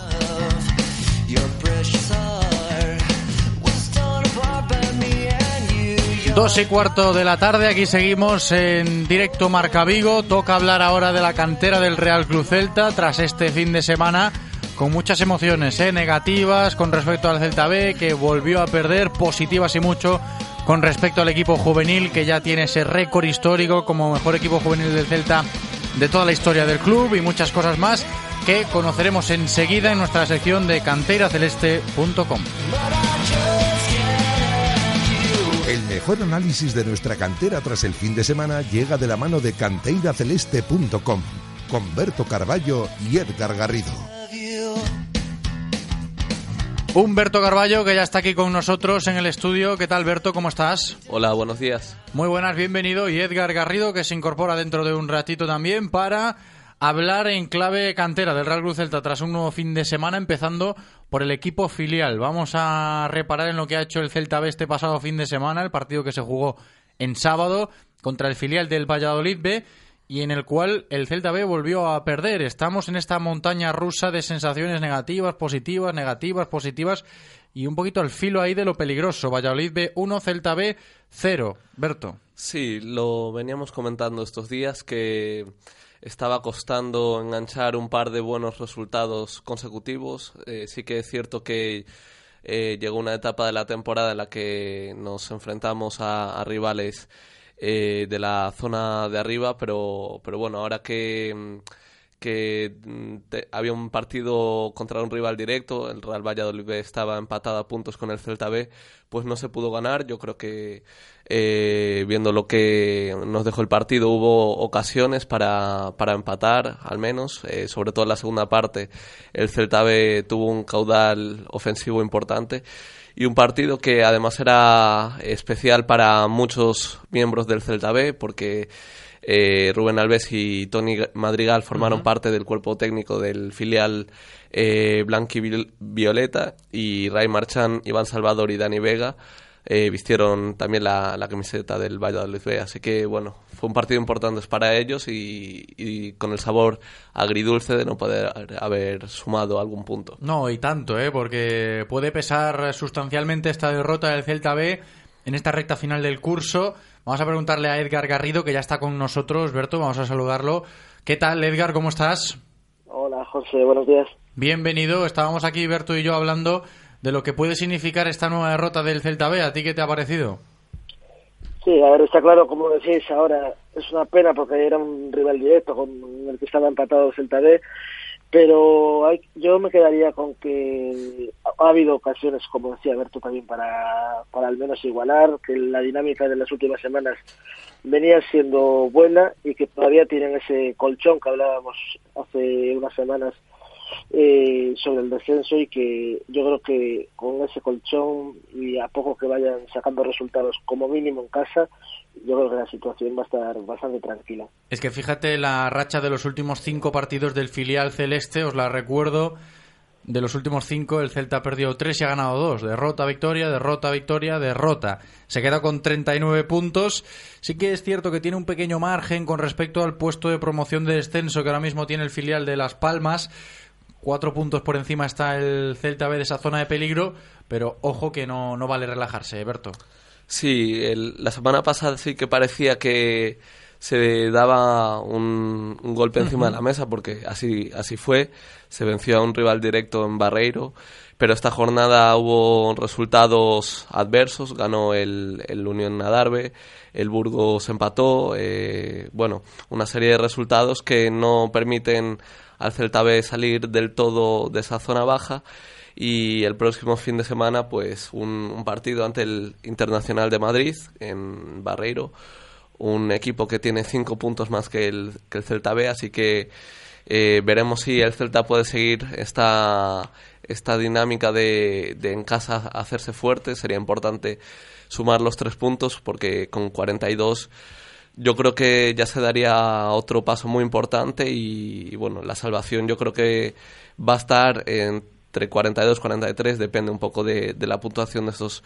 Dos y cuarto de la tarde, aquí seguimos en directo Marca Vigo. Toca hablar ahora de la cantera del Real Club Celta tras este fin de semana con muchas emociones ¿eh? negativas con respecto al Celta B, que volvió a perder, positivas y mucho con respecto al equipo juvenil, que ya tiene ese récord histórico como mejor equipo juvenil del Celta de toda la historia del club y muchas cosas más que conoceremos enseguida en nuestra sección de canteiraceleste.com. El mejor análisis de nuestra cantera tras el fin de semana llega de la mano de canteiraceleste.com con Berto Carballo y Edgar Garrido. Humberto Carballo, que ya está aquí con nosotros en el estudio. ¿Qué tal, Berto? ¿Cómo estás? Hola, buenos días. Muy buenas, bienvenido. Y Edgar Garrido, que se incorpora dentro de un ratito también para hablar en clave cantera del Real Cruz Celta tras un nuevo fin de semana, empezando por el equipo filial. Vamos a reparar en lo que ha hecho el Celta B este pasado fin de semana, el partido que se jugó en sábado contra el filial del Valladolid B y en el cual el Celta B volvió a perder. Estamos en esta montaña rusa de sensaciones negativas, positivas, negativas, positivas y un poquito al filo ahí de lo peligroso. Valladolid B 1, Celta B 0. Berto. Sí, lo veníamos comentando estos días que estaba costando enganchar un par de buenos resultados consecutivos. Eh, sí que es cierto que eh, llegó una etapa de la temporada en la que nos enfrentamos a, rivales eh, de la zona de arriba, pero, pero bueno, ahora que, que te- había un partido contra un rival directo, el Real Valladolid estaba empatado a puntos con el Celta B, pues no se pudo ganar. Yo creo que eh, viendo lo que nos dejó el partido hubo ocasiones para, para empatar, al menos, eh, sobre todo en la segunda parte. El Celta B tuvo un caudal ofensivo importante y un partido que además era especial para muchos miembros del Celta B porque eh, Rubén Alves y Tony Madrigal formaron parte del cuerpo técnico del filial eh, Blanqui Violeta y Ray Marchán, Iván Salvador y Dani Vega eh, vistieron también la, la camiseta del Valladolid B. Así que, bueno, fue un partido importante para ellos y, y con el sabor agridulce de no poder haber sumado algún punto. No, y tanto, ¿eh? porque puede pesar sustancialmente esta derrota del Celta B en esta recta final del curso. Vamos a preguntarle a Edgar Garrido, que ya está con nosotros. Berto, vamos a saludarlo. ¿Qué tal, Edgar? ¿Cómo estás? Hola, José. Buenos días. Bienvenido. Estábamos aquí, Berto y yo, hablando de lo que puede significar esta nueva derrota del Celta B. ¿A ti qué te ha parecido? Sí, a ver, está claro, como decís ahora, es una pena porque era un rival directo con el que estaba empatado el Celta B, pero hay, yo me quedaría con que ha, habido ocasiones, como decía Berto, también para, para al menos igualar, que la dinámica de las últimas semanas venía siendo buena y que todavía tienen ese colchón que hablábamos hace unas semanas eh, sobre el descenso y que yo creo que con ese colchón y a poco que vayan sacando resultados como mínimo en casa, yo creo que la situación va a estar bastante tranquila. Es que fíjate la racha de los últimos cinco partidos del filial celeste, os la recuerdo. De los últimos cinco, el Celta ha perdido tres y ha ganado dos. Derrota, victoria, derrota, victoria, derrota. Se queda con 39 puntos. Sí que es cierto que tiene un pequeño margen con respecto al puesto de promoción de descenso que ahora mismo tiene el filial de Las Palmas. Cuatro puntos por encima está el Celta B de esa zona de peligro, pero ojo que no, no vale relajarse, Berto. Sí, el- la semana pasada sí que parecía que se daba un, un golpe encima de la mesa porque así, así fue. Se venció a un rival directo en Barreiro, pero esta jornada hubo resultados adversos. Ganó el, el Unión Nadarve, el Burgos empató. eh, bueno, una serie de resultados que no permiten al Celta B salir del todo de esa zona baja y el próximo fin de semana pues un, partido ante el Internacional de Madrid en Barreiro un equipo que tiene cinco puntos más que el, que el Celta B así que eh, veremos si el Celta puede seguir esta, esta dinámica de, de en casa hacerse fuerte. Sería importante sumar los tres puntos porque con 42 yo creo que ya se daría otro paso muy importante y, y, bueno, la salvación yo creo que va a estar entre 42 y 43, depende un poco de, de la puntuación de estos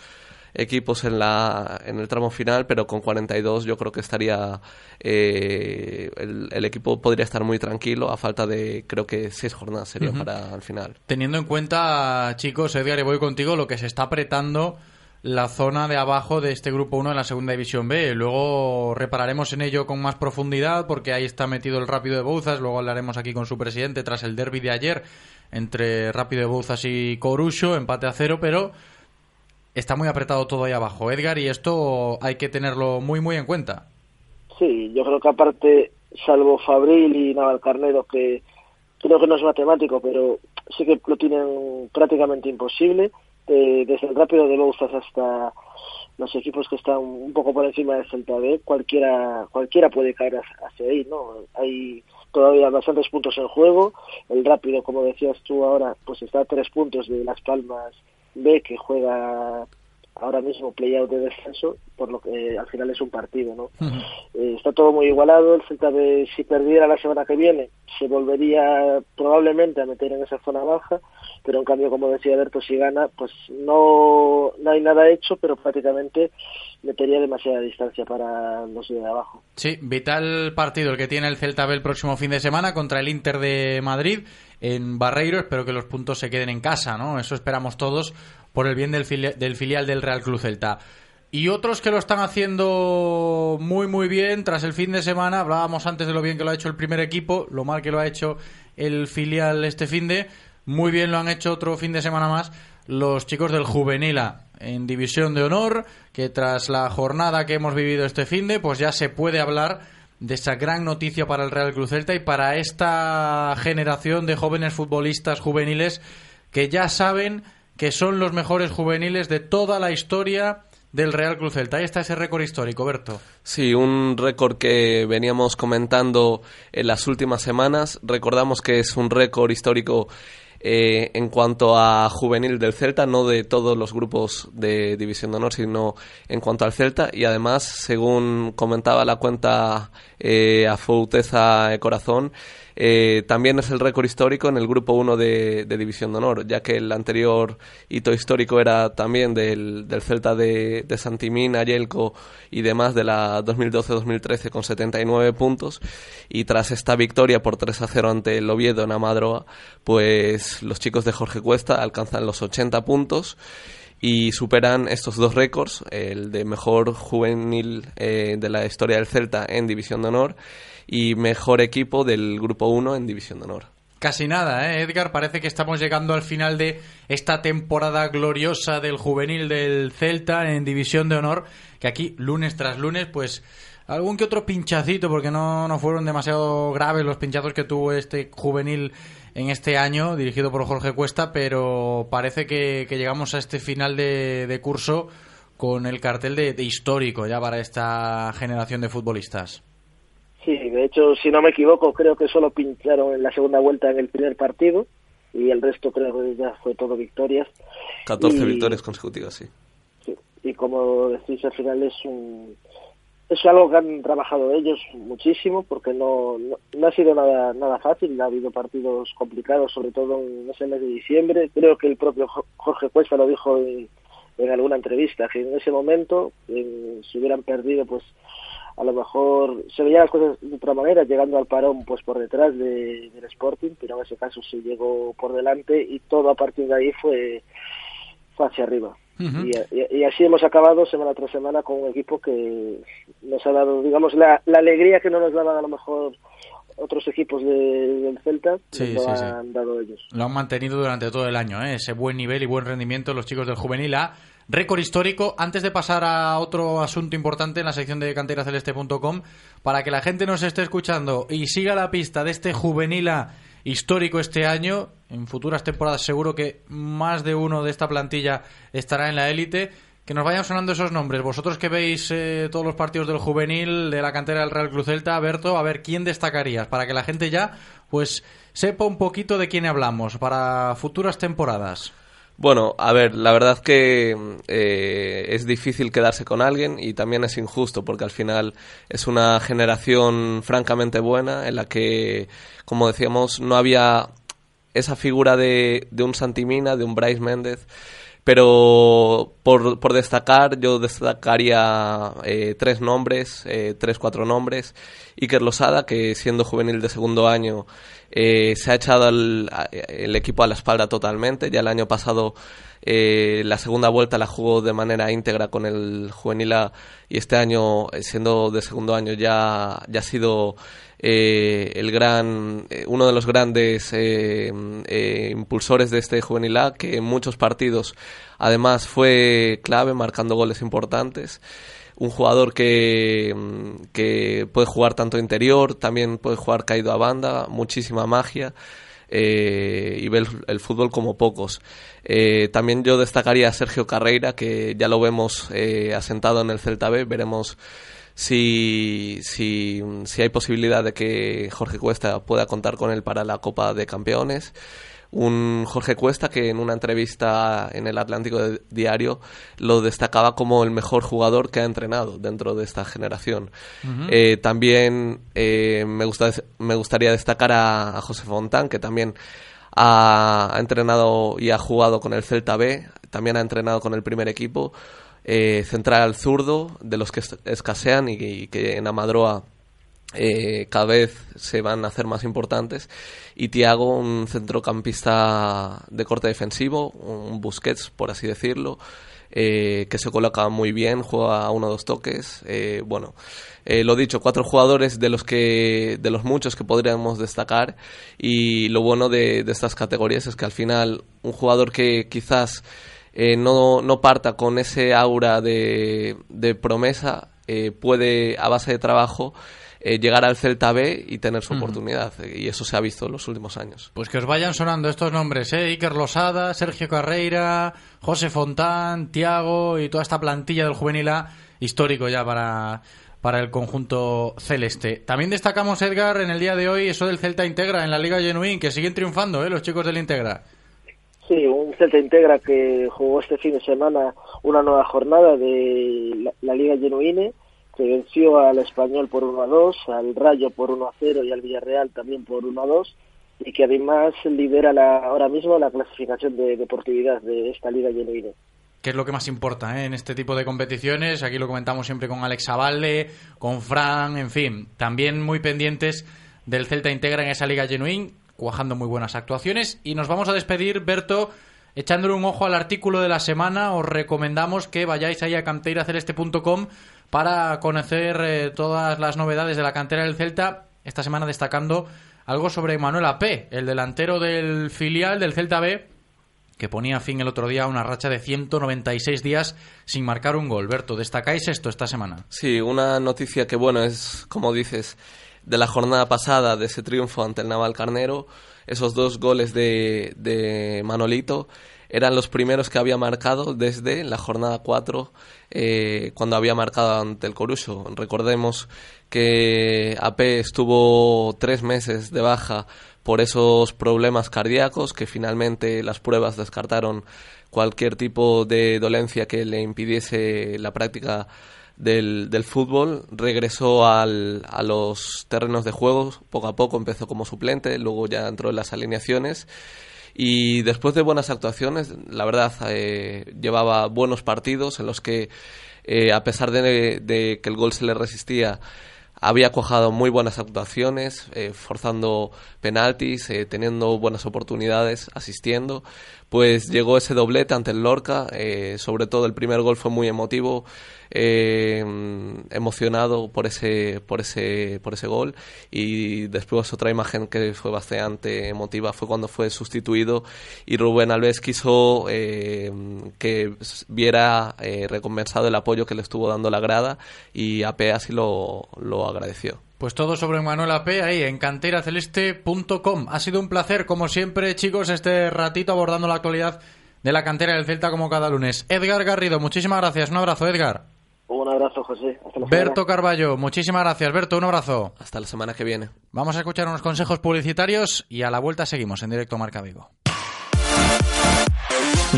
equipos en la en el tramo final, pero con 42 yo creo que estaría eh, el, el equipo podría estar muy tranquilo a falta de creo que seis jornadas sería para el final. Teniendo en cuenta, chicos, Edgar, y voy contigo, lo que se está apretando la zona de abajo de este grupo 1 en la segunda división B. Luego repararemos en ello con más profundidad porque ahí está metido el Rápido de Bouzas. Luego hablaremos aquí con su presidente tras el derby de ayer entre Rápido de Bouzas y Corucho, empate a cero, pero está muy apretado todo ahí abajo, Edgar, y esto hay que tenerlo muy, muy en cuenta. Sí, yo creo que aparte, salvo Fabril y Navalcarnero, que creo que no es matemático, pero sí que lo tienen prácticamente imposible, eh, desde el rápido de Bouzas hasta los equipos que están un poco por encima del Celta B, cualquiera, cualquiera puede caer hacia ahí, ¿no? Hay todavía bastantes puntos en juego, el rápido, como decías tú ahora, pues está a tres puntos de Las Palmas B, que juega ahora mismo play-out de descenso, por lo que eh, al final es un partido, ¿no? Eh, está todo muy igualado. El Celta B, si perdiera la semana que viene, se volvería probablemente a meter en esa zona baja. Pero en cambio, como decía Berto, si gana, pues no, no hay nada hecho, pero prácticamente metería demasiada distancia para los de abajo. Sí, vital partido el que tiene el Celta B el próximo fin de semana contra el Inter de Madrid en Barreiro. Espero que los puntos se queden en casa, ¿no? Eso esperamos todos por el bien del, filia- del filial del Real Club Celta. Y otros que lo están haciendo muy muy bien tras el fin de semana. Hablábamos antes de lo bien que lo ha hecho el primer equipo, lo mal que lo ha hecho el filial este fin de. Muy bien lo han hecho otro fin de semana más los chicos del Juvenila en División de Honor, que tras la jornada que hemos vivido este fin de, pues ya se puede hablar de esa gran noticia para el Real Cruz Celta y para esta generación de jóvenes futbolistas juveniles que ya saben que son los mejores juveniles de toda la historia del Real Cruz Celta. Ahí está ese récord histórico, Berto. Sí, un récord que veníamos comentando en las últimas semanas. Recordamos que es un récord histórico eh, en cuanto a juvenil del Celta, no de todos los grupos de División de Honor, sino en cuanto al Celta. Y además, según comentaba la cuenta eh, a Fouteza de Corazón, Eh, también es el récord histórico en el grupo 1 de, División de Honor, ya que el anterior hito histórico era también del, Celta de, de Santimín, Ayelco y demás de la 2012-2013 con 79 puntos. Y tras esta victoria por 3 a 0 ante el Oviedo en Amadroa, pues los chicos de Jorge Cuesta alcanzan los 80 puntos y superan estos dos récords, el de mejor juvenil eh, de la historia del Celta en División de Honor y mejor equipo del Grupo 1 en División de Honor. Casi nada, ¿eh, Edgar? Parece que estamos llegando al final de esta temporada gloriosa del juvenil del Celta en División de Honor, que aquí lunes tras lunes, pues algún que otro pinchacito, porque no, no fueron demasiado graves los pinchazos que tuvo este juvenil en este año, dirigido por Jorge Cuesta, pero parece que, llegamos a este final de, curso con el cartel de, histórico ya para esta generación de futbolistas. Sí, de hecho, si no me equivoco, creo que solo pincharon en la segunda vuelta en el primer partido y el resto creo que ya fue todo victorias. 14 victorias consecutivas, sí. sí. Y como decís, al final es un, es algo que han trabajado ellos muchísimo porque no, no, ha sido nada nada fácil, ha habido partidos complicados, sobre todo en ese mes de diciembre. Creo que el propio Jorge Cuesta lo dijo en, alguna entrevista, que en ese momento, si hubieran perdido, pues a lo mejor se veían las cosas de otra manera, llegando al parón pues por detrás de, del Sporting, pero en ese caso se llegó por delante y todo a partir de ahí fue, fue hacia arriba. Y, así hemos acabado semana tras semana con un equipo que nos ha dado, digamos, la, alegría que no nos daban a lo mejor otros equipos del Celta, lo han dado ellos. Lo han mantenido durante todo el año, ¿eh? ese buen nivel y buen rendimiento los chicos del Juvenil A. Récord histórico. Antes de pasar a otro asunto importante en la sección de canteraceleste.com, para que la gente nos esté escuchando y siga la pista de este Juvenil A histórico este año. En futuras temporadas seguro que más de uno de esta plantilla estará en la élite. Que nos vayan sonando esos nombres. Vosotros que veis eh, todos los partidos del juvenil, de la cantera del Real Cruz Celta, Berto, a ver quién destacarías para que la gente ya pues sepa un poquito de quién hablamos para futuras temporadas. Bueno, a ver, la verdad que eh, es difícil quedarse con alguien y también es injusto porque al final es una generación francamente buena en la que, como decíamos, no había esa figura de, de un Santimina, de un Bryce Méndez, pero por, por destacar, yo destacaría eh, tres nombres, eh, tres, cuatro nombres. Iker Losada, que siendo juvenil de segundo año eh, se ha echado el, equipo a la espalda totalmente. Ya el año pasado eh, la segunda vuelta la jugó de manera íntegra con el juvenil A y este año, eh, siendo de segundo año, ya, ya ha sido el gran, uno de los grandes impulsores de este juvenil A, que en muchos partidos además fue clave, marcando goles importantes un jugador que, mm, que puede jugar tanto interior, también puede jugar caído a banda, muchísima magia. Eh, y ve el, fútbol como pocos. Eh, también yo destacaría a Sergio Carreira, que ya lo vemos eh, asentado en el Celta B. Veremos si, si, si hay posibilidad de que Jorge Cuesta pueda contar con él para la Copa de Campeones un Jorge Cuesta que en una entrevista en el Atlántico Diario lo destacaba como el mejor jugador que ha entrenado dentro de esta generación. Eh, también eh, me, gusta, me gustaría destacar a, José Fontán, que también ha, entrenado y ha jugado con el Celta B, también ha entrenado con el primer equipo. Eh, central zurdo, de los que escasean y, que en Amadroa eh, cada vez se van a hacer más importantes. Y Tiago, un centrocampista de corte defensivo, un Busquets, por así decirlo, eh, que se coloca muy bien, juega a uno o dos toques. Eh, bueno, lo dicho, cuatro jugadores de los que de los muchos que podríamos destacar. Y lo bueno de, estas categorías es que al final un jugador que quizás no, no parta con ese aura de, de promesa puede, a base de trabajo, eh, llegar al Celta B y tener su oportunidad. Y eso se ha visto en los últimos años. Pues que os vayan sonando estos nombres, ¿eh? Iker Losada, Sergio Carreira, José Fontán, Tiago y toda esta plantilla del juvenil A, histórico ya para, para el conjunto celeste. También destacamos, Edgar, en el día de hoy eso del Celta Integra en la Liga Genuín, que siguen triunfando, ¿eh? Los chicos del Integra. Sí, un Celta Integra que jugó este fin de semana una nueva jornada de la, Liga Genuine que venció al Español por 1 a 2, al Rayo por 1 a 0 y al Villarreal también por 1 a 2 y que además lidera la, ahora mismo la clasificación de deportividad de esta liga genuina. que es lo que más importa ¿eh? en este tipo de competiciones. Aquí lo comentamos siempre con Alex Avalle, con Fran, en fin, también muy pendientes del Celta Integra en esa Liga Genuín, cuajando muy buenas actuaciones. Y nos vamos a despedir, Berto, echándole un ojo al artículo de la semana. Os recomendamos que vayáis ahí a canteiraceleste.com para conocer eh, todas las novedades de la cantera del Celta. Esta semana destacando algo sobre Manuel P., el delantero del filial del Celta B, que ponía fin el otro día a una racha de 196 días sin marcar un gol. Berto, ¿destacáis esto esta semana? Sí, una noticia que, bueno, es, como dices, de la jornada pasada, de ese triunfo ante el Naval Carnero, esos dos goles de, de Manolito eran los primeros que había marcado desde la jornada 4, eh, cuando había marcado ante el Coruso. Recordemos que AP estuvo tres meses de baja por esos problemas cardíacos que finalmente las pruebas descartaron cualquier tipo de dolencia que le impidiese la práctica del, del fútbol, regresó al, a los terrenos de juego, poco a poco empezó como suplente, luego ya entró en las alineaciones y después de buenas actuaciones, la verdad, eh, llevaba buenos partidos en los que, eh, a pesar de, de que el gol se le resistía, había cuajado muy buenas actuaciones, eh, forzando penaltis, teniendo buenas oportunidades, asistiendo. Pues llegó ese doblete ante el Lorca, eh, sobre todo el primer gol fue muy emotivo, emocionado por ese, por, ese, por ese gol. Y después otra imagen que fue bastante emotiva fue cuando fue sustituido y Rubén Alves quiso que viera recompensado el apoyo que le estuvo dando la grada y AP así lo, lo agradeció. Pues todo sobre Manuel AP ahí en canteraceleste.com. Ha sido un placer, como siempre, chicos, este ratito abordando la actualidad de la cantera del Celta como cada lunes. Edgar Garrido, muchísimas gracias. Un abrazo, Edgar. Un abrazo, José. Hasta la Berto semana. Carballo, muchísimas gracias. Berto, un abrazo. Hasta la semana que viene. Vamos a escuchar unos consejos publicitarios y a la vuelta seguimos en directo Marca Vigo.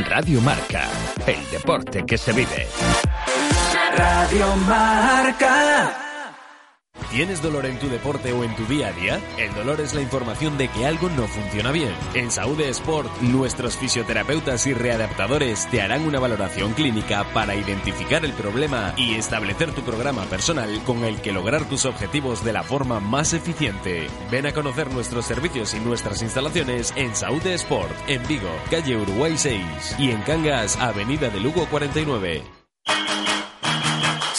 Radio Marca, el deporte que se vive. Radio Marca. ¿Tienes dolor en tu deporte o en tu día a día? El dolor es la información de que algo no funciona bien. En Saúde Sport, nuestros fisioterapeutas y readaptadores te harán una valoración clínica para identificar el problema y establecer tu programa personal con el que lograr tus objetivos de la forma más eficiente. Ven a conocer nuestros servicios y nuestras instalaciones en Saúde Sport, en Vigo, calle Uruguay 6 y en Cangas, avenida de Lugo 49.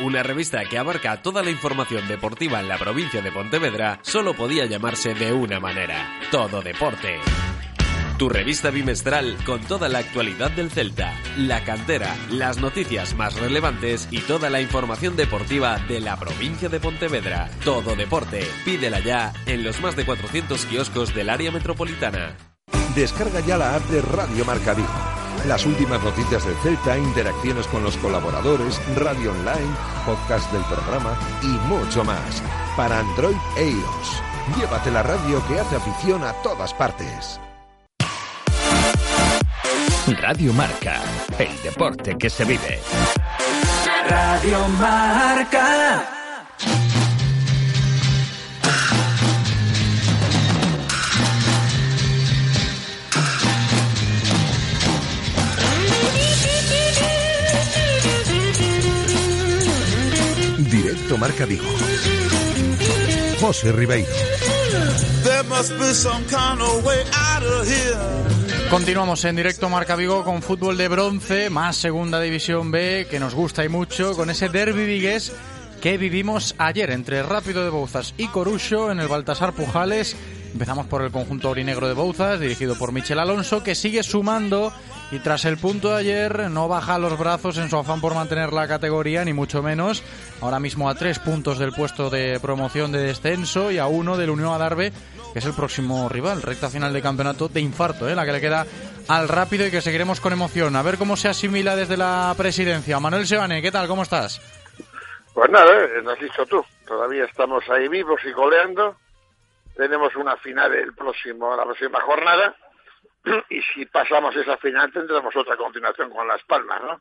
Una revista que abarca toda la información deportiva en la provincia de Pontevedra solo podía llamarse de una manera, Todo Deporte. Tu revista bimestral con toda la actualidad del Celta, la cantera, las noticias más relevantes y toda la información deportiva de la provincia de Pontevedra. Todo Deporte. Pídela ya en los más de 400 kioscos del área metropolitana. Descarga ya la app de Radio Marca. Las últimas noticias del Celta, interacciones con los colaboradores, radio online, podcast del programa y mucho más. Para Android e iOS. Llévate la radio que hace afición a todas partes. Radio Marca, el deporte que se vive. Radio Marca. Directo Marca Vigo. José Ribeiro. Continuamos en directo Marca Vigo con fútbol de bronce, más segunda división B, que nos gusta y mucho, con ese derby vigués que vivimos ayer entre Rápido de Bouzas y Corucho en el Baltasar Pujales Empezamos por el conjunto orinegro de Bouzas, dirigido por Michel Alonso, que sigue sumando y tras el punto de ayer no baja los brazos en su afán por mantener la categoría, ni mucho menos. Ahora mismo a tres puntos del puesto de promoción de descenso y a uno del Unión Adarve, que es el próximo rival, recta final de campeonato de infarto, ¿eh? la que le queda al rápido y que seguiremos con emoción. A ver cómo se asimila desde la presidencia. Manuel Sebane, ¿qué tal? ¿Cómo estás? Pues nada, eh, lo has dicho tú. Todavía estamos ahí vivos y goleando. Tenemos una final el próximo, la próxima jornada. Y si pasamos esa final tendremos otra continuación con Las Palmas, ¿no?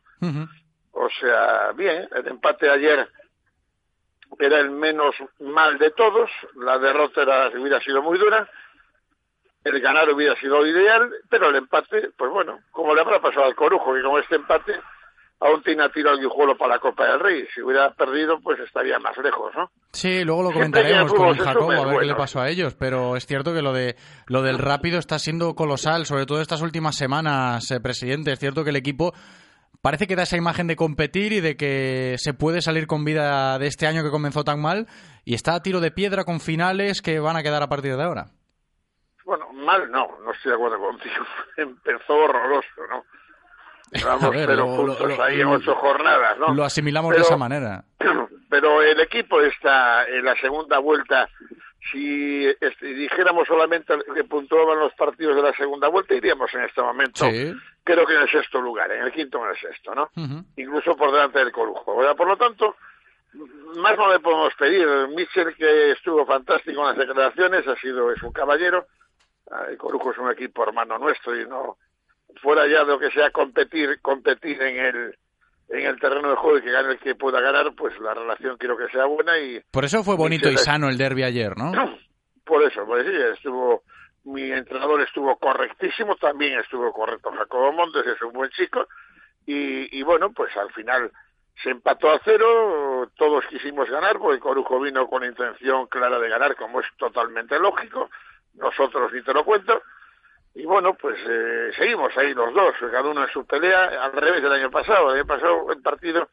O sea, bien, el empate ayer era el menos mal de todos. La derrota era, hubiera sido muy dura. El ganar hubiera sido ideal, pero el empate, pues bueno, como le habrá pasado al Corujo, que con este empate aún tiene a tiro al guijuelo para la Copa del Rey. Si hubiera perdido, pues estaría más lejos, ¿no? Sí, luego lo comentaremos con Jacobo a ver qué le pasó a ellos, pero es cierto que lo de lo del rápido está siendo colosal, sobre todo estas últimas semanas, eh, presidente. Es cierto que el equipo parece que da esa imagen de competir y de que se puede salir con vida de este año que comenzó tan mal y está a tiro de piedra con finales que van a quedar a partir de ahora. Bueno, mal no, no estoy de acuerdo contigo. Empezó horroroso, ¿no? Vamos, ver, pero lo- juntos lo- ahí en ocho jornadas, ¿no? Lo asimilamos Pero- de esa manera. Pero el equipo está en la segunda vuelta. Si este, dijéramos solamente que puntuaban los partidos de la segunda vuelta, iríamos en este momento, Sí. creo que en el sexto lugar, en el quinto o en el sexto, ¿no? Incluso por delante del Corujo. O sea, por lo tanto, más no le podemos pedir. Mitchell, que estuvo fantástico en las declaraciones, ha sido, es un caballero. Ah, El Corujo es un equipo hermano nuestro y no, fuera ya de lo que sea competir, competir en el, en el terreno de juego y que gane el que pueda ganar, pues la relación quiero que sea buena y Por eso fue bonito y sano el derby ayer, ¿no? por eso, pues sí, estuvo, mi entrenador estuvo correctísimo, también estuvo correcto Jacobo Montes, es un buen chico, y, y bueno, pues al final se empató a cero, todos quisimos ganar, porque Corujo vino con intención clara de ganar, como es totalmente lógico, nosotros ni te lo cuento, y bueno, pues eh, seguimos ahí los dos, cada uno en su pelea, al revés del año pasado, el año pasado el partido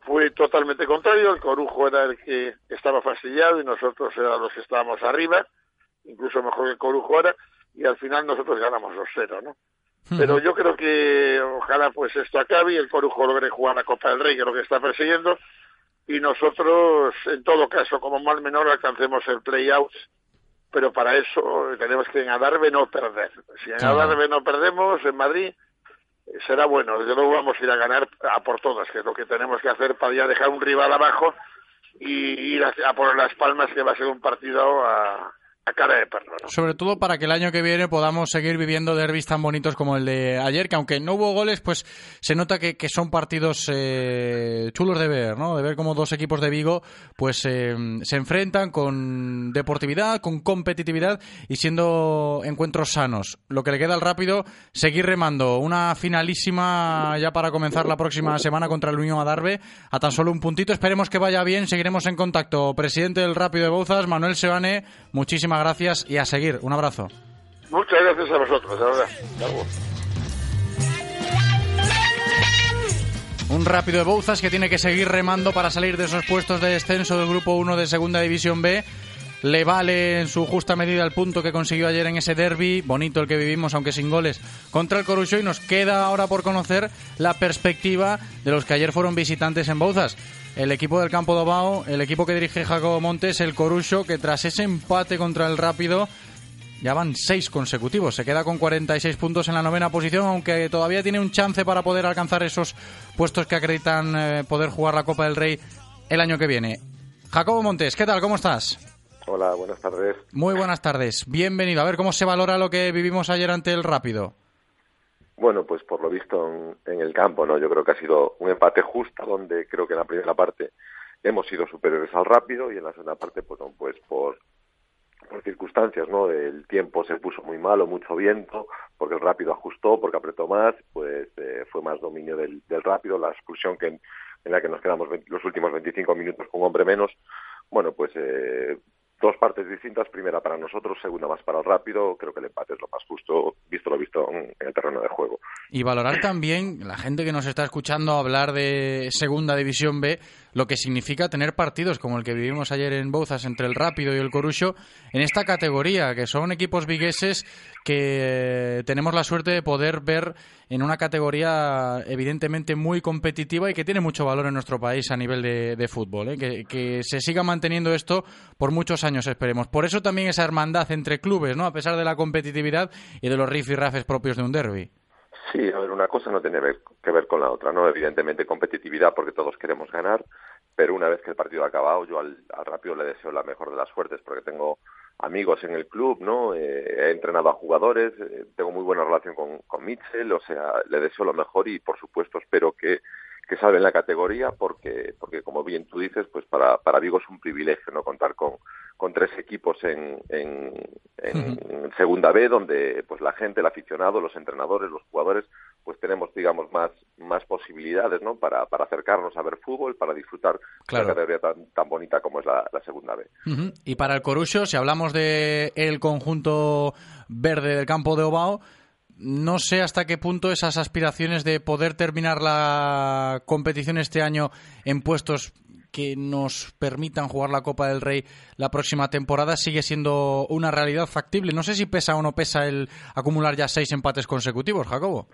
fue totalmente contrario, el Corujo era el que estaba fastidiado y nosotros éramos los que estábamos arriba, incluso mejor que el Corujo ahora, y al final nosotros ganamos los cero, ¿no? Pero yo creo que ojalá pues esto acabe y el Corujo logre jugar la Copa del Rey, que es lo que está persiguiendo, y nosotros, en todo caso, como mal menor, alcancemos el play-out, pero para eso tenemos que en Adarve no perder. Si en Claro. Adarve no perdemos, en Madrid, eh, será bueno. Desde luego vamos a ir a ganar a por todas, que es lo que tenemos que hacer para ya dejar un rival abajo y ir a, a por las palmas, que va a ser un partido a, a de perro. ¿no? Sobre todo para que el año que viene podamos seguir viviendo derbis tan bonitos como el de ayer, que aunque no hubo goles, pues se nota que, que son partidos eh, chulos de ver, ¿no? De ver cómo dos equipos de Vigo pues eh, se enfrentan con deportividad, con competitividad y siendo encuentros sanos. Lo que le queda al rápido, seguir remando. Una finalísima ya para comenzar la próxima semana contra el Unión Adarve, a tan solo un puntito. Esperemos que vaya bien, seguiremos en contacto. Presidente del Rápido de Bouzas, Manuel Sebane, muchísimas gracias y a seguir. Un abrazo. Muchas gracias a vosotros, de verdad. Un rápido de Bouzas que tiene que seguir remando para salir de esos puestos de descenso del Grupo 1 de Segunda División B. Le vale en su justa medida el punto que consiguió ayer en ese derby, bonito el que vivimos, aunque sin goles, contra el Corucho. Y nos queda ahora por conocer la perspectiva de los que ayer fueron visitantes en Bouzas. El equipo del Campo de Bao, el equipo que dirige Jacobo Montes, el Corucho, que tras ese empate contra el Rápido ya van seis consecutivos. Se queda con 46 puntos en la novena posición, aunque todavía tiene un chance para poder alcanzar esos puestos que acreditan eh, poder jugar la Copa del Rey el año que viene. Jacobo Montes, ¿qué tal? ¿Cómo estás? Hola, buenas tardes. Muy buenas tardes. Bienvenido. A ver cómo se valora lo que vivimos ayer ante el Rápido. Bueno, pues por lo visto en, en el campo, ¿no? Yo creo que ha sido un empate justo, donde creo que en la primera parte hemos sido superiores al rápido y en la segunda parte, pues, no, pues por, por circunstancias, ¿no? El tiempo se puso muy malo, mucho viento, porque el rápido ajustó, porque apretó más, pues eh, fue más dominio del, del rápido, la expulsión que en, en la que nos quedamos 20 los últimos 25 minutos con un hombre menos. Bueno, pues eh, dos partes distintas, primera para nosotros, segunda más para el rápido. Creo que el empate es lo más justo, visto lo visto en, el terreno de juego. Y valorar también, la gente que nos está escuchando hablar de Segunda División B, lo que significa tener partidos como el que vivimos ayer en Bouzas entre el Rápido y el Corucho en esta categoría, que son equipos vigueses que tenemos la suerte de poder ver en una categoría evidentemente muy competitiva y que tiene mucho valor en nuestro país a nivel de, fútbol. ¿eh? Que, que, se siga manteniendo esto por muchos años, esperemos. Por eso también esa hermandad entre clubes, ¿no? a pesar de la competitividad y de los rifirrafes propios de un derby. Sí, a ver, una cosa no tiene que ver con la otra, ¿no? Evidentemente competitividad porque todos queremos ganar, pero una vez que el partido ha acabado, yo al, rápido le deseo la mejor de las suertes porque tengo amigos en el club, ¿no? Eh, he entrenado a jugadores, eh, tengo muy buena relación con, con Mitchell, o sea, le deseo lo mejor y por supuesto espero que que salven la categoría porque, porque como bien tú dices, pues para, para Vigo es un privilegio no contar con, con tres equipos en, en, segunda B donde pues la gente, el aficionado, los entrenadores, los jugadores, pues tenemos digamos más, más posibilidades ¿no? para, para acercarnos a ver fútbol, para disfrutar de una categoría tan, tan bonita como es la, segunda B. Y para el Corucho, si hablamos de el conjunto verde del campo de Obao, no sé hasta qué punto esas aspiraciones de poder terminar la competición este año en puestos que nos permitan jugar la Copa del Rey la próxima temporada sigue siendo una realidad factible. No sé si pesa o no pesa el acumular ya seis empates consecutivos, Jacobo.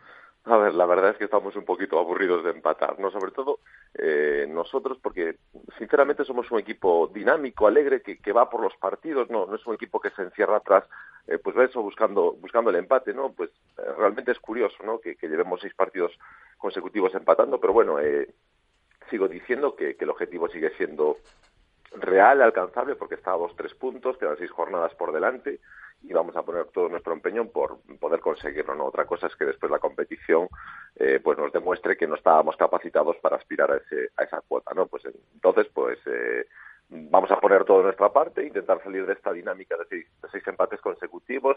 A ver, la verdad es que estamos un poquito aburridos de empatar, ¿no? Sobre todo eh, nosotros, porque sinceramente somos un equipo dinámico, alegre, que, que, va por los partidos, no, no es un equipo que se encierra atrás, eh, pues eso, buscando, buscando el empate, ¿no? Pues eh, realmente es curioso, ¿no? Que, llevemos seis partidos consecutivos empatando, pero bueno, eh, sigo diciendo que, que el objetivo sigue siendo real, alcanzable, porque está a dos, tres puntos, quedan seis jornadas por delante, y vamos a poner todo nuestro empeño por poder conseguirlo. ¿no? Otra cosa es que después la competición eh, pues nos demuestre que no estábamos capacitados para aspirar a, ese, a esa cuota. ¿no? Pues entonces, pues eh, vamos a poner todo de nuestra parte, intentar salir de esta dinámica de seis, empates consecutivos.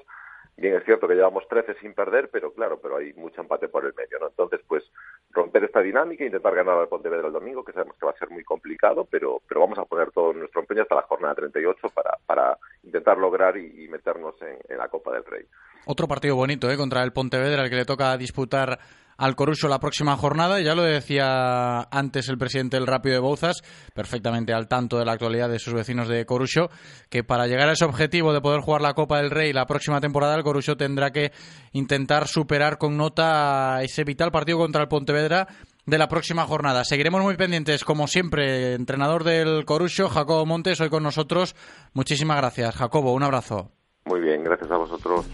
Bien, es cierto que llevamos 13 sin perder, pero claro, pero hay mucho empate por el medio, ¿no? Entonces, pues romper esta dinámica, intentar ganar al Pontevedra el domingo, que sabemos que va a ser muy complicado, pero, pero vamos a poner todo nuestro empeño hasta la jornada 38 para, para intentar lograr y, meternos en, en, la Copa del Rey. Otro partido bonito, ¿eh? Contra el Pontevedra, el que le toca disputar al Coruso la próxima jornada. Ya lo decía antes el presidente del Rápido de Bouzas, perfectamente al tanto de la actualidad de sus vecinos de Coruso, que para llegar a ese objetivo de poder jugar la Copa del Rey la próxima temporada, el Coruso tendrá que intentar superar con nota ese vital partido contra el Pontevedra de la próxima jornada. Seguiremos muy pendientes, como siempre, entrenador del Corucho, Jacobo Montes, hoy con nosotros. Muchísimas gracias, Jacobo. Un abrazo. Muy bien, gracias a vosotros.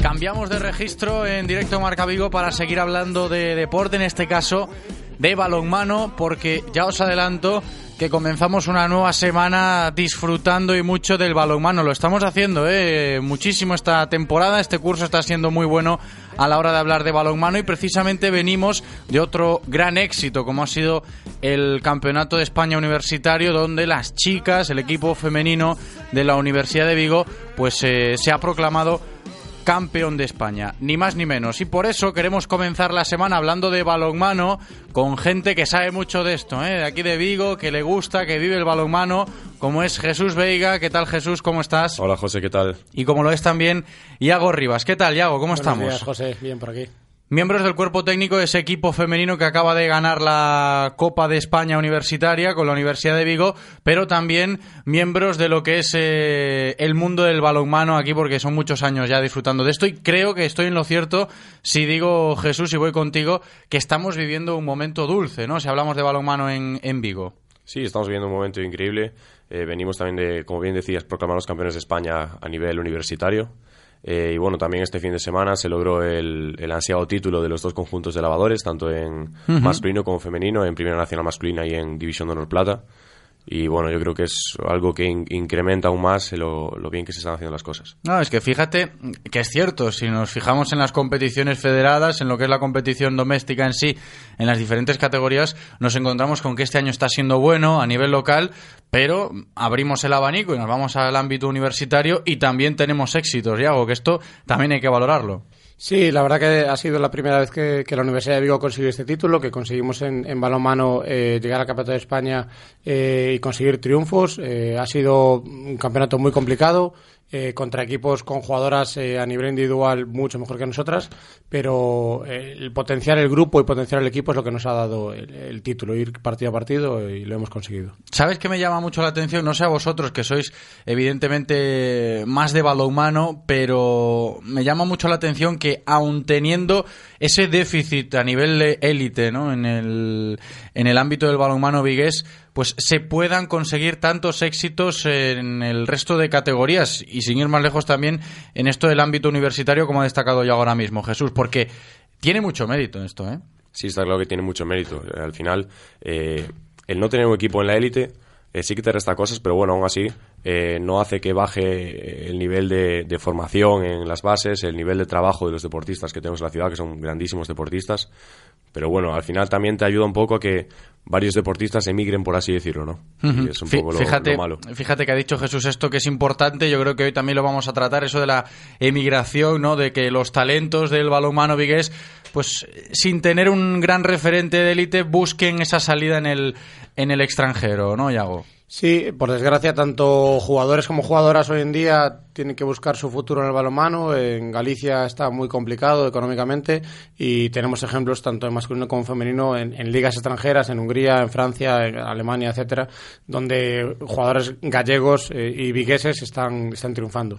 Cambiamos de registro en directo Marca Vigo para seguir hablando de deporte, en este caso de balonmano, porque ya os adelanto que comenzamos una nueva semana disfrutando y mucho del balonmano. Lo estamos haciendo ¿eh? muchísimo esta temporada. Este curso está siendo muy bueno a la hora de hablar de balonmano y precisamente venimos de otro gran éxito como ha sido el Campeonato de España Universitario donde las chicas, el equipo femenino de la Universidad de Vigo, pues eh, se ha proclamado campeón de España, ni más ni menos. Y por eso queremos comenzar la semana hablando de balonmano con gente que sabe mucho de esto, ¿eh? de aquí de Vigo, que le gusta, que vive el balonmano, como es Jesús Veiga. ¿Qué tal Jesús? ¿Cómo estás? Hola José, ¿qué tal? Y como lo es también Iago Rivas. ¿Qué tal, Iago? ¿Cómo Buenos estamos? Días, José, bien por aquí miembros del cuerpo técnico de ese equipo femenino que acaba de ganar la Copa de España Universitaria con la Universidad de Vigo, pero también miembros de lo que es eh, el mundo del balonmano aquí, porque son muchos años ya disfrutando de esto y creo que estoy en lo cierto si digo, Jesús, y voy contigo, que estamos viviendo un momento dulce, ¿no? Si hablamos de balonmano en, en Vigo. Sí, estamos viviendo un momento increíble. Eh, venimos también de, como bien decías, proclamar los campeones de España a nivel universitario. Eh, y bueno, también este fin de semana se logró el, el, ansiado título de los dos conjuntos de lavadores, tanto en masculino como femenino, en Primera Nacional Masculina y en División de Honor Plata y bueno, yo creo que es algo que incrementa aún más lo, bien que se están haciendo las cosas. No, es que fíjate que es cierto, si nos fijamos en las competiciones federadas, en lo que es la competición doméstica en sí, en las diferentes categorías, nos encontramos con que este año está siendo bueno a nivel local, pero abrimos el abanico y nos vamos al ámbito universitario y también tenemos éxitos, y algo que esto también hay que valorarlo. Sí, la verdad que ha sido la primera vez que, la Universidad de Vigo consiguió este título, que conseguimos en, en balonmano eh, llegar al Campeonato de España eh, y conseguir triunfos. Eh, ha sido un campeonato muy complicado. Eh, contra equipos con jugadoras eh, a nivel individual mucho mejor que nosotras, pero eh, el potenciar el grupo y potenciar el equipo es lo que nos ha dado el, título, ir partido a partido y lo hemos conseguido. ¿Sabes que me llama mucho la atención? No sé a vosotros, que sois evidentemente más de balonmano, pero me llama mucho la atención que aun teniendo ese déficit a nivel de élite ¿no? en, el, en el ámbito del balonmano vigués, pues se puedan conseguir tantos éxitos en el resto de categorías y sin ir más lejos también en esto del ámbito universitario como ha destacado yo ahora mismo Jesús, porque tiene mucho mérito esto, ¿eh? Sí, está claro que tiene mucho mérito. Al final, eh, el no tener un equipo en la élite eh, sí que te resta cosas, pero bueno, aún así eh, no hace que baje el nivel de, de, formación en las bases, el nivel de trabajo de los deportistas que tenemos en la ciudad, que son grandísimos deportistas. Pero bueno, al final también te ayuda un poco a que varios deportistas emigren, por así decirlo, ¿no? y es un poco lo, fíjate, malo. Fíjate que ha dicho Jesús esto que es importante, yo creo que hoy también lo vamos a tratar, eso de la emigración, ¿no? De que los talentos del balonmano vigués, pues sin tener un gran referente de élite, busquen esa salida en el, en el extranjero, ¿no, Yago? Sí, por desgracia, tanto jugadores como jugadoras hoy en día tienen que buscar su futuro en el balonmano. En Galicia está muy complicado económicamente y tenemos ejemplos tanto en masculino como en femenino en, ligas extranjeras, en Hungría, en Francia, en Alemania, etcétera, donde jugadores gallegos eh, y vigueses están, están triunfando.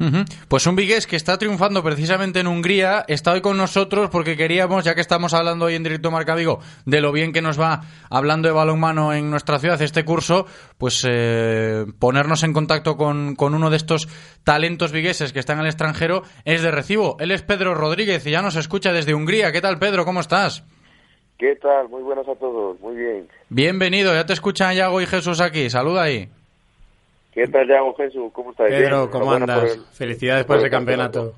Pues un vigués que está triunfando precisamente en Hungría está hoy con nosotros porque queríamos, ya que estamos hablando hoy en directo Marca Vigo, de lo bien que nos va hablando de balonmano en nuestra ciudad este curso, pues eh, eh, ponernos en contacto con, uno de estos talentos vigueses que están en el extranjero es de recibo. Él es Pedro Rodríguez y ya nos escucha desde Hungría. ¿Qué tal, Pedro? ¿Cómo estás? ¿Qué tal? Muy buenas a todos. Muy bien. Bienvenido. Ya te escuchan Yago y Jesús aquí. Saluda ahí. ¿Qué tal, Yago, Jesús? ¿Cómo estás? Pedro, ¿cómo andas? Felicidades por, ese campeonato.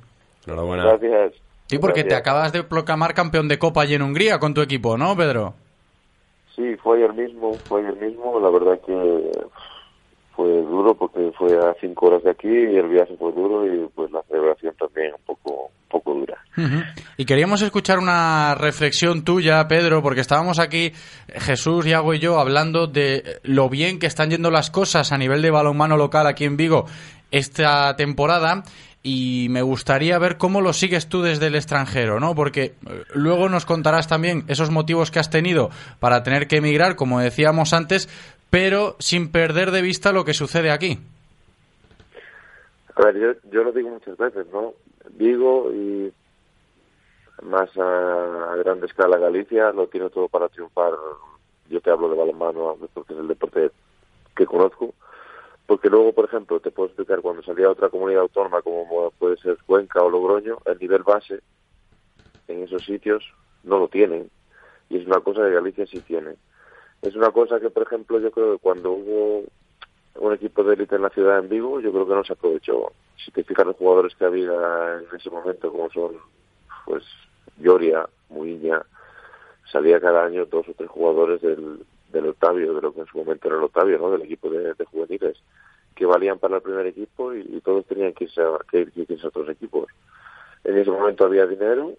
Enhorabuena. Gracias. Sí, porque te acabas de proclamar campeón de Copa allí en Hungría con tu equipo, ¿no, Pedro? Sí, fue ayer mismo, fue ayer mismo. La verdad que fue duro porque fue a cinco horas de aquí y el viaje fue duro y pues la celebración también un poco, poco dura. Y queríamos escuchar una reflexión tuya, Pedro, porque estábamos aquí, Jesús, Iago y yo, hablando de lo bien que están yendo las cosas a nivel de balonmano local aquí en Vigo esta temporada y me gustaría ver cómo lo sigues tú desde el extranjero, ¿no? Porque eh, luego nos contarás también esos motivos que has tenido para tener que emigrar, como decíamos antes, pero sin perder de vista lo que sucede aquí. A ver, yo, yo lo digo muchas veces, ¿no? Digo y más a, grande escala Galicia lo tiene todo para triunfar. Yo te hablo de balonmano porque es el deporte que conozco. Porque luego, por ejemplo, te puedo explicar cuando salía otra comunidad autónoma como puede ser Cuenca o Logroño, el nivel base en esos sitios no lo tienen. Y es una cosa que Galicia sí tiene es una cosa que, por ejemplo, yo creo que cuando hubo un equipo de élite en la ciudad en Vigo, yo creo que no se aprovechó. Si te fijas los jugadores que había en ese momento, como son, pues, Lloria, Muiña, salía cada año dos o tres jugadores del, del Octavio, de lo que en su momento era el Octavio, ¿no? Del equipo de, juveniles, que valían para el primer equipo y, todos tenían que irse, a, que irse a otros equipos. En ese momento había dinero,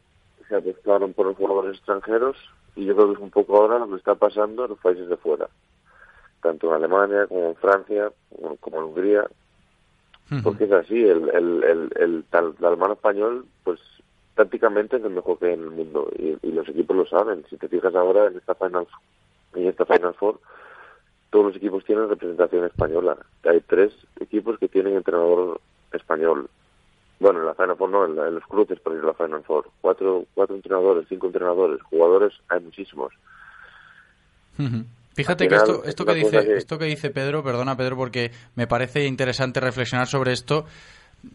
se apostaron por los jugadores extranjeros y yo creo que es un poco ahora lo que está pasando en los países de fuera, tanto en Alemania como en Francia, como en Hungría, porque es así, el, el, el, el, tal, el español, pues prácticamente es el mejor que hay en el mundo y, los equipos lo saben. Si te fijas ahora en esta Final, en esta Final Four, todos los equipos tienen representación española. Hay tres equipos que tienen entrenador español. Bueno, en la Final Four no, en, los cruces para ir a la Final Four. Cuatro, cuatro entrenadores, cinco entrenadores, jugadores, hay muchísimos. Fíjate que esto, esto que dice, esto que dice Pedro, perdona Pedro, porque me parece interesante reflexionar sobre esto,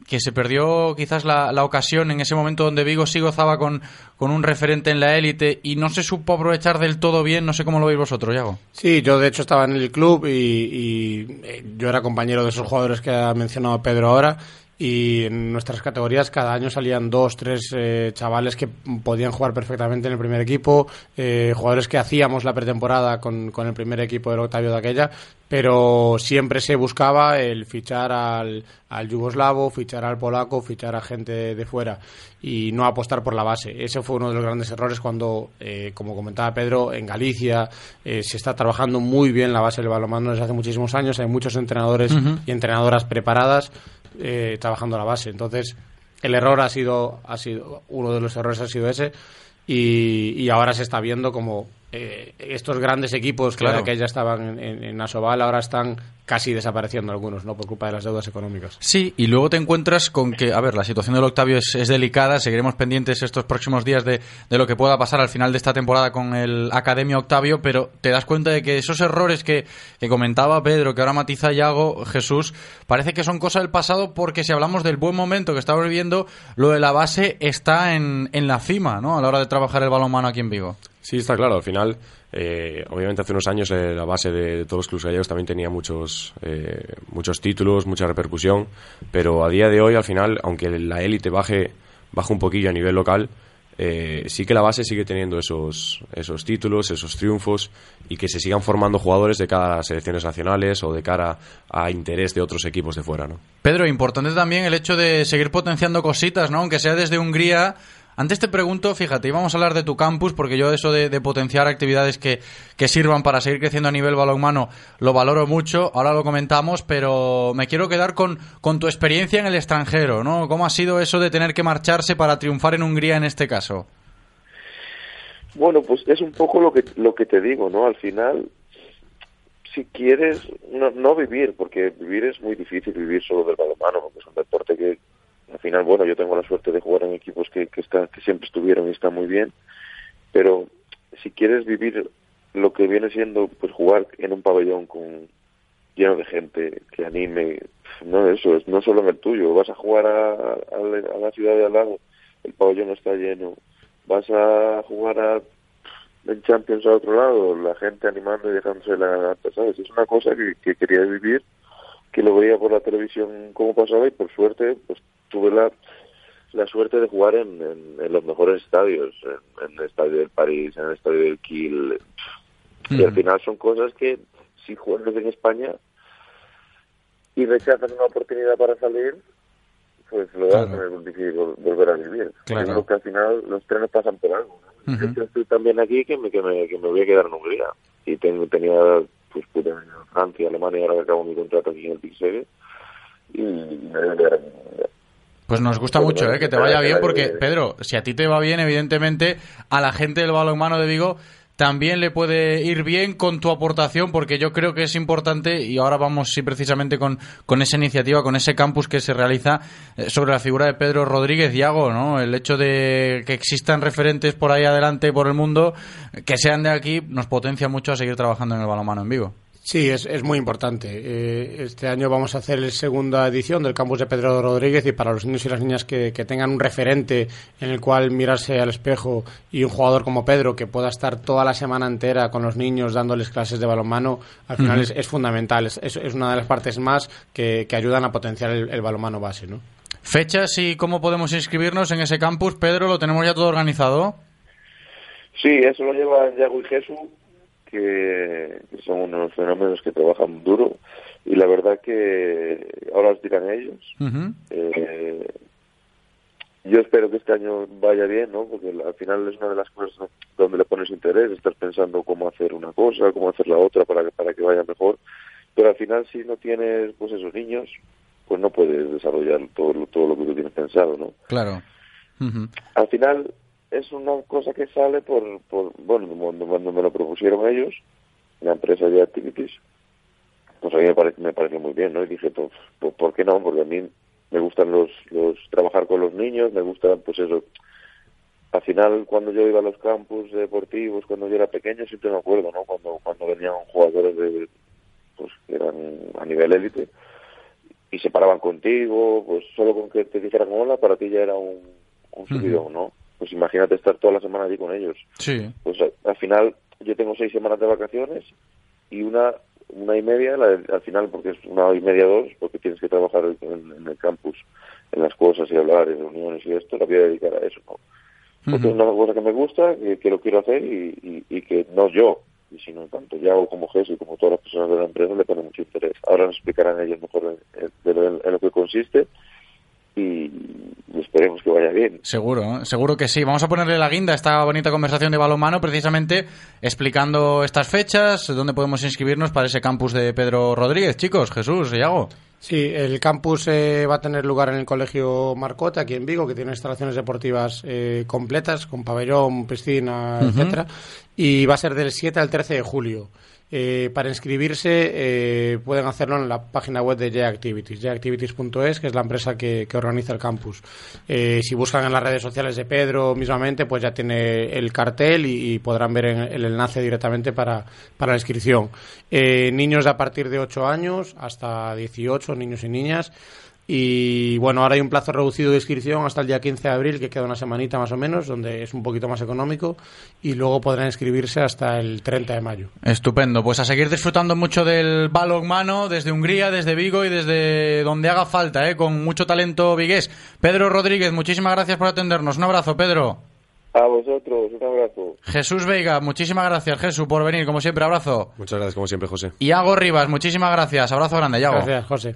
que se perdió quizás la, la, ocasión en ese momento donde Vigo sí gozaba con, con un referente en la élite y no se supo aprovechar del todo bien, no sé cómo lo veis vosotros, Yago. Sí, yo de hecho estaba en el club y, y eh, yo era compañero de esos jugadores que ha mencionado Pedro ahora y en nuestras categorías cada año salían dos, tres eh, chavales que podían jugar perfectamente en el primer equipo, eh, jugadores que hacíamos la pretemporada con, con el primer equipo del Octavio de aquella, pero siempre se buscaba el fichar al, al yugoslavo, fichar al polaco, fichar a gente de fuera y no apostar por la base. Ese fue uno de los grandes errores cuando, eh, como comentaba Pedro, en Galicia eh, se está trabajando muy bien la base del balonmano desde hace muchísimos años. Hay muchos entrenadores y entrenadoras preparadas eh, trabajando la base. Entonces, el error ha sido, ha sido uno de los errores ha sido ese y, y ahora se está viendo como eh, estos grandes equipos que, Claro. que ya estaban en, en, en Asobal ahora están casi desapareciendo algunos, ¿no? Por culpa de las deudas económicas. Sí, y luego te encuentras con que, a ver, la situación del Octavio es, es delicada, seguiremos pendientes estos próximos días de, de lo que pueda pasar al final de esta temporada con el Academia Octavio, pero te das cuenta de que esos errores que, que comentaba Pedro, que ahora matiza Yago, Jesús, parece que son cosas del pasado porque si hablamos del buen momento que estamos viviendo, lo de la base está en, en la cima, ¿no? A la hora de trabajar el balonmano aquí en Vigo. Sí, está claro. Al final, eh, obviamente hace unos años eh, la base de, todos los clubes gallegos también tenía muchos, eh, muchos títulos, mucha repercusión, pero a día de hoy, al final, aunque la élite baje, baje un poquillo a nivel local, eh, sí que la base sigue teniendo esos, esos títulos, esos triunfos y que se sigan formando jugadores de cara a selecciones nacionales o de cara a interés de otros equipos de fuera, ¿no? Pedro, importante también el hecho de seguir potenciando cositas, ¿no? Aunque sea desde Hungría. Antes te pregunto, fíjate, íbamos a hablar de tu campus, porque yo eso de, de potenciar actividades que, que sirvan para seguir creciendo a nivel balonmano lo valoro mucho, ahora lo comentamos, pero me quiero quedar con, con tu experiencia en el extranjero, ¿no? ¿Cómo ha sido eso de tener que marcharse para triunfar en Hungría en este caso? Bueno, pues es un poco lo que lo que te digo, ¿no? Al final, si quieres no, no vivir, porque vivir es muy difícil, vivir solo del balonmano, porque es un deporte que al final, bueno, yo tengo la suerte de jugar en equipos que, que, están, que siempre estuvieron y están muy bien, pero si quieres vivir lo que viene siendo pues jugar en un pabellón con lleno de gente que anime, no eso, es no solo en el tuyo, vas a jugar a, a, a la ciudad de al lado, el pabellón está lleno, vas a jugar a en Champions a otro lado, la gente animando y dejándose la ¿sabes? Es una cosa que, que quería vivir, que lo veía por la televisión como pasaba y por suerte pues tuve la, la suerte de jugar en, en, en los mejores estadios, en, en, el estadio del París, en el estadio del Kiel. Y al final son cosas que si juegas en España y rechazas una oportunidad para salir, pues lo vas a tener muy difícil vol- volver a vivir. Claro. Creo que al final los trenes pasan por algo. ¿no? Yo estoy también aquí que me, que me, que me voy a quedar en Hungría. Y tengo, tenía, pues pude venir a Francia, Alemania, ahora que acabo mi contrato aquí en el Pixel. Y me voy a quedar en Hungría. Pues nos gusta mucho, ¿eh? que te vaya bien, porque, Pedro, si a ti te va bien, evidentemente, a la gente del balonmano de Vigo también le puede ir bien con tu aportación, porque yo creo que es importante, y ahora vamos sí precisamente con, con esa iniciativa, con ese campus que se realiza eh, sobre la figura de Pedro Rodríguez Yago, ¿no? El hecho de que existan referentes por ahí adelante por el mundo, que sean de aquí, nos potencia mucho a seguir trabajando en el balonmano en Vigo. Sí, es, es muy importante. Eh, este año vamos a hacer la segunda edición del campus de Pedro Rodríguez y para los niños y las niñas que, que tengan un referente en el cual mirarse al espejo y un jugador como Pedro que pueda estar toda la semana entera con los niños dándoles clases de balonmano, al final es, es fundamental. Es, es- una de las partes más que, que ayudan a potenciar el, el balonmano base, ¿no? Fechas y cómo podemos inscribirnos en ese campus, Pedro, ¿lo tenemos ya todo organizado? Sí, eso lo llevan Yago y Jesús, que, son unos fenómenos que trabajan duro. Y la verdad que ahora os dirán ellos. Ujú. Eh, yo espero que este año vaya bien, ¿no? Porque al final es una de las cosas donde le pones interés, estás pensando cómo hacer una cosa, cómo hacer la otra para que, para que vaya mejor. Pero al final si no tienes pues esos niños, pues no puedes desarrollar todo, todo lo que tú tienes pensado, ¿no? Claro. Ujú. Al final es una cosa que sale por, por bueno, cuando, cuando me lo propusieron ellos, la empresa de Activities, pues a mí me, pare- me pareció muy bien, ¿no? Y dije, pues, pues, ¿por qué no? Porque a mí me gustan los, los trabajar con los niños, me gusta, pues eso. Al final, cuando yo iba a los campus deportivos, cuando yo era pequeño, siempre me acuerdo, ¿no? Cuando, cuando venían jugadores de, pues, que eran a nivel élite y se paraban contigo, pues solo con que te dijeran hola, para ti ya era un, un subidón, ¿no? Pues imagínate estar toda la semana allí con ellos. Sí. Pues a- al final yo tengo seis semanas de vacaciones y una una y media, la de- al final porque es una y media, dos, porque tienes que trabajar en, en el campus, en las cosas y hablar, en reuniones y esto, la voy a dedicar a eso, ¿no? Porque es una cosa que me gusta, que, que lo quiero hacer y, y, y que no yo, y sino tanto Yago como Jesús y como todas las personas de la empresa le ponen mucho interés. Ahora nos explicarán ellos mejor en, en- de lo- en lo que consiste y, esperemos que vaya bien. Seguro, ¿eh? seguro que sí. Vamos a ponerle la guinda a esta bonita conversación de balonmano, precisamente explicando estas fechas, dónde podemos inscribirnos para ese campus de Pedro Rodríguez. Chicos, Jesús, Iago. Sí, el campus eh, va a tener lugar en el Colegio Marcota, aquí en Vigo, que tiene instalaciones deportivas eh, completas, con pabellón, piscina, etcétera, y va a ser del 7 al 13 de julio. Eh, para inscribirse eh, pueden hacerlo en la página web de J-Activities, jactivities.es, que es la empresa que, organiza el campus. Eh, si buscan en las redes sociales de Pedro mismamente, pues ya tiene el cartel y, y podrán ver en- el enlace directamente para, para la inscripción. Eh, niños de a partir de 8 años hasta 18, niños y niñas. Y bueno, ahora hay un plazo reducido de inscripción hasta el día 15 de abril, que queda una semanita más o menos, donde es un poquito más económico, y luego podrán inscribirse hasta el 30 de mayo. Estupendo, pues a seguir disfrutando mucho del balonmano desde Hungría, desde Vigo y desde donde haga falta, ¿eh? con mucho talento vigués. Pedro Rodríguez, muchísimas gracias por atendernos. Un abrazo, Pedro. A vosotros, un abrazo. Jesús Veiga, muchísimas gracias, Jesús, por venir, como siempre, abrazo. Muchas gracias, como siempre, José. Iago Rivas, muchísimas gracias, abrazo grande, Iago. Gracias, José.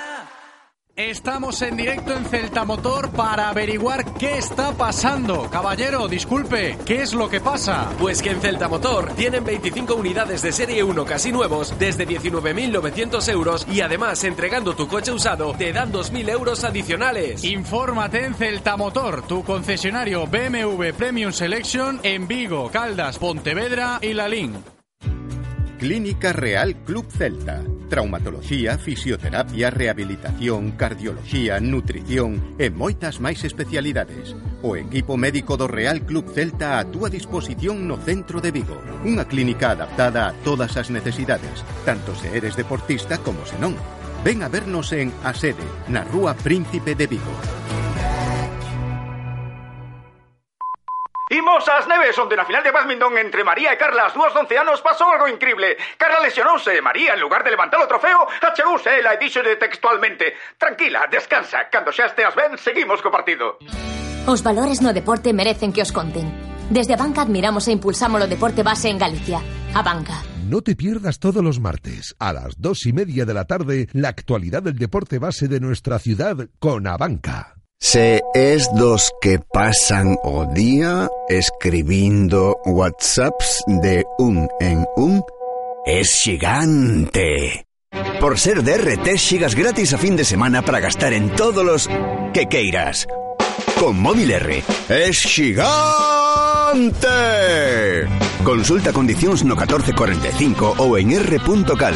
Estamos en directo en Celta Motor para averiguar qué está pasando. Caballero, disculpe, ¿qué es lo que pasa? Pues que en Celta Motor tienen 25 unidades de serie 1 casi nuevos desde 19.900 euros y además entregando tu coche usado te dan 2.000 euros adicionales. Infórmate en Celta Motor, tu concesionario BMW Premium Selection en Vigo, Caldas, Pontevedra y Lalín. Clínica Real Club Celta. traumatoloxía, fisioterapia, rehabilitación, cardioloxía, nutrición e moitas máis especialidades. O equipo médico do Real Club Celta a túa disposición no centro de Vigo. Unha clínica adaptada a todas as necesidades, tanto se eres deportista como se non. Ven a vernos en A Sede, na Rúa Príncipe de Vigo. Imos ás neves, onde na final de badminton entre María e Carla, as dúas de 11 anos, pasou algo increíble. Carla lesionouse e María, en lugar de levantar o trofeo, achegouse ela e díxolle textualmente Tranquila, descansa, cando xa esteas ben, seguimos co partido. Os valores no deporte merecen que os conten. Desde a banca admiramos e impulsamos o deporte base en Galicia. A banca. No te pierdas todos los martes a las dos y media de la tarde la actualidad del deporte base de nuestra ciudad con Abanca. Se es dos que pasan o día escribindo WhatsApps de un en un, es gigante. Por ser DRT, sigas gratis a fin de semana para gastar en todos los que queiras. Con Móvil R, es gigante. Consulta condicións no 1445 ou en r.cal.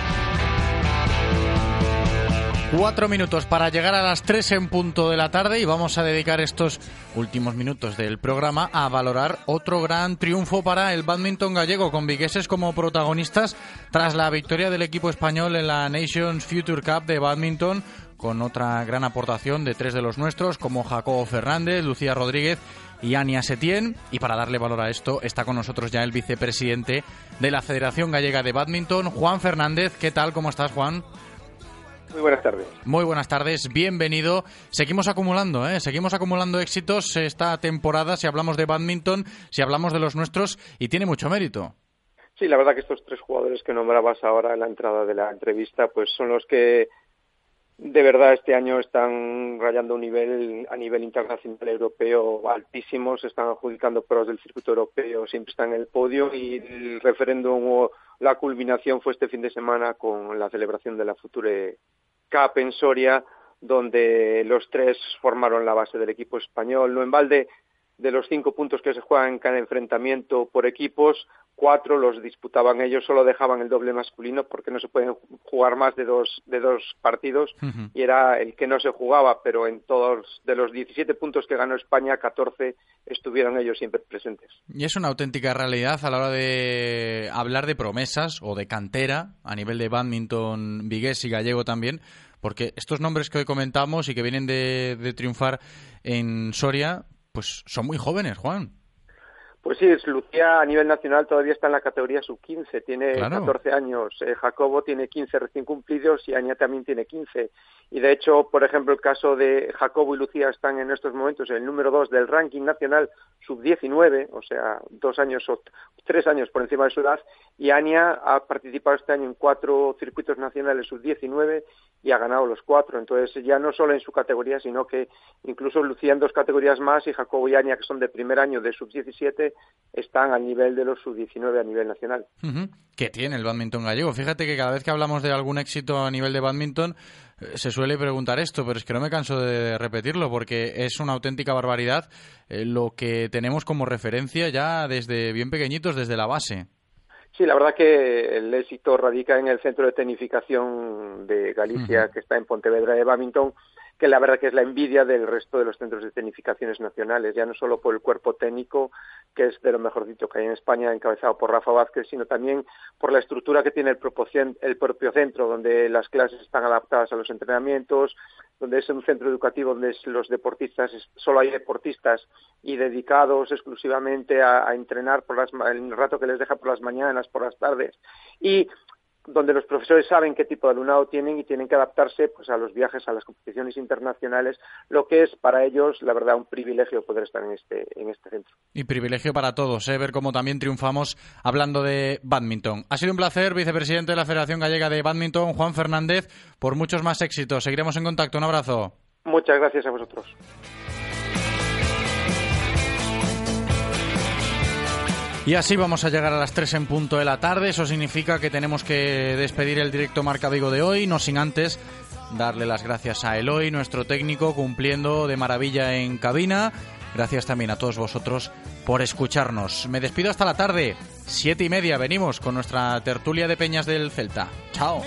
Cuatro minutos para llegar a las tres en punto de la tarde y vamos a dedicar estos últimos minutos del programa a valorar otro gran triunfo para el badminton gallego con vigueses como protagonistas tras la victoria del equipo español en la Nations Future Cup de badminton con otra gran aportación de tres de los nuestros como Jacobo Fernández, Lucía Rodríguez y Ania Setién. Y para darle valor a esto está con nosotros ya el vicepresidente de la Federación Gallega de Badminton, Juan Fernández. ¿Qué tal? ¿Cómo estás, Juan? Muy buenas tardes. Muy buenas tardes, bienvenido. Seguimos acumulando, ¿eh? seguimos acumulando éxitos esta temporada si hablamos de badminton, si hablamos de los nuestros y tiene mucho mérito. Sí, la verdad que estos tres jugadores que nombrabas ahora en la entrada de la entrevista, pues son los que de verdad este año están rayando un nivel a nivel internacional europeo altísimo, se están adjudicando pruebas del circuito europeo, siempre están en el podio y el referéndum o la culminación fue este fin de semana con la celebración de la Future Cup en Soria, donde los tres formaron la base del equipo español. No en balde, de los cinco puntos que se juegan en cada enfrentamiento por equipos, cuatro los disputaban ellos, solo dejaban el doble masculino porque no se pueden jugar más de dos, de dos partidos y era el que no se jugaba, pero en todos de los 17 puntos que ganó España, 14 estuvieron ellos siempre presentes. Y es una auténtica realidad a la hora de hablar de promesas o de cantera a nivel de badminton vigués y gallego también, porque estos nombres que hoy comentamos y que vienen de, de triunfar en Soria, pues son muy jóvenes, Juan. Pues sí, Lucía a nivel nacional todavía está en la categoría sub-15, tiene Claro. 14 años, eh, Jacobo tiene 15 recién cumplidos y Aña también tiene 15. Y de hecho, por ejemplo, el caso de Jacobo y Lucía están en estos momentos en el número 2 del ranking nacional sub-19, o sea, dos años o tres años por encima de su edad, y Ania ha participado este año en cuatro circuitos nacionales sub-19 y ha ganado los cuatro. Entonces, ya no solo en su categoría, sino que incluso Lucía en dos categorías más y Jacobo y Ania, que son de primer año de sub-17, están al nivel de los sub-19 a nivel nacional. Ujú. que tiene el badminton gallego. Fíjate que cada vez que hablamos de algún éxito a nivel de badminton eh, se suele preguntar esto, pero es que no me canso de repetirlo porque es una auténtica barbaridad eh, lo que tenemos como referencia ya desde bien pequeñitos, desde la base. Sí, la verdad que el éxito radica en el centro de tecnificación de Galicia, que está en Pontevedra de Badminton, que la verdad que es la envidia del resto de los centros de tecnificaciones nacionales, ya no solo por el cuerpo técnico, que es de lo mejorcito que hay en España, encabezado por Rafa Vázquez, sino también por la estructura que tiene el propio, centro, donde las clases están adaptadas a los entrenamientos, donde es un centro educativo donde los deportistas, solo hay deportistas y dedicados exclusivamente a, a entrenar por las, el rato que les deja por las mañanas, por las tardes, y donde los profesores saben qué tipo de alumnado tienen y tienen que adaptarse pues a los viajes a las competiciones internacionales, lo que es para ellos, la verdad, un privilegio poder estar en este, en este centro. Y privilegio para todos, ¿eh? ver cómo también triunfamos hablando de badminton. Ha sido un placer, vicepresidente de la Federación Gallega de Badminton, Juan Fernández, por muchos más éxitos. Seguiremos en contacto. Un abrazo. Muchas gracias a vosotros. Y así vamos a llegar a las 3 en punto de la tarde. Eso significa que tenemos que despedir el directo Marca Vigo de hoy, no sin antes darle las gracias a Eloy, nuestro técnico, cumpliendo de maravilla en cabina. Gracias también a todos vosotros por escucharnos. Me despido hasta la tarde, siete y media. Venimos con nuestra tertulia de Peñas del Celta. Chao.